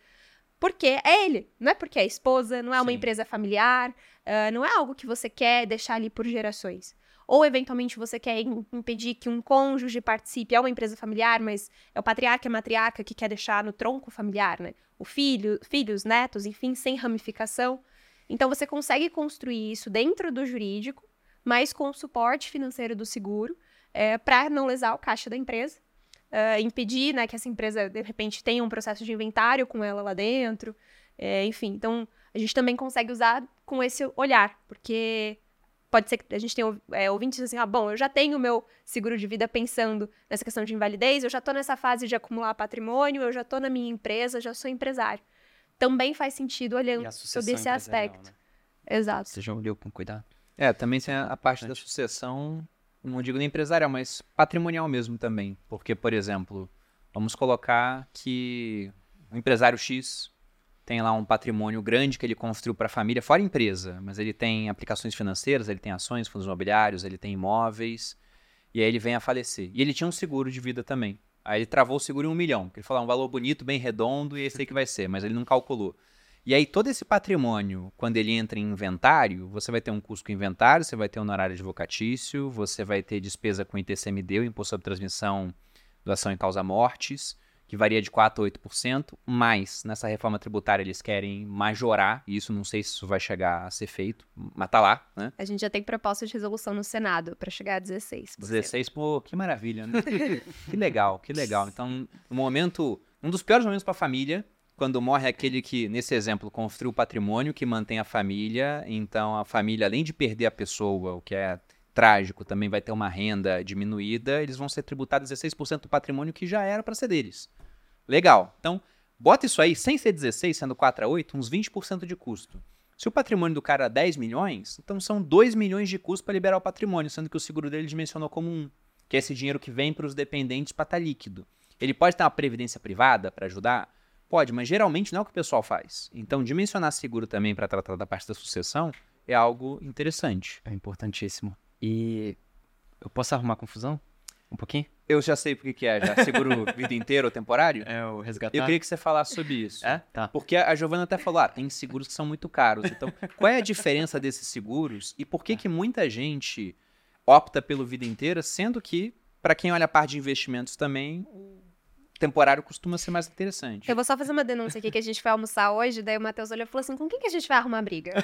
porque é ele, não é porque é esposa, não é uma Sim. empresa familiar, ah, não é algo que você quer deixar ali por gerações. Ou, eventualmente, você quer im- impedir que um cônjuge participe, é uma empresa familiar, mas é o patriarca e a matriarca que quer deixar no tronco familiar, né? O filho, filhos, netos, enfim, sem ramificação. Então, você consegue construir isso dentro do jurídico, mas com o suporte financeiro do seguro, para não lesar o caixa da empresa ah, impedir né, que essa empresa, de repente, tenha um processo de inventário com ela lá dentro. É, enfim, então a gente também consegue usar com esse olhar, porque pode ser que a gente tenha é, ouvintes assim, ah, bom, eu já tenho o meu seguro de vida pensando nessa questão de invalidez, eu já estou nessa fase de acumular patrimônio, eu já estou na minha empresa, já sou empresário. Também faz sentido olhando E a sob sucessão esse aspecto. né? Exato. Você já olhou com cuidado? É, também tem a, parte da sucessão, não digo nem empresarial, mas patrimonial mesmo também. Porque, por exemplo, vamos colocar que o empresário X tem lá um patrimônio grande que ele construiu para a família, fora empresa, mas ele tem aplicações financeiras, ele tem ações, fundos imobiliários, ele tem imóveis, e aí ele vem a falecer. E ele tinha um seguro de vida também. Aí ele travou o seguro em um milhão, porque ele falou, ah, um valor bonito, bem redondo, e esse aí que vai ser, mas ele não calculou. E aí, todo esse patrimônio, quando ele entra em inventário, você vai ter um custo com inventário, você vai ter honorário advocatício, você vai ter despesa com ITCMD, o Imposto sobre Transmissão, doação em causa mortes, que varia de 4% a 8%, mas nessa reforma tributária eles querem majorar, e isso não sei se isso vai chegar a ser feito, mas tá lá, né? A gente já tem proposta de resolução no Senado para chegar a 16. por exemplo. 16, pô, que maravilha, né? que legal, que legal. Então, no momento, um dos piores momentos para a família, quando morre aquele que, nesse exemplo, construiu o patrimônio, que mantém a família, então a família, além de perder a pessoa, o que é trágico, também vai ter uma renda diminuída, eles vão ser tributados 16% do patrimônio que já era para ser deles. Legal. Então, bota isso aí, sem ser 16, sendo 4 a 8, uns 20% de custo. Se o patrimônio do cara é 10 milhões, então são 2 milhões de custo para liberar o patrimônio, sendo que o seguro dele dimensionou como um. que é esse dinheiro que vem para os dependentes para estar tá líquido. Ele pode ter uma previdência privada para ajudar? Pode, mas geralmente não é o que o pessoal faz. Então, dimensionar seguro também para tratar da parte da sucessão é algo interessante. É importantíssimo. E eu posso arrumar confusão? Um pouquinho? Eu já sei porque que é, já. Seguro <laughs> vida inteira ou temporário? É, o resgatar. Eu queria que você falasse sobre isso. É? Tá. Porque a Giovana até falou, ah, tem seguros que são muito caros. Então, qual é a diferença desses seguros e por que que muita gente opta pelo vida inteira, sendo que, para quem olha a parte de investimentos também, temporário costuma ser mais interessante. Eu vou só fazer uma denúncia aqui que a gente foi almoçar hoje, daí o Matheus olhou e falou assim: com quem que a gente vai arrumar briga?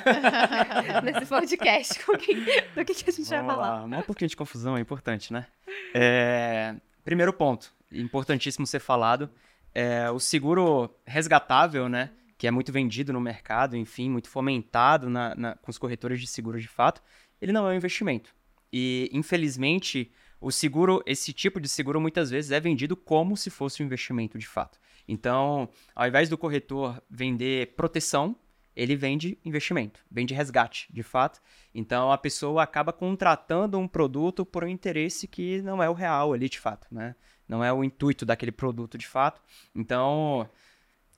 <laughs> Nesse podcast. Com quem, do que, que a gente Vamos vai falar? Lá. Um pouquinho de confusão é importante, né? É... Primeiro ponto, importantíssimo ser falado, é o seguro resgatável, né? Que é muito vendido no mercado, enfim, muito fomentado na, na, com os corretores de seguros de fato, ele não é um investimento. E, infelizmente, o seguro, esse tipo de seguro muitas vezes é vendido como se fosse um investimento de fato. Então, ao invés do corretor vender proteção, ele vende investimento, vende resgate, de fato. Então, a pessoa acaba contratando um produto por um interesse que não é o real ali, de fato, né? Não é o intuito daquele produto, de fato. Então,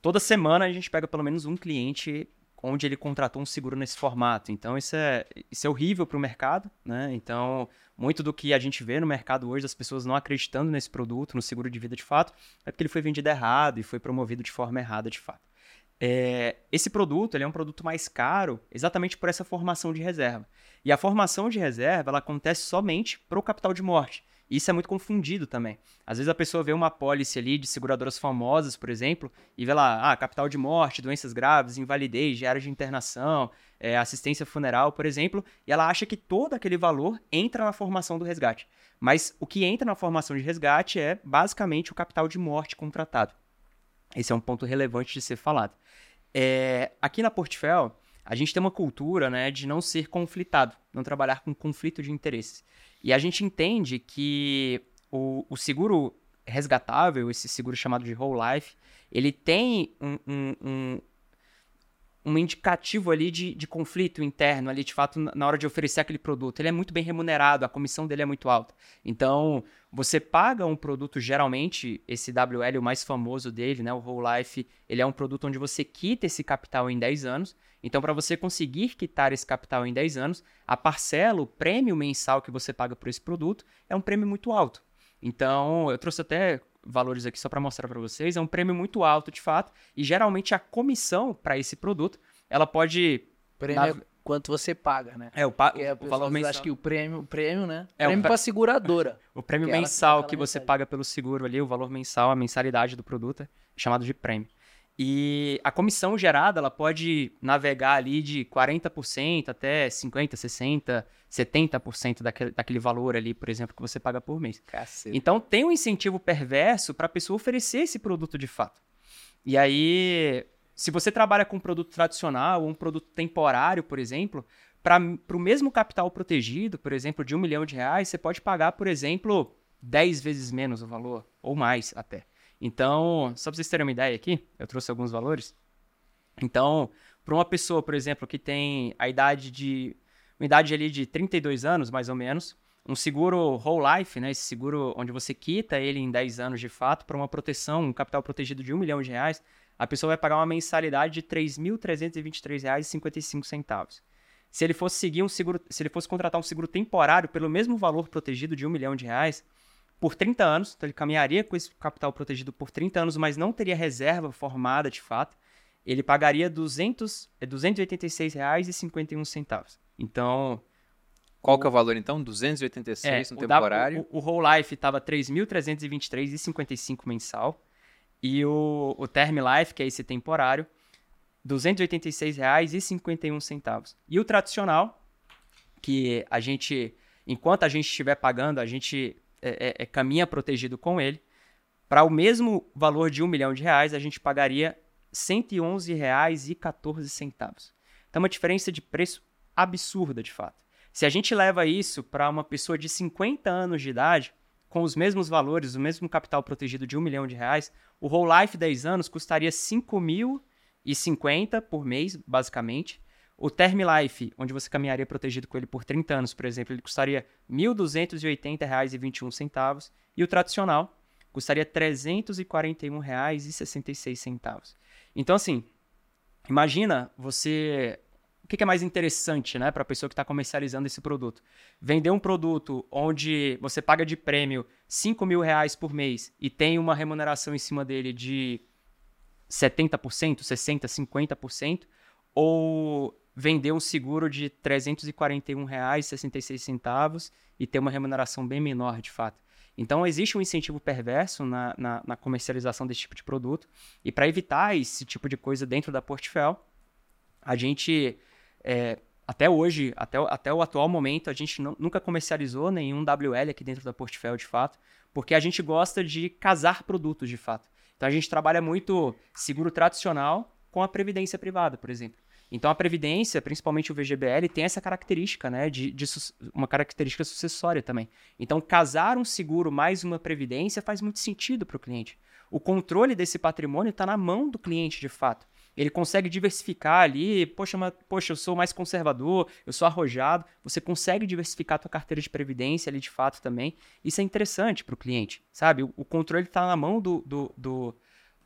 toda semana a gente pega pelo menos um cliente onde ele contratou um seguro nesse formato. Então, isso é, isso é horrível para o mercado, né? Então, muito do que a gente vê no mercado hoje, das pessoas não acreditando nesse produto, no seguro de vida de fato, é porque ele foi vendido errado e foi promovido de forma errada de fato. É, esse produto ele é um produto mais caro exatamente por essa formação de reserva. E a formação de reserva ela acontece somente para o capital de morte. Isso é muito confundido também. Às vezes a pessoa vê uma pólice ali de seguradoras famosas, por exemplo, e vê lá, ah, capital de morte, doenças graves, invalidez, diária de internação, é, assistência funeral, por exemplo, e ela acha que todo aquele valor entra na formação do resgate. Mas o que entra na formação de resgate é basicamente o capital de morte contratado. Esse é um ponto relevante de ser falado. É, aqui na Portfel, a gente tem uma cultura né, de não ser conflitado, não trabalhar com conflito de interesses. E a gente entende que o, o seguro resgatável, esse seguro chamado de whole life, ele tem um, um, um, um indicativo ali de, de conflito interno ali, de fato, na hora de oferecer aquele produto. Ele é muito bem remunerado, a comissão dele é muito alta. Então, você paga um produto, geralmente, esse WL, o mais famoso dele, né, o Whole Life, ele é um produto onde você quita esse capital em 10 anos, então, para você conseguir quitar esse capital em 10 anos, a parcela, o prêmio mensal que você paga por esse produto é um prêmio muito alto. Então, eu trouxe até valores aqui só para mostrar para vocês, é um prêmio muito alto de fato, e geralmente a comissão para esse produto, ela pode prêmio na... é quanto você paga, né? É, o, pa... o valor mensal. Acho que o prêmio, o prêmio, né? É, prêmio o... para seguradora. o prêmio <laughs> mensal que você paga pelo seguro ali, o valor mensal, a mensalidade do produto, é chamado de prêmio. E a comissão gerada, ela pode navegar ali de 40% até 50%, 60%, 70% daquele, daquele valor ali, por exemplo, que você paga por mês. Caceta. Então tem um incentivo perverso para a pessoa oferecer esse produto de fato. E aí, se você trabalha com um produto tradicional ou um produto temporário, por exemplo, para o mesmo capital protegido, por exemplo, de um milhão de reais, você pode pagar, por exemplo, 10 vezes menos o valor, ou mais até. Então, só para vocês terem uma ideia aqui, eu trouxe alguns valores. Então, para uma pessoa, por exemplo, que tem a idade de uma idade ali de 32 anos, mais ou menos, um seguro whole life, né, esse seguro onde você quita ele em 10 anos de fato, para uma proteção, um capital protegido de um milhão de reais, a pessoa vai pagar uma mensalidade de R$ 3.323,55. Se ele fosse seguir um seguro, se ele fosse contratar um seguro temporário pelo mesmo valor protegido de um milhão de reais, por 30 anos, então ele caminharia com esse capital protegido por 30 anos, mas não teria reserva formada de fato, ele pagaria R$ 200, é, 286,51. Então... Qual que é o valor, então? 286 é, no temporário? O, o, o Whole Life estava R$ 3.323,55 mensal. E o, o Term Life, que é esse temporário, R$ 286,51. E o tradicional, que a gente, enquanto a gente estiver pagando, a gente é, é, é, caminha protegido com ele. Para o mesmo valor de um milhão de reais, a gente pagaria R$ 111,14. Então, uma diferença de preço absurda, de fato. Se a gente leva isso para uma pessoa de 50 anos de idade, com os mesmos valores, o mesmo capital protegido de um milhão de reais, o Whole Life 10 anos custaria R$ 5.050 por mês, basicamente. O Term Life, onde você caminharia protegido com ele por 30 anos, por exemplo, ele custaria R$ 1.280,21. E o tradicional custaria R$ 341,66. Então, assim, imagina você o que, é mais interessante, né, para a pessoa que está comercializando esse produto? Vender um produto onde você paga de prêmio 5 mil reais por mês e tem uma remuneração em cima dele de 70%, 60%, 50%, ou vender um seguro de R$ 341,66 e ter uma remuneração bem menor, de fato. Então, existe um incentivo perverso na, na, na comercialização desse tipo de produto. E para evitar esse tipo de coisa dentro da Portfel, a gente, é, até hoje, até, até o atual momento, a gente nunca comercializou nenhum WL aqui dentro da Portfel, de fato, porque a gente gosta de casar produtos, de fato. Então, a gente trabalha muito seguro tradicional com a previdência privada, por exemplo. Então a previdência, principalmente o VGBL, tem essa característica, né, de, de uma característica sucessória também. Então casar um seguro mais uma previdência faz muito sentido para o cliente. O controle desse patrimônio está na mão do cliente, de fato. Ele consegue diversificar ali, poxa, mas, poxa, eu sou mais conservador, eu sou arrojado. Você consegue diversificar a tua carteira de previdência ali de fato também. Isso é interessante para o cliente, sabe? O, o controle está na mão do, do, do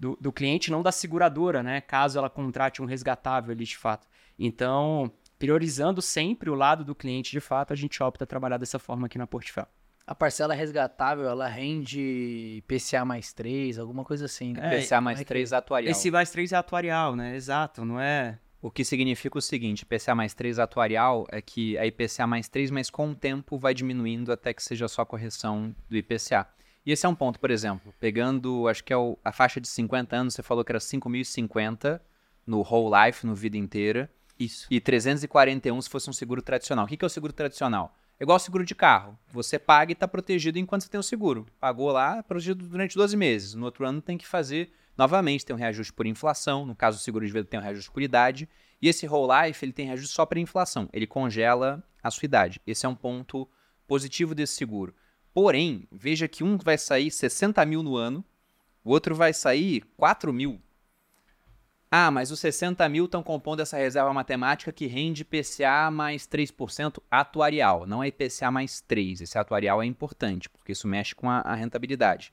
do, do cliente, não da seguradora, né? Caso ela contrate um resgatável ali de fato. Então, priorizando sempre o lado do cliente de fato, a gente opta a trabalhar dessa forma aqui na Portfel. A parcela resgatável, ela rende PCA mais 3, alguma coisa assim, né? É, PCA mais 3 é atuarial. Esse mais 3 é atuarial, né? Exato, não é... O que significa o seguinte, IPCA mais 3 atuarial é que a IPCA mais 3, mas com o tempo vai diminuindo até que seja só correção do IPCA. E esse é um ponto, por exemplo, pegando, acho que é o, a faixa de 50 anos, você falou que era 5.050 no whole life, no vida inteira. Isso. E 341 se fosse um seguro tradicional. O que é o seguro tradicional? É igual seguro de carro. Você paga e está protegido enquanto você tem o seguro. Pagou lá, protegido durante 12 meses. No outro ano tem que fazer novamente, tem um reajuste por inflação. No caso do seguro de vida tem um reajuste por idade. E esse whole life, ele tem reajuste só para inflação. Ele congela a sua idade. Esse é um ponto positivo desse seguro. Porém, veja que um vai sair 60 mil no ano, o outro vai sair 4 mil. Ah, mas os 60 mil estão compondo essa reserva matemática que rende IPCA mais 3% atuarial, não é IPCA mais 3. Esse atuarial é importante, porque isso mexe com a, a rentabilidade.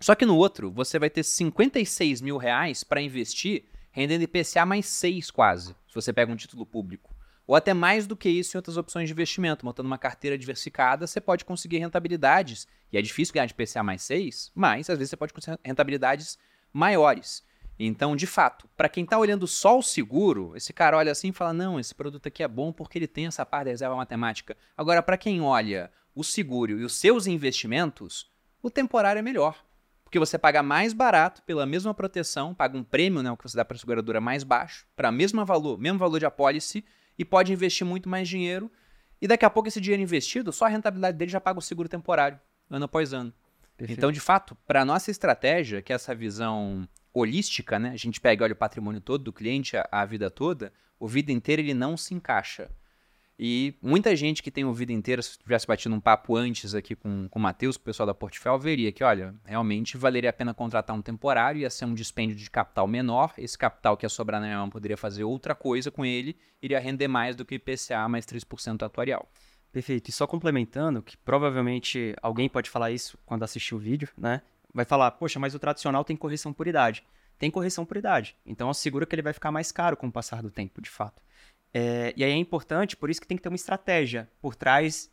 Só que no outro, você vai ter 56 mil reais para investir, rendendo IPCA mais 6 quase, se você pega um título público. Ou até mais do que isso em outras opções de investimento. Montando uma carteira diversificada, você pode conseguir rentabilidades. E é difícil ganhar de PCA mais 6, mas às vezes você pode conseguir rentabilidades maiores. Então, de fato, para quem está olhando só o seguro, esse cara olha assim e fala: não, esse produto aqui é bom porque ele tem essa parte da reserva matemática. Agora, para quem olha o seguro e os seus investimentos, o temporário é melhor. Porque você paga mais barato pela mesma proteção, paga um prêmio, né, o que você dá para a seguradora mais baixo, para mesmo valor, mesmo valor de apólice, e pode investir muito mais dinheiro. E daqui a pouco esse dinheiro investido, só a rentabilidade dele já paga o seguro temporário, ano após ano. Perfeito. Então, de fato, para a nossa estratégia, que é essa visão holística, né? A gente pega olha, o patrimônio todo do cliente, a, a vida toda, o vida inteira ele não se encaixa. E muita gente que tem o vida inteira, se tivesse batido um papo antes aqui com, com o Matheus, com o pessoal da Portfel, veria que, olha, realmente valeria a pena contratar um temporário, ia ser um dispêndio de capital menor, esse capital que ia sobrar na mão poderia fazer outra coisa com ele, iria render mais do que IPCA mais 3% atuarial. Perfeito. E só complementando, que provavelmente alguém pode falar isso quando assistir o vídeo, né? Vai falar, poxa, mas o tradicional tem correção por idade. Tem correção por idade. Então assegura que ele vai ficar mais caro com o passar do tempo, de fato. É, e aí é importante, por isso que tem que ter uma estratégia por trás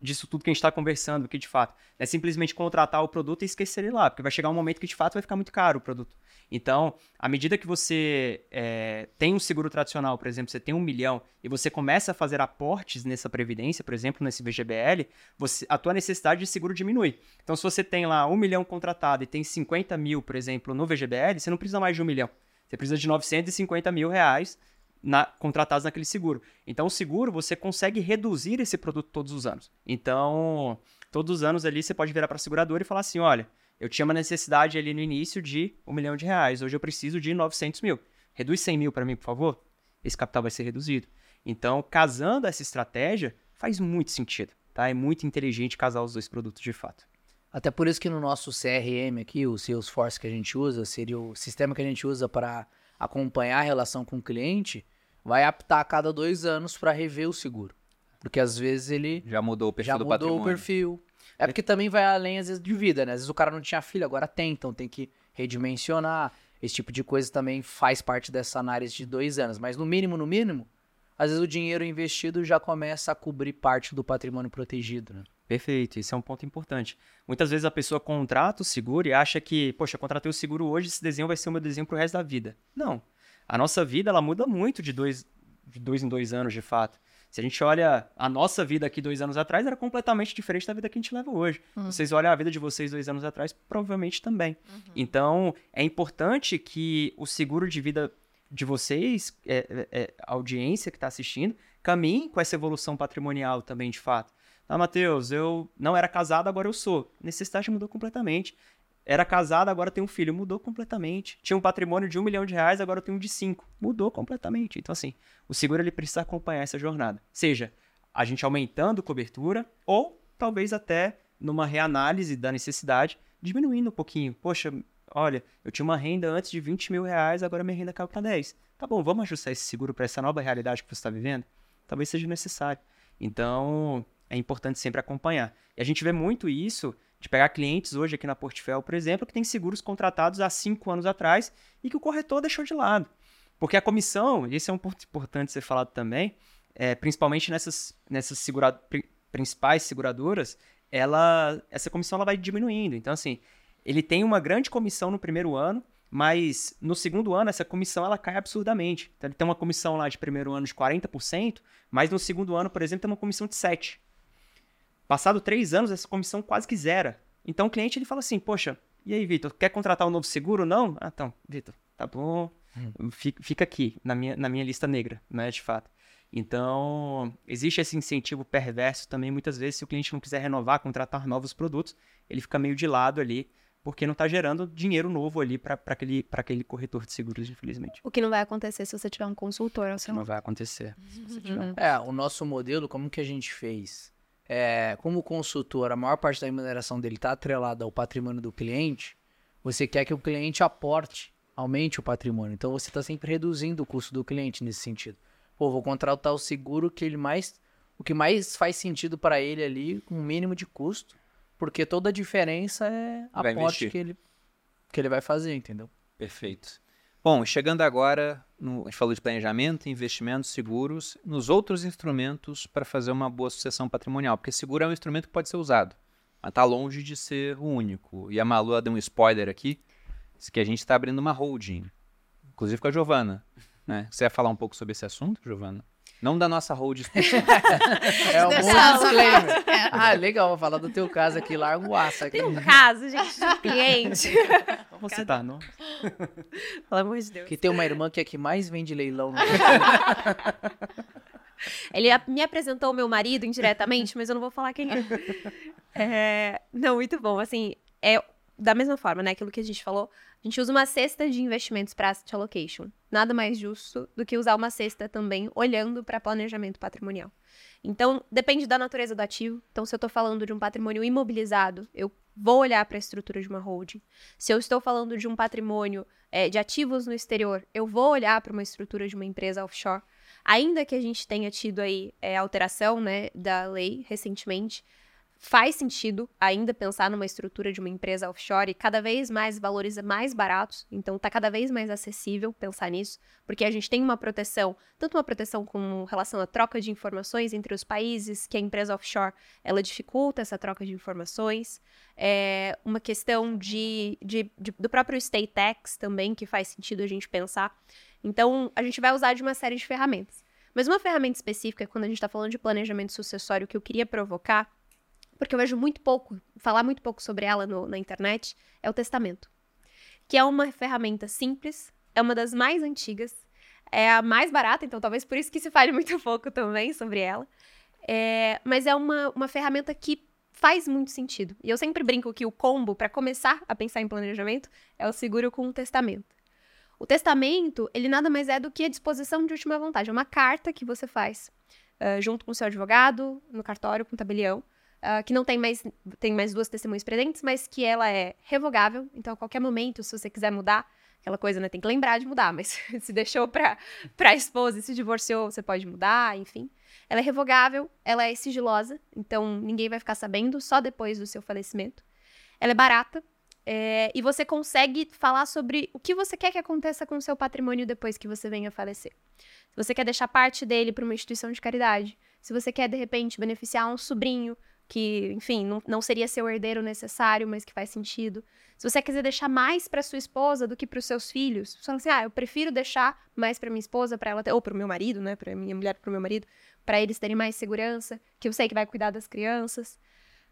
disso tudo que a gente está conversando, que de fato não é simplesmente contratar o produto e esquecer ele lá, porque vai chegar um momento que de fato vai ficar muito caro o produto. Então, à medida que você é, tem um seguro tradicional, por exemplo, você tem um milhão e você começa a fazer aportes nessa previdência, por exemplo, nesse VGBL, você, a tua necessidade de seguro diminui. Então, se você tem lá um milhão contratado e tem 50 mil, por exemplo, no VGBL, você não precisa mais de um milhão. Você precisa de 950 mil reais na, contratados naquele seguro. Então, o seguro, você consegue reduzir esse produto todos os anos. Então, todos os anos ali, você pode virar para a seguradora e falar assim, olha, eu tinha uma necessidade ali no início de um milhão de reais, hoje eu preciso de 900 mil. Reduz 100 mil para mim, por favor? Esse capital vai ser reduzido. Então, casando essa estratégia, faz muito sentido, tá? É muito inteligente casar os dois produtos de fato. Até por isso que no nosso CRM aqui, o Salesforce que a gente usa, seria o sistema que a gente usa para acompanhar a relação com o cliente, vai aptar a cada dois anos para rever o seguro. Porque às vezes ele Já mudou o perfil já do mudou patrimônio. o perfil. É porque também vai além, às vezes, de vida, né? Às vezes o cara não tinha filho, agora tem, então tem que redimensionar. Esse tipo de coisa também faz parte dessa análise de dois anos. Mas no mínimo, no mínimo, às vezes o dinheiro investido já começa a cobrir parte do patrimônio protegido, né? Perfeito, isso é um ponto importante. Muitas vezes a pessoa contrata o seguro e acha que, poxa, contratei o seguro hoje, esse desenho vai ser o meu desenho pro resto da vida. Não. A nossa vida, ela muda muito de dois, de dois em dois anos, de fato. Se a gente olha a nossa vida aqui dois anos atrás, era completamente diferente da vida que a gente leva hoje. Vocês olham a vida de vocês dois anos atrás, provavelmente também. Então, é importante que o seguro de vida de vocês, é, é, é, a audiência que está assistindo, caminhe com essa evolução patrimonial também, de fato. Ah, Matheus, eu não era casado, agora eu sou. Necessidade mudou completamente. Era casado, agora tem um filho. Mudou completamente. Tinha um patrimônio de um milhão de reais, agora eu tenho um de cinco. Mudou completamente. Então, assim, o seguro ele precisa acompanhar essa jornada. Seja a gente aumentando cobertura ou talvez até numa reanálise da necessidade, diminuindo um pouquinho. Poxa, olha, eu tinha uma renda antes de 20 mil reais, agora minha renda caiu para 10. Tá bom, vamos ajustar esse seguro para essa nova realidade que você está vivendo? Talvez seja necessário. Então, é importante sempre acompanhar. E a gente vê muito isso de pegar clientes hoje aqui na Portfel, por exemplo, que tem seguros contratados há cinco anos atrás e que o corretor deixou de lado. Porque a comissão, e esse é um ponto importante ser falado também, é, principalmente nessas, nessas segura, pri- principais seguradoras, ela, essa comissão ela vai diminuindo. Então, assim, ele tem uma grande comissão no primeiro ano, mas no segundo ano essa comissão ela cai absurdamente. Então, ele tem uma comissão lá de primeiro ano de 40%, mas no segundo ano, por exemplo, tem uma comissão de 7%. Passado três anos, essa comissão quase que zera. Então o cliente ele fala assim, poxa, e aí, Vitor, quer contratar um novo seguro? Não? Ah, então, Vitor, tá bom. Fica, fica aqui, na minha, na minha lista negra, né, de fato. Então, existe esse incentivo perverso também, muitas vezes, se o cliente não quiser renovar, contratar novos produtos, ele fica meio de lado ali, porque não está gerando dinheiro novo ali para aquele, pra aquele corretor de seguros, infelizmente. O que não vai acontecer se você tiver um consultor ao seu Não vai acontecer. se você tiver. É, o nosso modelo, como que a gente fez? É, como consultor, a maior parte da remuneração dele está atrelada ao patrimônio do cliente, você quer que o cliente aporte, aumente o patrimônio. Então você está sempre reduzindo o custo do cliente nesse sentido. Pô, vou contratar o seguro que ele mais. O que mais faz sentido para ele ali, com o mínimo de custo, porque toda a diferença é Vai aporte que ele, que ele vai fazer, entendeu? Perfeito. Bom, chegando agora, no, a gente falou de planejamento, investimentos, seguros, nos outros instrumentos para fazer uma boa sucessão patrimonial, porque seguro é um instrumento que pode ser usado, mas está longe de ser o único. E a Malu deu um spoiler aqui, que a gente está abrindo uma holding, inclusive com a Giovana. Né? Você ia falar um pouco sobre esse assunto, Giovana? Não da nossa específica. <laughs> É um bom Deixa- disclaimer. Ah, legal, vou falar do teu caso aqui, larga o aço aqui. Tem um caso, gente, de um <laughs> cliente. Vou citar, não. Pelo amor de Deus. Que tem uma irmã que é a que mais vende leilão. No <laughs> Ele me apresentou o meu marido indiretamente, mas eu não vou falar quem é. É, Não, muito bom. Assim, é da mesma forma, né? Aquilo que a gente falou. A gente usa uma cesta de investimentos para asset allocation. Nada mais justo do que usar uma cesta também olhando para planejamento patrimonial. Então, depende da natureza do ativo. Então, se eu estou falando de um patrimônio imobilizado, eu vou olhar para a estrutura de uma holding. Se eu estou falando de um patrimônio é, de ativos no exterior, eu vou olhar para uma estrutura de uma empresa offshore. Ainda que a gente tenha tido aí é, alteração né, da lei recentemente, faz sentido ainda pensar numa estrutura de uma empresa offshore e cada vez mais valoriza mais baratos, então está cada vez mais acessível pensar nisso, porque a gente tem uma proteção, tanto uma proteção com relação à troca de informações entre os países, que a empresa offshore ela dificulta essa troca de informações, é uma questão de, de- de- do próprio state tax também, que faz sentido a gente pensar. Então, a gente vai usar de uma série de ferramentas. Mas uma ferramenta específica, quando a gente está falando de planejamento sucessório, que eu queria provocar, porque eu vejo muito pouco, falar muito pouco sobre ela no- na internet, é o testamento. Que é uma ferramenta simples, é uma das mais antigas, é a mais barata, então talvez por isso que se fale <laughs> muito pouco também sobre ela. É, mas é uma, uma ferramenta que faz muito sentido. E eu sempre brinco que o combo, para começar a pensar em planejamento, é o seguro com o testamento. O testamento, ele nada mais é do que a disposição de última vontade. É uma carta que você faz ah, junto com o seu advogado, no cartório, com o tabelião, ah, que não tem mais, tem mais duas testemunhas presentes, mas que ela é revogável. Então, a qualquer momento, se você quiser mudar, aquela coisa, né? Tem que lembrar de mudar, mas <laughs> se deixou pra, pra esposa e se divorciou, você pode mudar, enfim. Ela é revogável, ela é sigilosa, então ninguém vai ficar sabendo só depois do seu falecimento. Ela é barata, é, e você consegue falar sobre o que você quer que aconteça com o seu patrimônio depois que você venha a falecer. Se você quer deixar parte dele para uma instituição de caridade, se você quer, de repente, beneficiar um sobrinho que, enfim, não, não seria seu herdeiro necessário, mas que faz sentido. Se você quiser deixar mais para sua esposa do que para os seus filhos, você fala assim: ah, eu prefiro deixar mais para minha esposa, para ela ter, ou para o meu marido, né, para minha mulher, para o meu marido, para eles terem mais segurança, que eu sei que vai cuidar das crianças.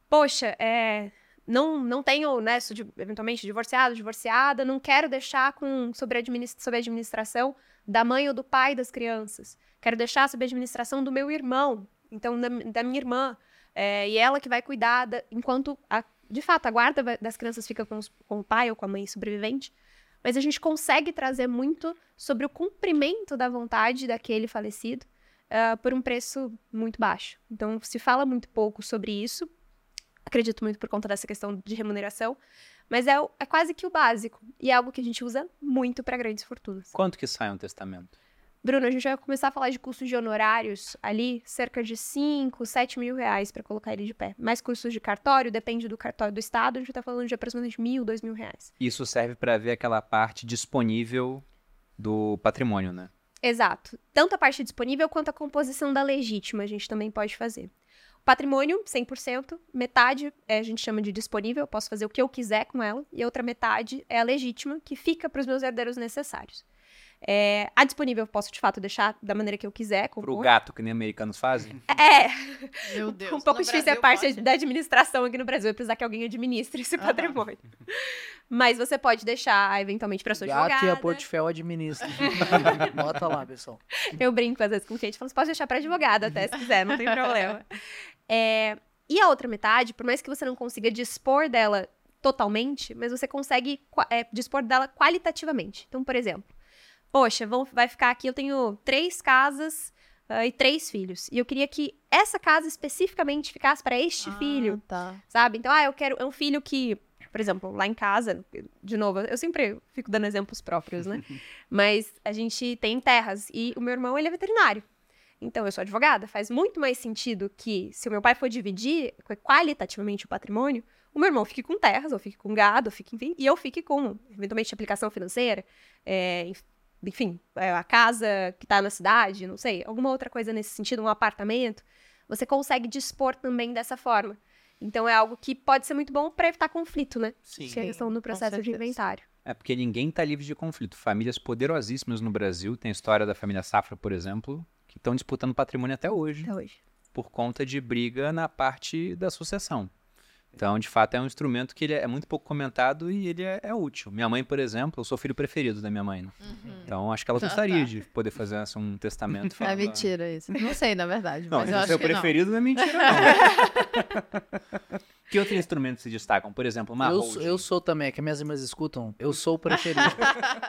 Poxa, é, não, não tenho, né, sou de, eventualmente divorciado, divorciada, não quero deixar com, sobre, sobre a administração da mãe ou do pai das crianças. Quero deixar sob a administração do meu irmão, então da, da minha irmã. É, e ela que vai cuidar, da, enquanto, a, de fato, a guarda das crianças fica com, os, com o pai ou com a mãe sobrevivente. Mas a gente consegue trazer muito sobre o cumprimento da vontade daquele falecido uh, por um preço muito baixo. Então, se fala muito pouco sobre isso, acredito muito por conta dessa questão de remuneração, mas é, é quase que o básico e é algo que a gente usa muito para grandes fortunas. Quanto que sai um testamento? Bruno, a gente vai começar a falar de custos de honorários ali, cerca de 5, 7 mil reais para colocar ele de pé. Mais custos de cartório, depende do cartório do estado, a gente está falando de aproximadamente mil, dois mil reais. Isso serve para ver aquela parte disponível do patrimônio, né? Exato. Tanto a parte disponível quanto a composição da legítima a gente também pode fazer. Patrimônio, 100%. Metade é, a gente chama de disponível, eu posso fazer o que eu quiser com ela. E a outra metade é a legítima, que fica para os meus herdeiros necessários. É, a disponível eu posso, de fato, deixar da maneira que eu quiser. Compor. Pro gato, que nem americanos fazem? É. Meu Deus. Um pouco difícil Brasil a parte pode. da administração aqui no Brasil. Vai precisar que alguém administre esse ah, patrimônio. Mas você pode deixar, eventualmente, para sua gato advogada. e a Portfel administra. <laughs> Bota lá, pessoal. Eu brinco às vezes com o cliente. Falo, você pode deixar para advogada até, se quiser. Não tem <laughs> problema. É, e a outra metade, por mais que você não consiga dispor dela totalmente, mas você consegue é, dispor dela qualitativamente. Então, por exemplo, poxa, vão, vai ficar aqui, eu tenho três casas uh, e três filhos. E eu queria que essa casa especificamente ficasse para este ah, filho. Tá. Sabe? Então, ah, eu quero. É um filho que. Por exemplo, lá em casa, de novo, eu sempre fico dando exemplos próprios, né? <laughs> Mas a gente tem terras e o meu irmão, ele é veterinário. Então, eu sou advogada. Faz muito mais sentido que, se o meu pai for dividir qualitativamente o patrimônio, o meu irmão fique com terras, ou fique com gado, ou fique, enfim, e eu fique com, eventualmente, aplicação financeira, é, enfim, é, a casa que está na cidade, não sei, alguma outra coisa nesse sentido, um apartamento, você consegue dispor também dessa forma. Então é algo que pode ser muito bom para evitar conflito, né? Sim. Que é a questão do processo de inventário. É porque ninguém está livre de conflito. Famílias poderosíssimas no Brasil, tem a história da família Safra, por exemplo, que estão disputando patrimônio até hoje. Até hoje. Por conta de briga na parte da sucessão. Então, de fato, é um instrumento que ele é muito pouco comentado e ele é, é útil. Minha mãe, por exemplo, eu sou filho preferido da minha mãe. Né? Uhum. Então, acho que ela <laughs> gostaria de poder fazer assim, um testamento. Falando, é mentira isso. Não sei, na verdade. <laughs> Não, mas eu seu preferido não. não é mentira, não. <laughs> que outros instrumentos se destacam? Por exemplo, uma eu, sou, eu sou também, é que minhas irmãs escutam. Eu sou o preferido.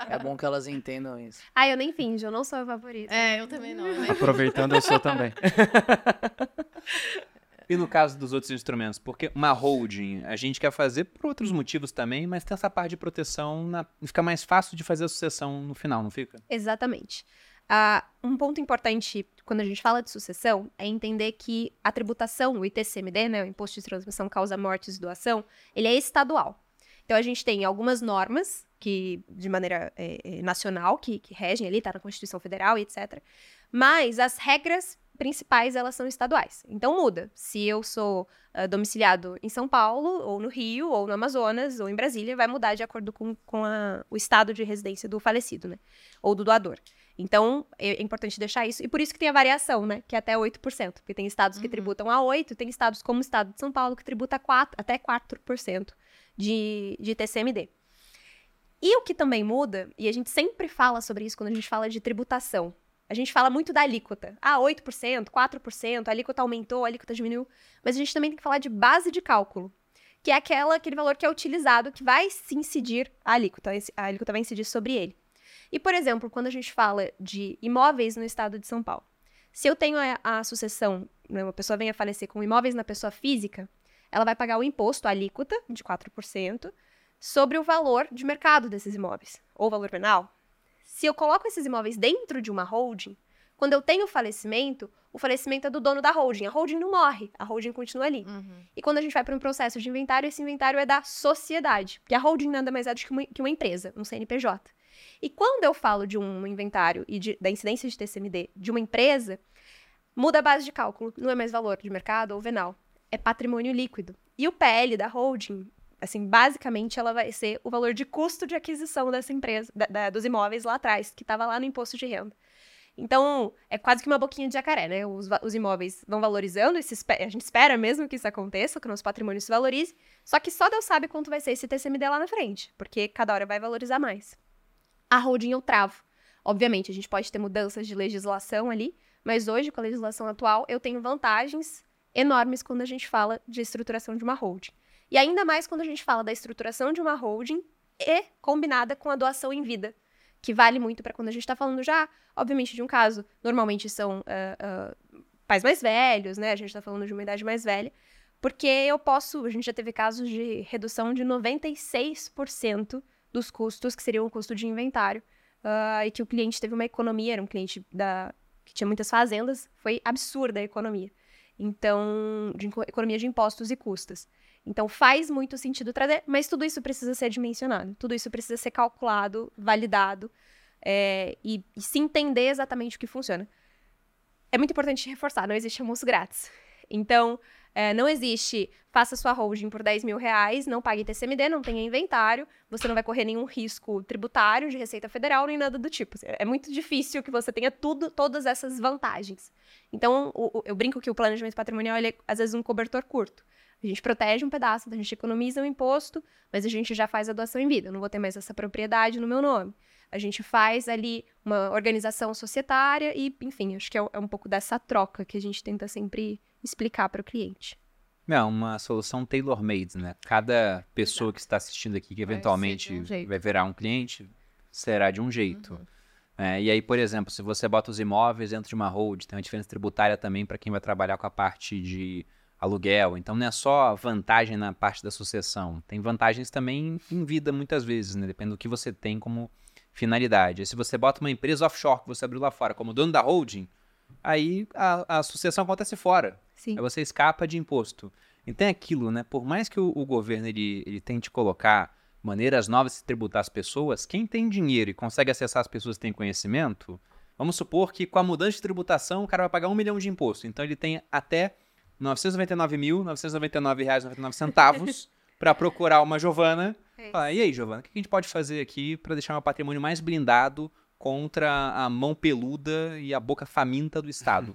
é bom que elas entendam isso. Ah, eu nem finjo, eu não sou o favorito. É, eu também não. Aproveitando, eu sou também. E no caso dos outros instrumentos? Porque uma holding a gente quer fazer por outros motivos também, mas tem essa parte de proteção, na... fica mais fácil de fazer a sucessão no final, não fica? Exatamente. Uh, um ponto importante quando a gente fala de sucessão é entender que a tributação, o ITCMD, né, o Imposto de Transmissão Causa Mortes e Doação, ele é estadual. Então a gente tem algumas normas que, de maneira é, nacional, que, que regem ali, tá na Constituição Federal e etc. Mas as regras principais elas são estaduais. Então muda. Se eu sou uh, domiciliado em São Paulo, ou no Rio, ou no Amazonas, ou em Brasília, vai mudar de acordo com, com a, o estado de residência do falecido, né? Ou do doador. Então, é, é importante deixar isso. E por isso que tem a variação, né? Que é até 8%. Porque tem estados uhum. que tributam a 8%, tem estados como o estado de São Paulo que tributa 4, até 4% de, de TCMD. E o que também muda, e a gente sempre fala sobre isso quando a gente fala de tributação, a gente fala muito da alíquota. Ah, 8%, 4%, a alíquota aumentou, a alíquota diminuiu. Mas a gente também tem que falar de base de cálculo, que é aquela, aquele valor que é utilizado, que vai se incidir a alíquota. A alíquota vai incidir sobre ele. E, por exemplo, quando a gente fala de imóveis no estado de São Paulo, se eu tenho a, a sucessão, né, uma pessoa vem a falecer com imóveis na pessoa física, ela vai pagar o imposto, a alíquota, de 4%, sobre o valor de mercado desses imóveis, ou valor venal. Se eu coloco esses imóveis dentro de uma holding, quando eu tenho falecimento, o falecimento é do dono da holding. A holding não morre, a holding continua ali. Uhum. E quando a gente vai para um processo de inventário, esse inventário é da sociedade. Porque a holding nada mais é do que uma, que uma empresa, um CNPJ. E quando eu falo de um inventário e de- da incidência de TCMD de uma empresa, muda a base de cálculo. Não é mais valor de mercado ou venal. É patrimônio líquido. E o PL da holding, assim, basicamente ela vai ser o valor de custo de aquisição dessa empresa, da- da- dos imóveis lá atrás, que estava lá no imposto de renda. Então, é quase que uma boquinha de jacaré, né? Os, os imóveis vão valorizando, a gente espera mesmo que isso aconteça, que o nosso patrimônio se valorize, só que só Deus sabe quanto vai ser esse TCMD lá na frente, porque cada hora vai valorizar mais. A holding eu travo. Obviamente, a gente pode ter mudanças de legislação ali, mas hoje, com a legislação atual, eu tenho vantagens enormes quando a gente fala de estruturação de uma holding. E ainda mais quando a gente fala da estruturação de uma holding e combinada com a doação em vida, que vale muito para quando a gente está falando já, obviamente, de um caso. Normalmente são ah, ah, pais mais velhos, né? A gente está falando de uma idade mais velha. Porque eu posso, a gente já teve casos de redução de 96% dos custos, que seriam o custo de inventário, ah, e que o cliente teve uma economia, era um cliente da, que tinha muitas fazendas, foi absurda a economia. Então, de economia de impostos e custas. Então, faz muito sentido trazer, mas tudo isso precisa ser dimensionado, tudo isso precisa ser calculado, validado, é, e, e se entender exatamente o que funciona. É muito importante reforçar, não existe almoço grátis. Então, é, não existe, faça sua holding por 10 mil reais, não pague TCMD, não tenha inventário, você não vai correr nenhum risco tributário de Receita Federal, nem nada do tipo. É muito difícil que você tenha tudo, todas essas vantagens. Então, o- o- eu brinco que o planejamento patrimonial, é, às vezes, um cobertor curto. A gente protege um pedaço, a gente economiza um imposto, mas a gente já faz a doação em vida. Eu não vou ter mais essa propriedade no meu nome. A gente faz ali uma organização societária e, enfim, acho que é, é um pouco dessa troca que a gente tenta sempre explicar para o cliente. É uma solução tailor-made, né? Cada pessoa que está assistindo aqui, que Vai eventualmente de um vai virar um cliente, será de um jeito. É, e aí, por exemplo, se você bota os imóveis dentro de uma hold, tem uma diferença tributária também para quem vai trabalhar com a parte de aluguel. Então, não é só vantagem na parte da sucessão, tem vantagens também em vida muitas vezes, né? Depende do que você tem como finalidade. E se você bota uma empresa offshore que você abriu lá fora como dono da holding, aí a, a sucessão acontece fora. Sim. Aí você escapa de imposto. Então é aquilo, né? Por mais que o, o governo ele, ele tente colocar maneiras novas de tributar as pessoas, quem tem dinheiro e consegue acessar as pessoas que têm conhecimento, vamos supor que com a mudança de tributação o cara vai pagar um milhão de imposto. Então ele tem até R$ 999.999,99 centavos para procurar uma Giovana. É Falar, e aí, Giovana, o que a gente pode fazer aqui para deixar meu patrimônio mais blindado contra a mão peluda e a boca faminta do Estado?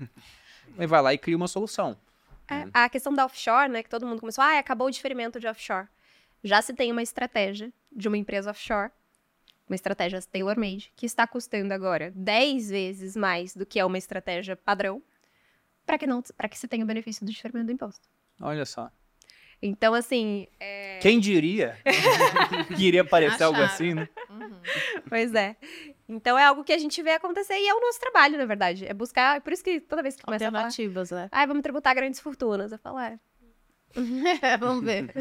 Vai lá e cria uma solução. É, a questão da offshore, né, que todo mundo começou, ah, acabou o diferimento de offshore. Já se tem uma estratégia de uma empresa offshore, uma estratégia tailor-made, que está custando agora 10 vezes mais do que é uma estratégia padrão, para que não, para que se tenha o benefício do diferimento do imposto. Olha só. Então, assim, é, Quem diria que <laughs> iria parecer algo assim, né? Uhum. pois é. Então é algo que a gente vê acontecer e é o nosso trabalho, na verdade. É buscar, por isso que toda vez que começa a falar, Alternativas, né? ah, vamos tributar grandes fortunas, eu falo, é, <laughs> Vamos ver.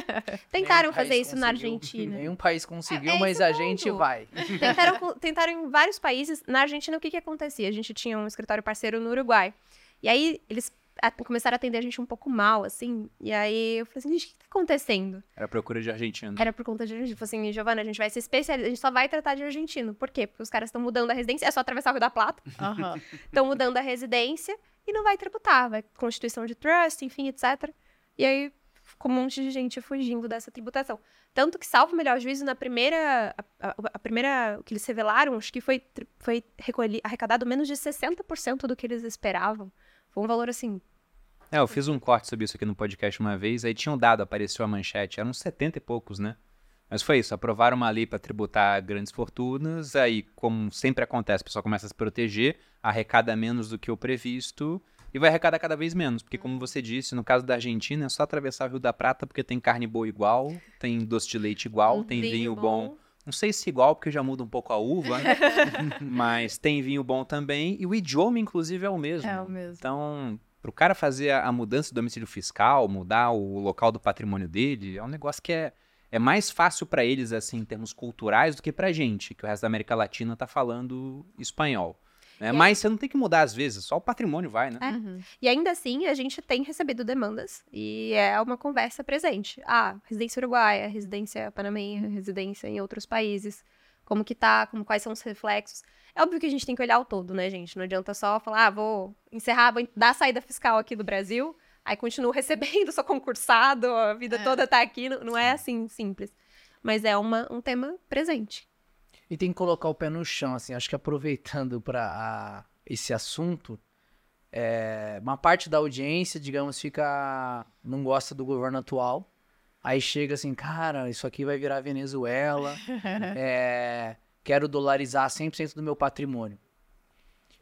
<laughs> tentaram fazer isso na conseguiu. Argentina. Nenhum país conseguiu, É- é mas a gente vai. Tentaram, tentaram em vários países. Na Argentina, o que, que acontecia? A gente tinha um escritório parceiro no Uruguai. E aí, eles a- começaram a atender a gente um pouco mal, assim. E aí, eu falei assim, gente, o que tá acontecendo? Era procura de argentino. Era por conta de argentino. Falei assim, Giovana, a gente vai se especializar, a gente só vai tratar de argentino. Por quê? Porque os caras estão mudando a residência, é só atravessar o Rio da Plata. <laughs> Aham. Estão mudando a residência e não vai tributar. Vai constituição de trust, enfim, etc. E aí, ficou um monte de gente fugindo dessa tributação. Tanto que, salvo o melhor juízo, na primeira. A, a- a primeira. O que eles revelaram, acho que foi, foi recolhi, arrecadado menos de 60% do que eles esperavam. Foi um valor assim. É, eu fiz um corte sobre isso aqui no podcast uma vez, aí tinha um dado, apareceu a manchete, eram uns 70 e poucos, né? Mas foi isso, aprovaram uma lei para tributar grandes fortunas, aí, como sempre acontece, o pessoal começa a se proteger, arrecada menos do que o previsto, e vai arrecadar cada vez menos, porque como você disse, no caso da Argentina, é só atravessar o Rio da Prata, porque tem carne boa igual, tem doce de leite igual, um tem vinho bom. Não sei se igual, porque já muda um pouco a uva, né? <laughs> mas tem vinho bom também, e o idioma, inclusive, é o mesmo. É o mesmo. Então, pro cara fazer a, mudança do domicílio fiscal, mudar o local do patrimônio dele, é um negócio que é, é mais fácil para eles, assim, em termos culturais, do que pra gente, que o resto da América Latina tá falando espanhol. Né? Mas você não tem que mudar às vezes, só o patrimônio vai, né? É. Uhum. E ainda assim, a gente tem recebido demandas e é uma conversa presente. Ah, residência uruguaia, residência panamenha, residência em outros países. Como que tá, como, quais são os reflexos. É óbvio que a gente tem que olhar o todo, né, gente? Não adianta só falar, ah, vou encerrar, vou dar a saída fiscal aqui do Brasil, aí continuo <laughs> recebendo, sou concursado, a vida É. toda tá aqui. Não, não é assim simples. Mas é uma, um tema presente. E tem que colocar o pé no chão, assim. Acho que aproveitando para esse assunto, é, uma parte da audiência, digamos, fica não gosta do governo atual. Aí chega assim, cara, isso aqui vai virar Venezuela. <laughs> é, quero dolarizar 100% do meu patrimônio.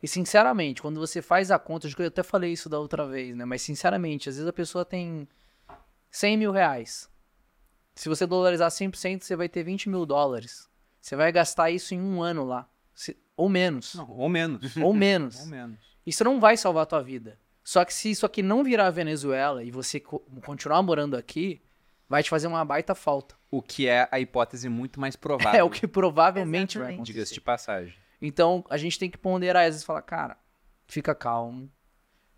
E sinceramente, quando você faz a conta, eu até falei isso da outra vez, né? Mas sinceramente, às vezes a pessoa tem 100 mil reais. Se você dolarizar 100%, você vai ter 20 mil dólares. Você vai gastar isso em um ano lá. Ou menos. Não, ou menos. <laughs> Ou menos. ou menos. Isso não vai salvar a tua vida. Só que se isso aqui não virar Venezuela e você co- continuar morando aqui, vai te fazer uma baita falta. O que é a hipótese muito mais provável. <laughs> É o que provavelmente vai Exatamente. acontecer. Diga-se de passagem. Então, a gente tem que ponderar, às vezes falar, cara, fica calmo.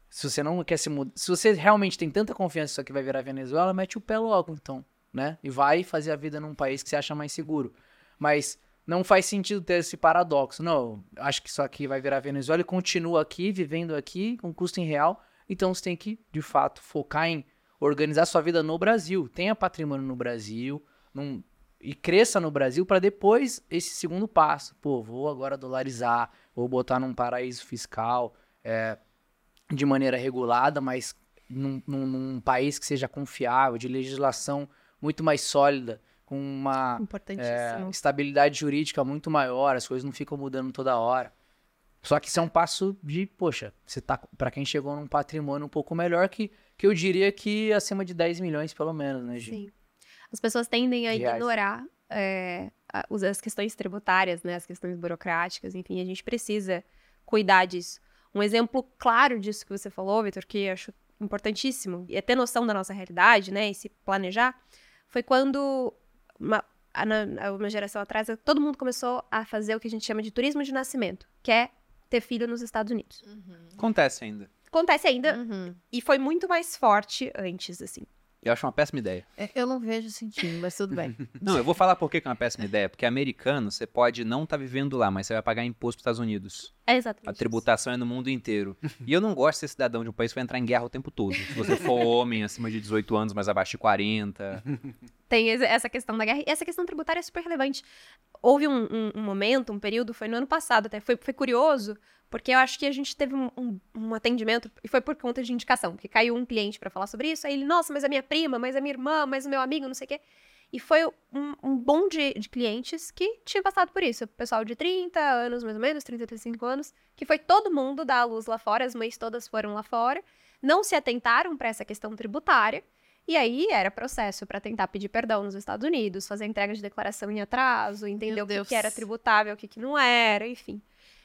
Se você não quer se mudar, se você realmente tem tanta confiança que isso aqui vai virar Venezuela, mete o pé logo, então, né? E vai fazer a vida num país que você acha mais seguro. Mas não faz sentido ter esse paradoxo. Não, acho que isso aqui vai virar Venezuela e continua aqui, vivendo aqui, com custo em real. Então você tem que, de fato, focar em organizar sua vida no Brasil. Tenha patrimônio no Brasil, num- e cresça no Brasil para depois esse segundo passo. Pô, vou agora dolarizar, vou botar num paraíso fiscal é, de maneira regulada, mas num, num- num país que seja confiável, de legislação muito mais sólida, com uma é, estabilidade jurídica muito maior, as coisas não ficam mudando toda hora. Só que isso é um passo de, poxa, você tá para quem chegou num patrimônio um pouco melhor que, que eu diria que acima de 10 milhões pelo menos, né, Gi? Sim. As pessoas tendem a reais. ignorar é, as questões tributárias, né, as questões burocráticas, enfim, a gente precisa cuidar disso. Um exemplo claro disso que você falou, Vitor, que eu acho importantíssimo, e é ter noção da nossa realidade, né, e se planejar, foi quando uma, uma geração atrás, todo mundo começou a fazer o que a gente chama de turismo de nascimento, que é ter filho nos Estados Unidos. Acontece ainda. Acontece ainda, Uhum. e foi muito mais forte antes, assim. Eu acho uma péssima ideia. É, Eu não vejo sentido, mas tudo bem. <laughs> Não, eu vou falar por que que é uma péssima ideia. Porque americano, você pode não estar vivendo lá, mas você vai pagar imposto para os Estados Unidos. É exatamente A isso. tributação é no mundo inteiro. <laughs> E eu não gosto de ser cidadão de um país que vai entrar em guerra o tempo todo. Se você for homem acima de 18 anos, mas abaixo de 40. Tem essa questão da guerra. E essa questão tributária é super relevante. Houve um, um- um momento, um período, foi no ano passado até, foi, foi curioso, porque eu acho que a gente teve um, um- um atendimento, e foi por conta de indicação, porque caiu um cliente pra falar sobre isso, aí ele, nossa, mas a minha prima, mas a minha irmã, mas o meu amigo, não sei o quê. E foi um, um bom de, de clientes que tinha passado por isso. Pessoal de 30 anos, mais ou menos, 30, 35 anos, que foi todo mundo dar a luz lá fora, as mães todas foram lá fora, não se atentaram pra essa questão tributária, e aí era processo para tentar pedir perdão nos Estados Unidos, fazer entrega de declaração em atraso, entender Meu o que, que era tributável, o que, que não era, enfim.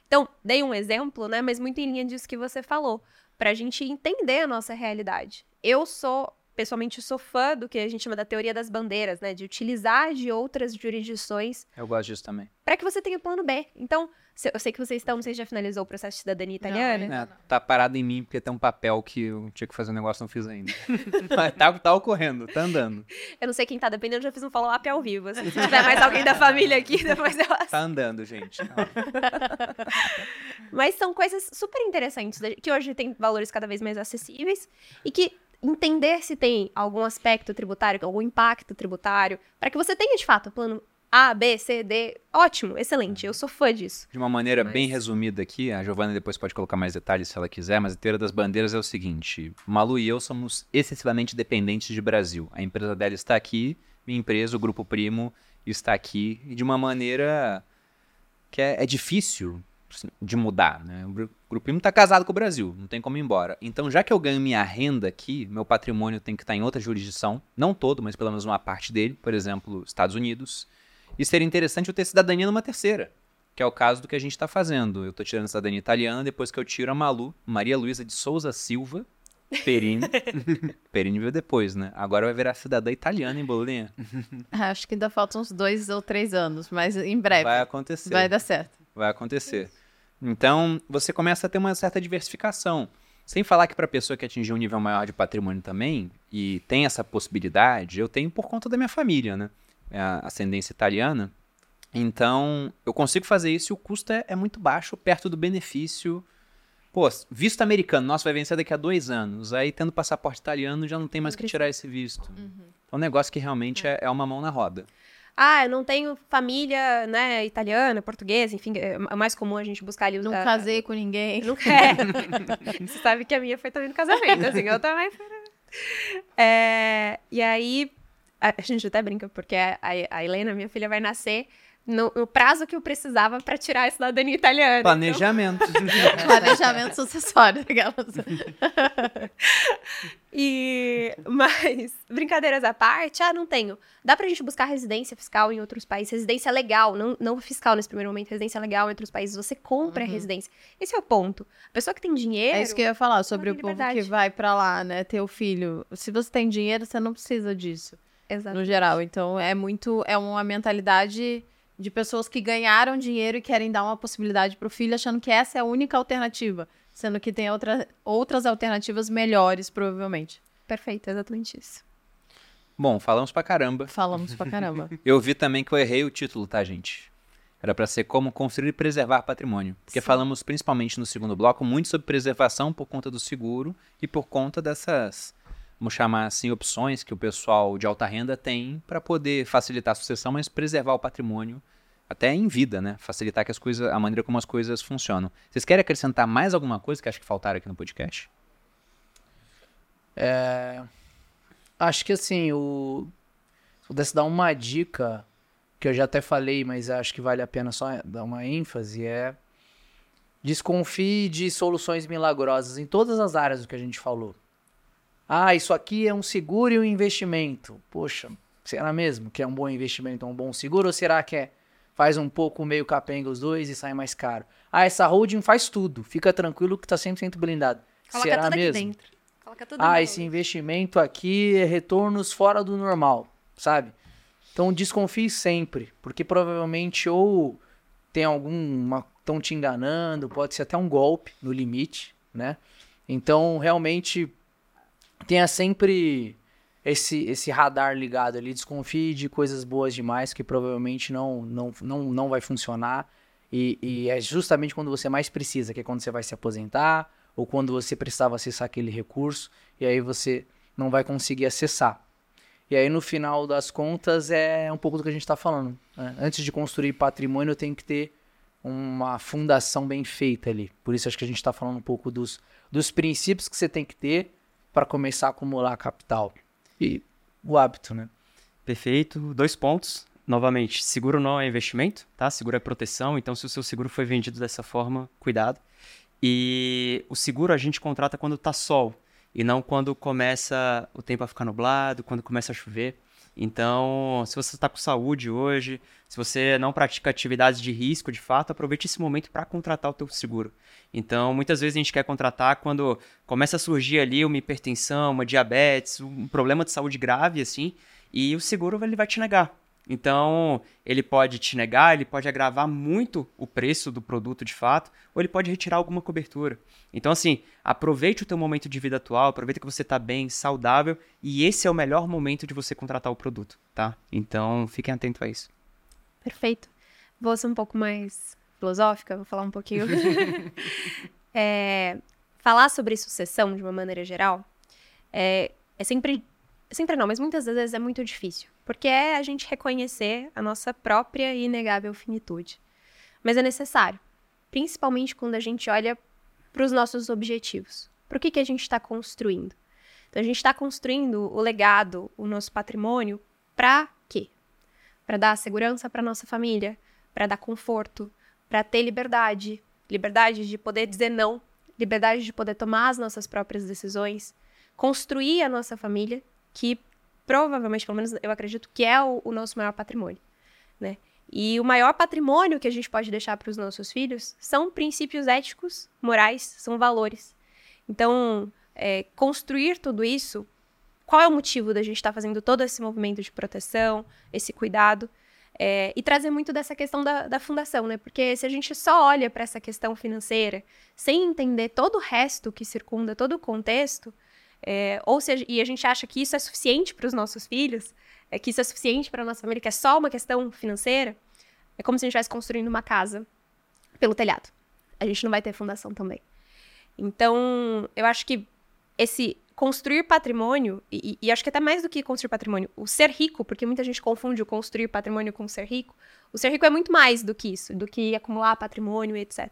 Então, dei um exemplo, né? Mas muito em linha disso que você falou, para a gente entender a nossa realidade. Eu sou, pessoalmente, sou fã do que a gente chama da teoria das bandeiras, né? De utilizar de outras jurisdições Eu gosto disso também. para que você tenha plano B. Então, se- eu sei que vocês estão, vocês já finalizou o processo de cidadania italiana. É, tá parado em mim porque tem um papel que eu tinha que fazer um negócio e não fiz ainda. <laughs> Mas tá, tá ocorrendo, tá andando. Eu não sei quem tá dependendo, eu já fiz um follow-up ao vivo. assim. se tiver mais alguém da família aqui, <laughs> depois eu Tá andando, gente. <laughs> Mas são coisas super interessantes, da- que hoje tem valores cada vez mais acessíveis e que entender se tem algum aspecto tributário, algum impacto tributário, para que você tenha de fato plano A, B, C, D, ótimo, excelente, eu sou fã disso. De uma maneira Mas- bem resumida aqui, a Giovana depois pode colocar mais detalhes se ela quiser, mas a teoria das bandeiras é o seguinte: Malu e eu somos excessivamente dependentes de Brasil. A empresa dela está aqui, minha empresa, o Grupo Primo, está aqui, e de uma maneira que é, é difícil de mudar. Né? O Gru- Grupo Primo está casado com o Brasil, não tem como ir embora. Então, já que eu ganho minha renda aqui, meu patrimônio tem que estar em outra jurisdição, não todo, mas pelo menos uma parte dele, por exemplo, Estados Unidos. E seria interessante eu ter cidadania numa terceira, que é o caso do que a gente está fazendo. Eu estou tirando a cidadania italiana depois que eu tiro a Malu, Maria Luísa de Souza Silva, Perini. <laughs> Perini veio depois, né? Agora vai virar cidadã italiana, hein, Bolinha? <laughs> Acho que ainda faltam uns dois ou três anos, mas em breve. Vai acontecer. Vai dar certo. Vai acontecer. Então, você começa a ter uma certa diversificação. Sem falar que para pessoa que atingiu um nível maior de patrimônio também, e tem essa possibilidade, eu tenho por conta da minha família, né? É a ascendência italiana. Então, eu consigo fazer isso e o custo é, é muito baixo, perto do benefício. Pô, visto americano, nossa, vai vencer daqui a dois anos. Aí, tendo passaporte italiano, já não tem mais que tirar esse visto. Uhum. É um negócio que realmente é, é uma mão na roda. Ah, eu não tenho família, né, italiana, portuguesa, enfim, é, é mais comum a gente buscar ali... Não a, casei com ninguém. Não quer. <laughs> <laughs> Você sabe que a minha foi também no casamento, assim, eu também... É, e aí, a, a gente até brinca, porque a, a Helena, minha filha, vai nascer no, no, prazo que eu precisava para tirar a cidadania italiana. Planejamento. Então... <laughs> Planejamento sucessório. <laughs> e, mas, brincadeiras à parte, ah, não tenho. Dá pra gente buscar residência fiscal em outros países, residência legal, não, não fiscal nesse primeiro momento, residência legal em outros países, você compra uhum. a residência. Esse é o ponto. A pessoa que tem dinheiro... É isso que eu ia falar, sobre o povo que vai para lá, né, ter o filho. Se você tem dinheiro, você não precisa disso. Exato. No geral, então é muito, é uma mentalidade de pessoas que ganharam dinheiro e querem dar uma possibilidade para o filho, achando que essa é a única alternativa, sendo que tem outra, outras alternativas melhores, provavelmente. Perfeito, exatamente isso. Bom, falamos pra caramba. Falamos pra caramba. <laughs> eu vi também que eu errei o título, tá, gente? Era para ser como construir e preservar patrimônio. Porque Sim. falamos principalmente no segundo bloco muito sobre preservação por conta do seguro e por conta dessas, vamos chamar assim, opções que o pessoal de alta renda tem para poder facilitar a sucessão, mas preservar o patrimônio até em vida, né? Facilitar que as coisas, a maneira como as coisas funcionam. Vocês querem acrescentar mais alguma coisa que acho que faltaram aqui no podcast? É... Acho que assim, o se pudesse dar uma dica que eu já até falei, mas acho que vale a pena só dar uma ênfase é desconfie de soluções milagrosas em todas as áreas do que a gente falou. Ah, isso aqui é um seguro e um investimento. Poxa, será mesmo que é um bom investimento, um bom seguro? Ou será que é faz um pouco meio capenga os dois e sai mais caro. Ah, essa holding faz tudo. Fica tranquilo que tá 100% blindado. Coloca Será tudo mesmo? aqui dentro. Coloca tudo ah, esse investimento aqui é retornos fora do normal, sabe? Então desconfie sempre, porque provavelmente ou tem alguma estão te enganando, pode ser até um golpe no limite, né? Então realmente tenha sempre esse, esse radar ligado ali. Desconfie de coisas boas demais que provavelmente não, não, não, não vai funcionar. E, e, é justamente quando você mais precisa, que é quando você vai se aposentar ou quando você precisava acessar aquele recurso e aí você não vai conseguir acessar. E aí no final das contas é um pouco do que a gente está falando. Né? Antes de construir patrimônio, tenho que ter uma fundação bem feita ali. Por isso acho que a gente está falando um pouco dos, dos princípios que você tem que ter para começar a acumular capital e o hábito, né? Perfeito. Dois pontos. Novamente, seguro não é investimento, tá? Seguro é proteção, então se o seu seguro foi vendido dessa forma, cuidado. E o seguro a gente contrata quando tá sol e não quando começa o tempo a ficar nublado, quando começa a chover. Então, se você está com saúde hoje, se você não pratica atividades de risco, de fato, aproveite esse momento para contratar o teu seguro. Então, muitas vezes a gente quer contratar quando começa a surgir ali uma hipertensão, uma diabetes, um problema de saúde grave, assim, e o seguro ele vai te negar. Então, ele pode te negar, ele pode agravar muito o preço do produto de fato, ou ele pode retirar alguma cobertura. Então, assim, aproveite o teu momento de vida atual, aproveita que você está bem, saudável, e esse é o melhor momento de você contratar o produto, tá? Então, fiquem atentos a isso. Perfeito. Vou ser um pouco mais filosófica, vou falar um pouquinho. <laughs> é, falar sobre sucessão de uma maneira geral é, é sempre. Sempre não, mas muitas vezes é muito difícil. Porque é a gente reconhecer a nossa própria e inegável finitude. Mas é necessário. Principalmente quando a gente olha para os nossos objetivos. Para o que, que a gente está construindo? Então, a gente está construindo o legado, o nosso patrimônio, para quê? Para dar segurança para nossa família, para dar conforto, para ter liberdade, liberdade de poder dizer não, liberdade de poder tomar as nossas próprias decisões, construir a nossa família, que provavelmente, pelo menos eu acredito que é o, o nosso maior patrimônio, né? E o maior patrimônio que a gente pode deixar para os nossos filhos são princípios éticos, morais, são valores. Então, é, construir tudo isso, qual é o motivo da gente estar tá fazendo todo esse movimento de proteção, esse cuidado, é, e trazer muito dessa questão da, da fundação, né? Porque se a gente só olha para essa questão financeira sem entender todo o resto que circunda todo o contexto, é, ou se a, e a gente acha que isso é suficiente para os nossos filhos, é que isso é suficiente para a nossa família, que é só uma questão financeira, é como se a gente estivesse construindo uma casa pelo telhado. A gente não vai ter fundação também. Então, eu acho que esse construir patrimônio, e, e, acho que até mais do que construir patrimônio, o ser rico, porque muita gente confunde o construir patrimônio com o ser rico. O ser rico é muito mais do que isso, do que acumular patrimônio, etc.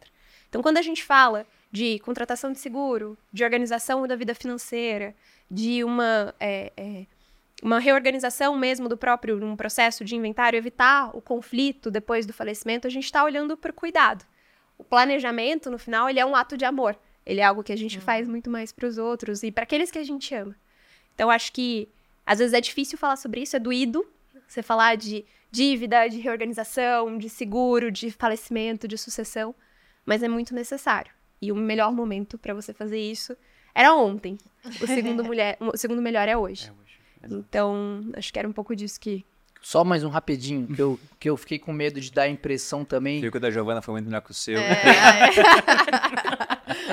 Então, quando a gente fala de contratação de seguro, de organização da vida financeira, de uma, é, é, uma reorganização mesmo do próprio um processo de inventário, evitar o conflito depois do falecimento, a gente está olhando para o cuidado. O planejamento, no final, ele é um ato de amor. Ele é algo que a gente uhum. faz muito mais para os outros e para aqueles que a gente ama. Então, acho que às vezes é difícil falar sobre isso, é doído você falar de dívida, de reorganização, de seguro, de falecimento, de sucessão, mas é muito necessário. E o melhor momento para você fazer isso era ontem. O segundo, <laughs> mulher, o segundo melhor é hoje. É hoje. Então, acho que era um pouco disso que só mais um rapidinho, que eu, que eu fiquei com medo de dar a impressão também. O que o da Giovana foi muito melhor que o seu. É, é.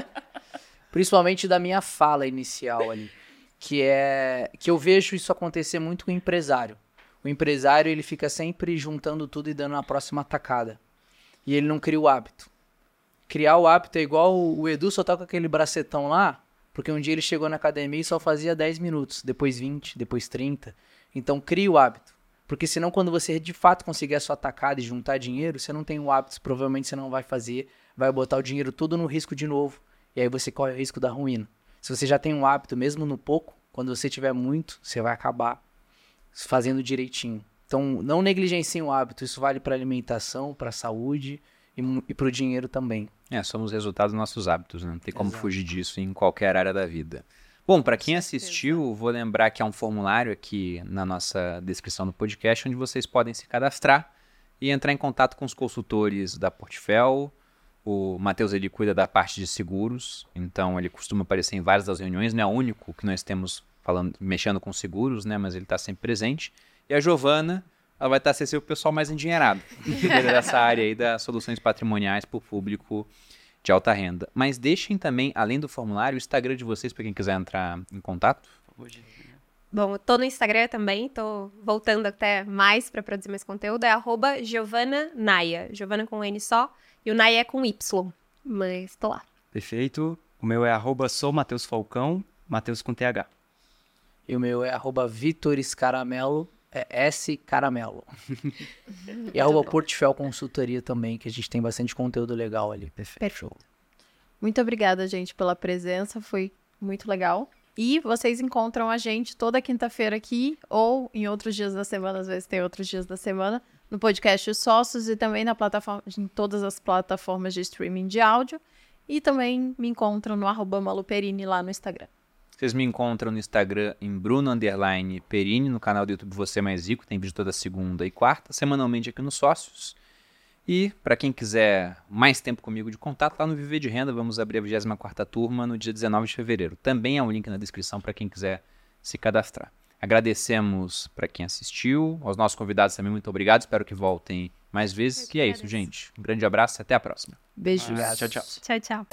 <laughs> Principalmente da minha fala inicial ali. Que é. Que eu vejo isso acontecer muito com o empresário. O empresário, ele fica sempre juntando tudo e dando a próxima atacada. E ele não cria o hábito. Criar o hábito é igual o Edu só tá com aquele bracetão lá, porque um dia ele chegou na academia e só fazia 10 minutos, depois 20, depois 30. Então cria o hábito. Porque senão, quando você de fato conseguir a sua atacada e juntar dinheiro, você não tem o hábito, provavelmente você não vai fazer, vai botar o dinheiro tudo no risco de novo. E aí você corre o risco da ruína. Se você já tem um hábito, mesmo no pouco, quando você tiver muito, você vai acabar fazendo direitinho. Então, não negligencie o hábito. Isso vale para alimentação, para saúde e, e para o dinheiro também. É, somos resultados dos nossos hábitos, né? não tem como Exato. fugir disso em qualquer área da vida. Bom, para quem assistiu, vou lembrar que há um formulário aqui na nossa descrição do podcast onde vocês podem se cadastrar e entrar em contato com os consultores da Portfel. O Matheus ele cuida da parte de seguros, então ele costuma aparecer em várias das reuniões, não é o único que nós temos falando, mexendo com seguros, né, mas ele está sempre presente. E a Giovana, ela vai estar sendo o pessoal mais endinheirado <laughs> dessa área aí das soluções patrimoniais para o público de alta renda. Mas deixem também, além do formulário, o Instagram de vocês para quem quiser entrar em contato. Bom, eu tô no Instagram também, tô voltando até mais para produzir mais conteúdo, é arroba Giovana Naia. Giovana com N só, e o Naia é com Y, mas tô lá. Perfeito. O meu é arroba sou Matheus Falcão, Matheus com TH. E o meu é arroba Vitor Escaramelo, é S Caramelo. e arroba Portfel Consultoria também, que a gente tem bastante conteúdo legal ali. Perfeito. Muito obrigada, gente, pela presença. Foi muito legal. E vocês encontram a gente toda quinta-feira aqui, ou em outros dias da semana, às vezes tem outros dias da semana, no podcast Os Sócios e também na plataforma, em todas as plataformas de streaming de áudio. E também me encontram no arroba Maluperini lá no Instagram. Vocês me encontram no Instagram em Bruno Perini, no canal do YouTube Você Mais Rico, tem vídeo toda segunda e quarta, semanalmente aqui nos Sócios. E para quem quiser mais tempo comigo de contato, lá no Viver de Renda, vamos abrir a 24ª turma no dia 19 de fevereiro. Também há um link na descrição para quem quiser se cadastrar. Agradecemos para quem assistiu, aos nossos convidados também, muito obrigado. Espero que voltem mais vezes. E é isso, gente. Um grande abraço e até a próxima. Beijos. Tchau, tchau. Tchau, tchau.